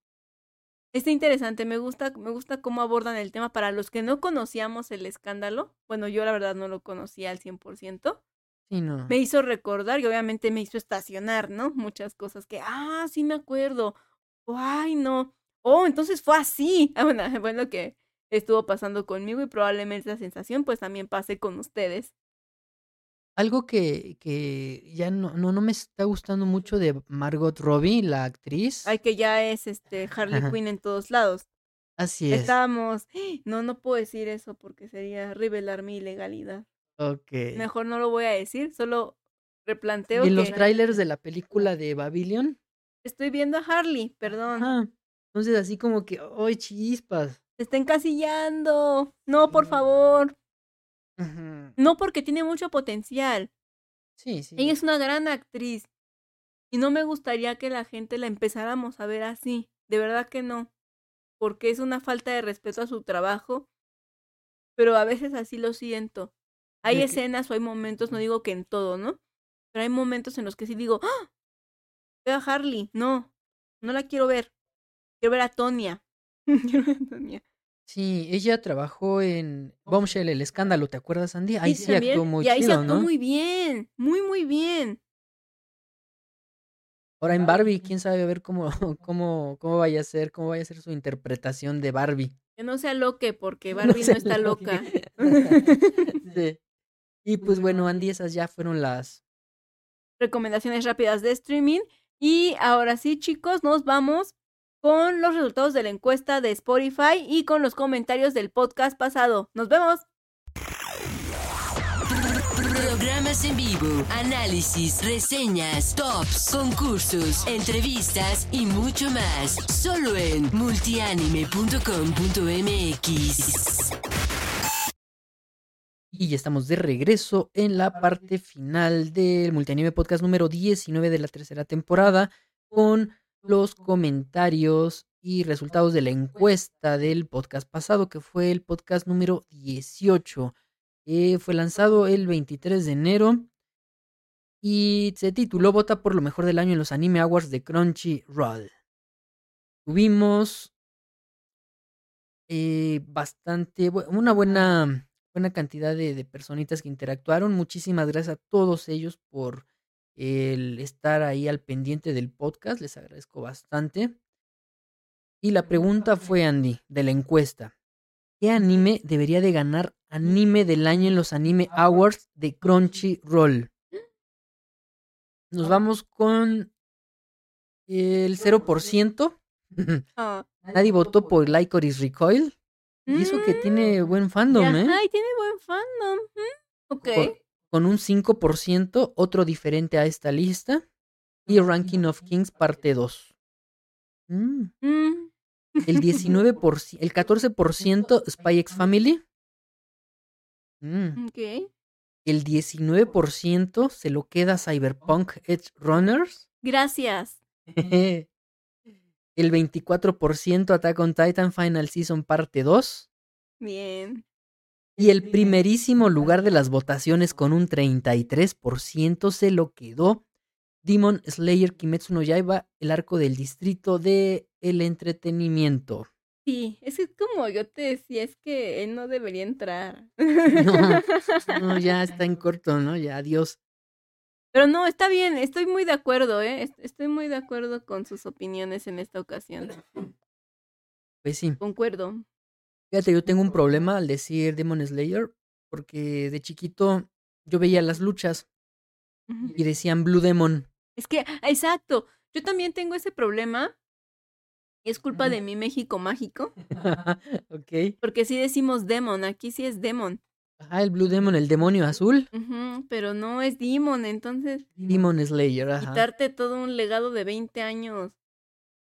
Está interesante, me gusta, me gusta cómo abordan el tema para los que no conocíamos el escándalo. Bueno, yo la verdad no lo conocía al 100%. Sí, no. me hizo recordar y obviamente me hizo estacionar, ¿no? Muchas cosas que, ah, sí me acuerdo. O, ay, no. Oh, entonces fue así. Ah, bueno, fue lo que estuvo pasando conmigo y probablemente esa sensación pues también pase con ustedes. Algo que, que ya no, no, no me está gustando mucho de Margot Robbie, la actriz. Ay, que ya es este Harley Ajá. Quinn en todos lados. Así es. Estábamos, no, no puedo decir eso porque sería revelar mi ilegalidad. Ok. Mejor no lo voy a decir, solo replanteo Y que los trailers de la película de Babylon. estoy viendo a Harley, perdón. Entonces así como que, ¡ay, chispas! Se está encasillando. No, por favor. Ujú. No porque tiene mucho potencial. Sí, sí. Ella es una gran actriz. Y no me gustaría que la gente la empezáramos a ver así. De verdad que no. Porque es una falta de respeto a su trabajo. Pero a veces así lo siento. Hay De que- escenas o hay momentos, no digo que en todo, ¿no? Pero hay momentos en los que sí digo, ¡Ah! Veo a Harley. No, no la quiero ver. Quiero ver a Tonia. quiero ver a Tonia. Sí, ella trabajó en Bombshell, el escándalo, ¿te acuerdas, Andy? Ahí sí, también. actuó muy y ahí chido, se actuó ¿no? muy bien. Muy, muy bien. Ahora en Barbie, quién sabe a ver cómo, cómo, cómo vaya a ser, cómo vaya a ser su interpretación de Barbie. Que no sea loque, porque Barbie no, está lo loca. Sí. Y pues bueno, Andy, esas ya fueron las recomendaciones rápidas de streaming. Y ahora sí, chicos, nos vamos con los resultados de la encuesta de Spotify y con los comentarios del podcast pasado. Nos vemos. Programas en vivo, análisis, reseñas, tops, concursos, entrevistas y mucho más. Solo en multianime.com.mx. Y ya estamos de regreso en la parte final del Multianime Podcast número 19 de la tercera temporada con los comentarios y resultados de la encuesta del podcast pasado, que fue el podcast número 18. Eh, fue lanzado el 23 de enero y se tituló Vota por lo mejor del año en los Anime Awards de Crunchyroll. Tuvimos eh, bastante, una buena, buena cantidad de, de personitas que interactuaron. Muchísimas gracias a todos ellos por el estar ahí al pendiente del podcast. Les agradezco bastante. Y la pregunta fue, Andy, de la encuesta. ¿Qué anime debería de ganar anime del año en los Anime Awards de Crunchyroll? Nos vamos con el 0%. Ah. Nadie votó por Lycoris Recoil. Y eso que Mm, tiene buen fandom, ¿eh? Ay, tiene fandom. Mm, Ok. Con, con un 5%, otro diferente a esta lista. Y Ranking of Kings parte 2. Mm, Mm, El 19%, el 14% Spy X Family. Mm, ok. El 19% se lo queda Cyberpunk Edge Runners. Gracias. El 24% Attack on Titan Final Season parte 2. Bien. Y el primerísimo lugar de las votaciones con un 33% se lo quedó Demon Slayer Kimetsu no Yaiba, el arco del distrito de el entretenimiento. Sí, es que como yo te decía, es que él no debería entrar. No, ya está en corto, ¿no? Ya, adiós. Pero no, está bien, estoy muy de acuerdo, ¿eh? Est- Estoy muy de acuerdo con sus opiniones en esta ocasión. Pues sí. Concuerdo. Fíjate, yo tengo un problema al decir Demon Slayer, porque de chiquito yo veía las luchas y decían Blue Demon. Es que, ah, exacto, yo también tengo ese problema. Es culpa de mi México mágico, ok. porque sí decimos demon, aquí sí es demon. Ajá, el Blue Demon, el demonio azul. Pero no es demon, entonces Demon Slayer, ajá. quitarte todo un legado de 20 años.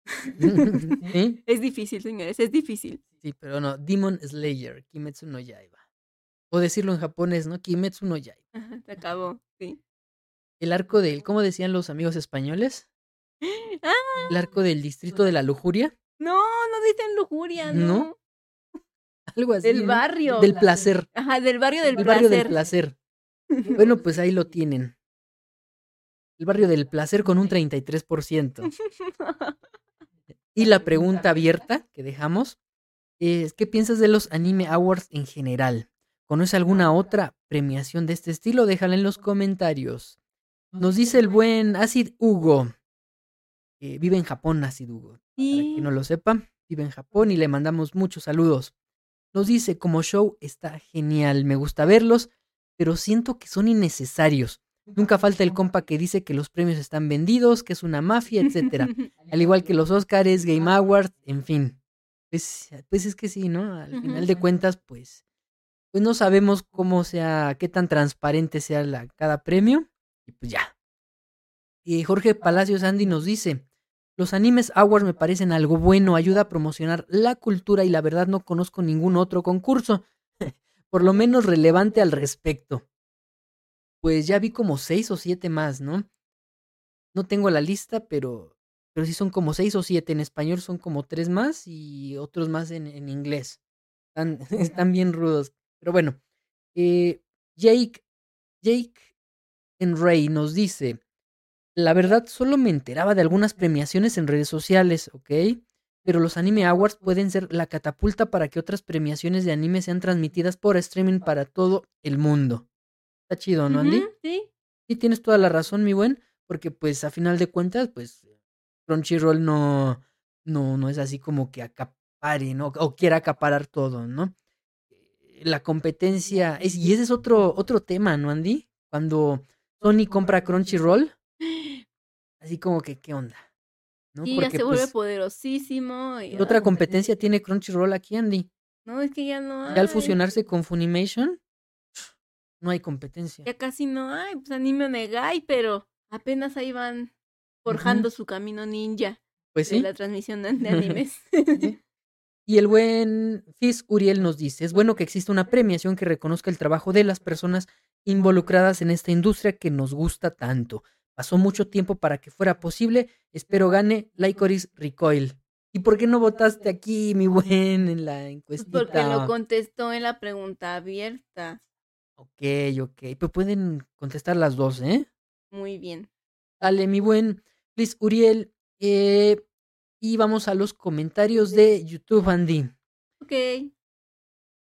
¿Sí? Es difícil, señores, es difícil. Sí, pero no, Demon Slayer, Kimetsu no Yaiba. O decirlo en japonés, ¿no? Kimetsu no Yaiba. Ajá, Se acabó, sí. El arco del, ¿cómo decían los amigos españoles? ¡Ah! El arco del distrito de la lujuria. No, no dicen lujuria, no. ¿No? Algo así. Del ¿no? barrio. Del placer. Ajá, del barrio del El barrio del placer. placer. Bueno, pues ahí lo tienen. El barrio del placer con un 33%. Y la pregunta abierta que dejamos es, ¿qué piensas de los Anime Awards en general? ¿Conoces alguna otra premiación de este estilo? Déjala en los comentarios. Nos dice el buen Acid Hugo. que vive en Japón, Acid Hugo. Para quien no lo sepa, vive en Japón y le mandamos muchos saludos. Nos dice, como show está genial, me gusta verlos, pero siento que son innecesarios. Nunca falta el compa que dice que los premios están vendidos, que es una mafia, etcétera. Al igual que los Oscars, Game Awards, en fin. Pues, pues es que sí, ¿no? Al final de cuentas, pues, pues no sabemos cómo sea, qué tan transparente sea la, cada premio. Y pues ya. Y Jorge Palacios Andy nos dice, los animes awards me parecen algo bueno, ayuda a promocionar la cultura y la verdad no conozco ningún otro concurso, por lo menos relevante al respecto. Pues ya vi como seis o siete más, ¿no? No tengo la lista, pero, pero sí son como seis o siete. En español son como tres más y otros más en, en inglés. Están, están bien rudos. Pero bueno, eh, Jake, Jake Enray nos dice, la verdad solo me enteraba de algunas premiaciones en redes sociales, ¿ok? Pero los Anime Awards pueden ser la catapulta para que otras premiaciones de anime sean transmitidas por streaming para todo el mundo. Está chido, ¿no, Andy? Sí. Sí, tienes toda la razón, mi buen, porque pues a final de cuentas, pues Crunchyroll no, no, no es así como que acapare, ¿no? O quiera acaparar todo, ¿no? Eh, La competencia, es, y ese es otro, otro tema, ¿no, Andy? Cuando Sony compra Crunchyroll, así como que, ¿qué onda? ¿No? Y ya se vuelve pues, poderosísimo. y- ¿qué otra competencia tiene Crunchyroll aquí, Andy? No, es que ya no Ya al fusionarse con Funimation, no hay competencia. Ya casi no hay, pues anime Onegai, pero apenas ahí van forjando su camino ninja Pues de sí. la transmisión de animes. Sí. Y el buen Fizz Uriel nos dice, es bueno que exista una premiación que reconozca el trabajo de las personas involucradas en esta industria que nos gusta tanto. Pasó mucho tiempo para que fuera posible, espero gane Lycoris Recoil. ¿Y por qué no votaste aquí, mi buen, en la encuestita? porque lo contestó en la pregunta abierta. Ok, ok, pues pueden contestar las dos, ¿eh? Muy bien. Dale, mi buen Fizz Uriel. eh, y vamos a los comentarios de YouTube, Andy. Ok.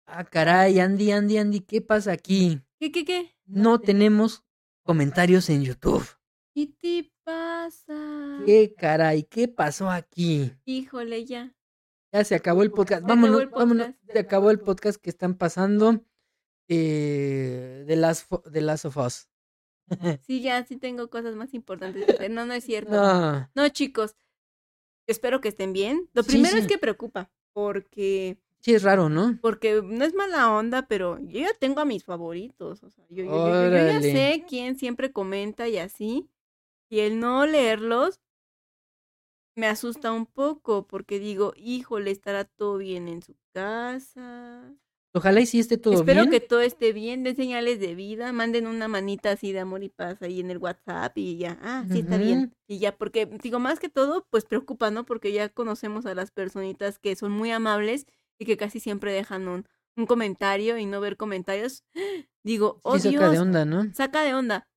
Ah, caray, Andy, Andy, Andy, ¿qué pasa aquí? ¿Qué, qué, qué? No tenemos comentarios en YouTube. ¿Qué te pasa? ¿Qué caray? ¿Qué pasó aquí? Híjole, ya. Ya se acabó el podcast. Se acabó Vámonos, vámonos. Se acabó el podcast que están pasando eh, de las de las of Us. Sí, ya, sí tengo cosas más importantes que hacer. No, no es cierto. No, No, chicos. Espero que estén bien. Lo primero sí. es que preocupa, porque sí es raro, ¿no? porque no es mala onda, pero yo ya tengo a mis favoritos. O sea, yo, yo- yo- yo ya sé quién siempre comenta y así. Y el no leerlos me asusta un poco, porque digo, híjole, estará todo bien en su casa. Ojalá y sí esté todo Espero bien. que todo esté bien, den señales de vida, manden una manita así de amor y paz ahí en el WhatsApp y ya, ah, sí está bien. Y ya, porque digo, más que todo, pues preocupa, ¿no? Porque ya conocemos a las personitas que son muy amables y que casi siempre dejan un, un comentario y no ver comentarios. Digo, oh Sí saca Dios, de onda, ¿no? saca de onda.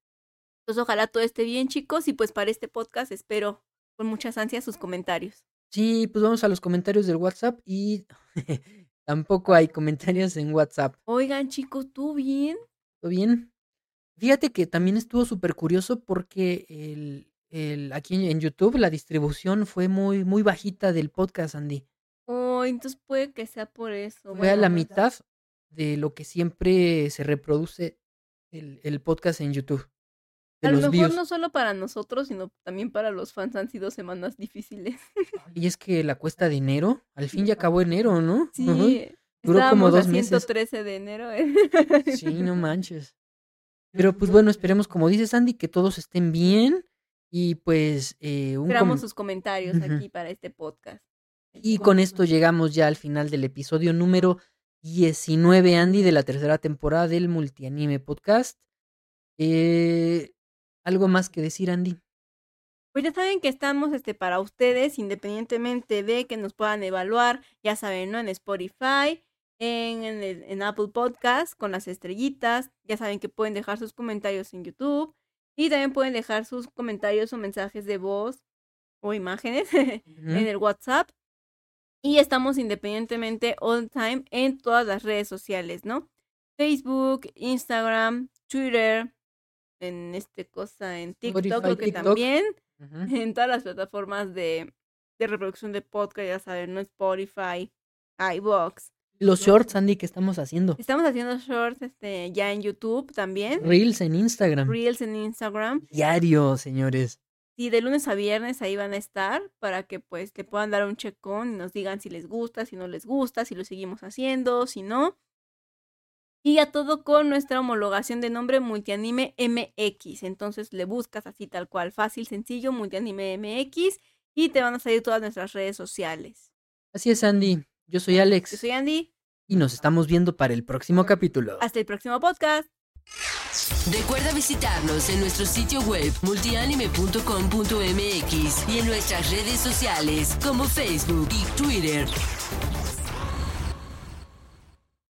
Entonces ojalá todo esté bien, chicos, y pues para este podcast espero con muchas ansias sus comentarios. Sí, pues vamos a los comentarios del WhatsApp y tampoco hay comentarios en WhatsApp. Oigan, chicos, ¿tú bien? ¿Todo bien? Fíjate que también estuvo súper curioso porque el, el, aquí en, YouTube la distribución fue muy, muy bajita del podcast, Andy. Oh, entonces puede que sea por eso. Fue a la mitad de lo que siempre se reproduce el, el podcast en YouTube. A lo mejor views. no solo para nosotros, sino también para los fans han sido semanas difíciles. Y es que la cuesta de enero, al fin ya acabó enero, ¿no? Sí. Duró como dos a meses. 113 de enero. ¿eh? Sí, no manches. Pero pues bueno, esperemos, como dices Andy, que todos estén bien y pues eh, un Esperamos com- sus comentarios aquí para este podcast. Y con esto llegamos ya al final del episodio número 19, Andy, de la tercera temporada del Multianime Podcast. Eh, ¿Algo más que decir, Andy? Pues ya saben que estamos este, para ustedes, independientemente de que nos puedan evaluar, ya saben, ¿no? En Spotify, en, en, el- en Apple Podcast, con las estrellitas. Ya saben que pueden dejar sus comentarios en YouTube. Y también pueden dejar sus comentarios o mensajes de voz o imágenes en el WhatsApp. Y estamos independientemente all time en todas las redes sociales, ¿no? Facebook, Instagram, Twitter, en este cosa, en TikTok, Spotify, creo que TikTok. también, Ujú. en todas las plataformas de, de reproducción de podcast, ya saben, ¿no? Spotify, iVoox. Los shorts, Andy, que estamos haciendo. Estamos haciendo shorts este, ya en YouTube también, Reels en Instagram. Reels en Instagram. Diario, señores. Sí, de lunes a viernes ahí van a estar para que pues le puedan dar un checón y nos digan si les gusta, si no les gusta, si lo seguimos haciendo, si no. Y a todo con nuestra homologación de nombre Multianime MX. Entonces le buscas así tal cual, fácil, sencillo, Multianime MX y te van a salir todas nuestras redes sociales. Así es, Andy. Yo soy Alex Yo soy Andy, y nos estamos viendo para el próximo capítulo. hasta el próximo podcast. Recuerda visitarnos en nuestro sitio web multianime.com.mx y en nuestras redes sociales como Facebook y Twitter.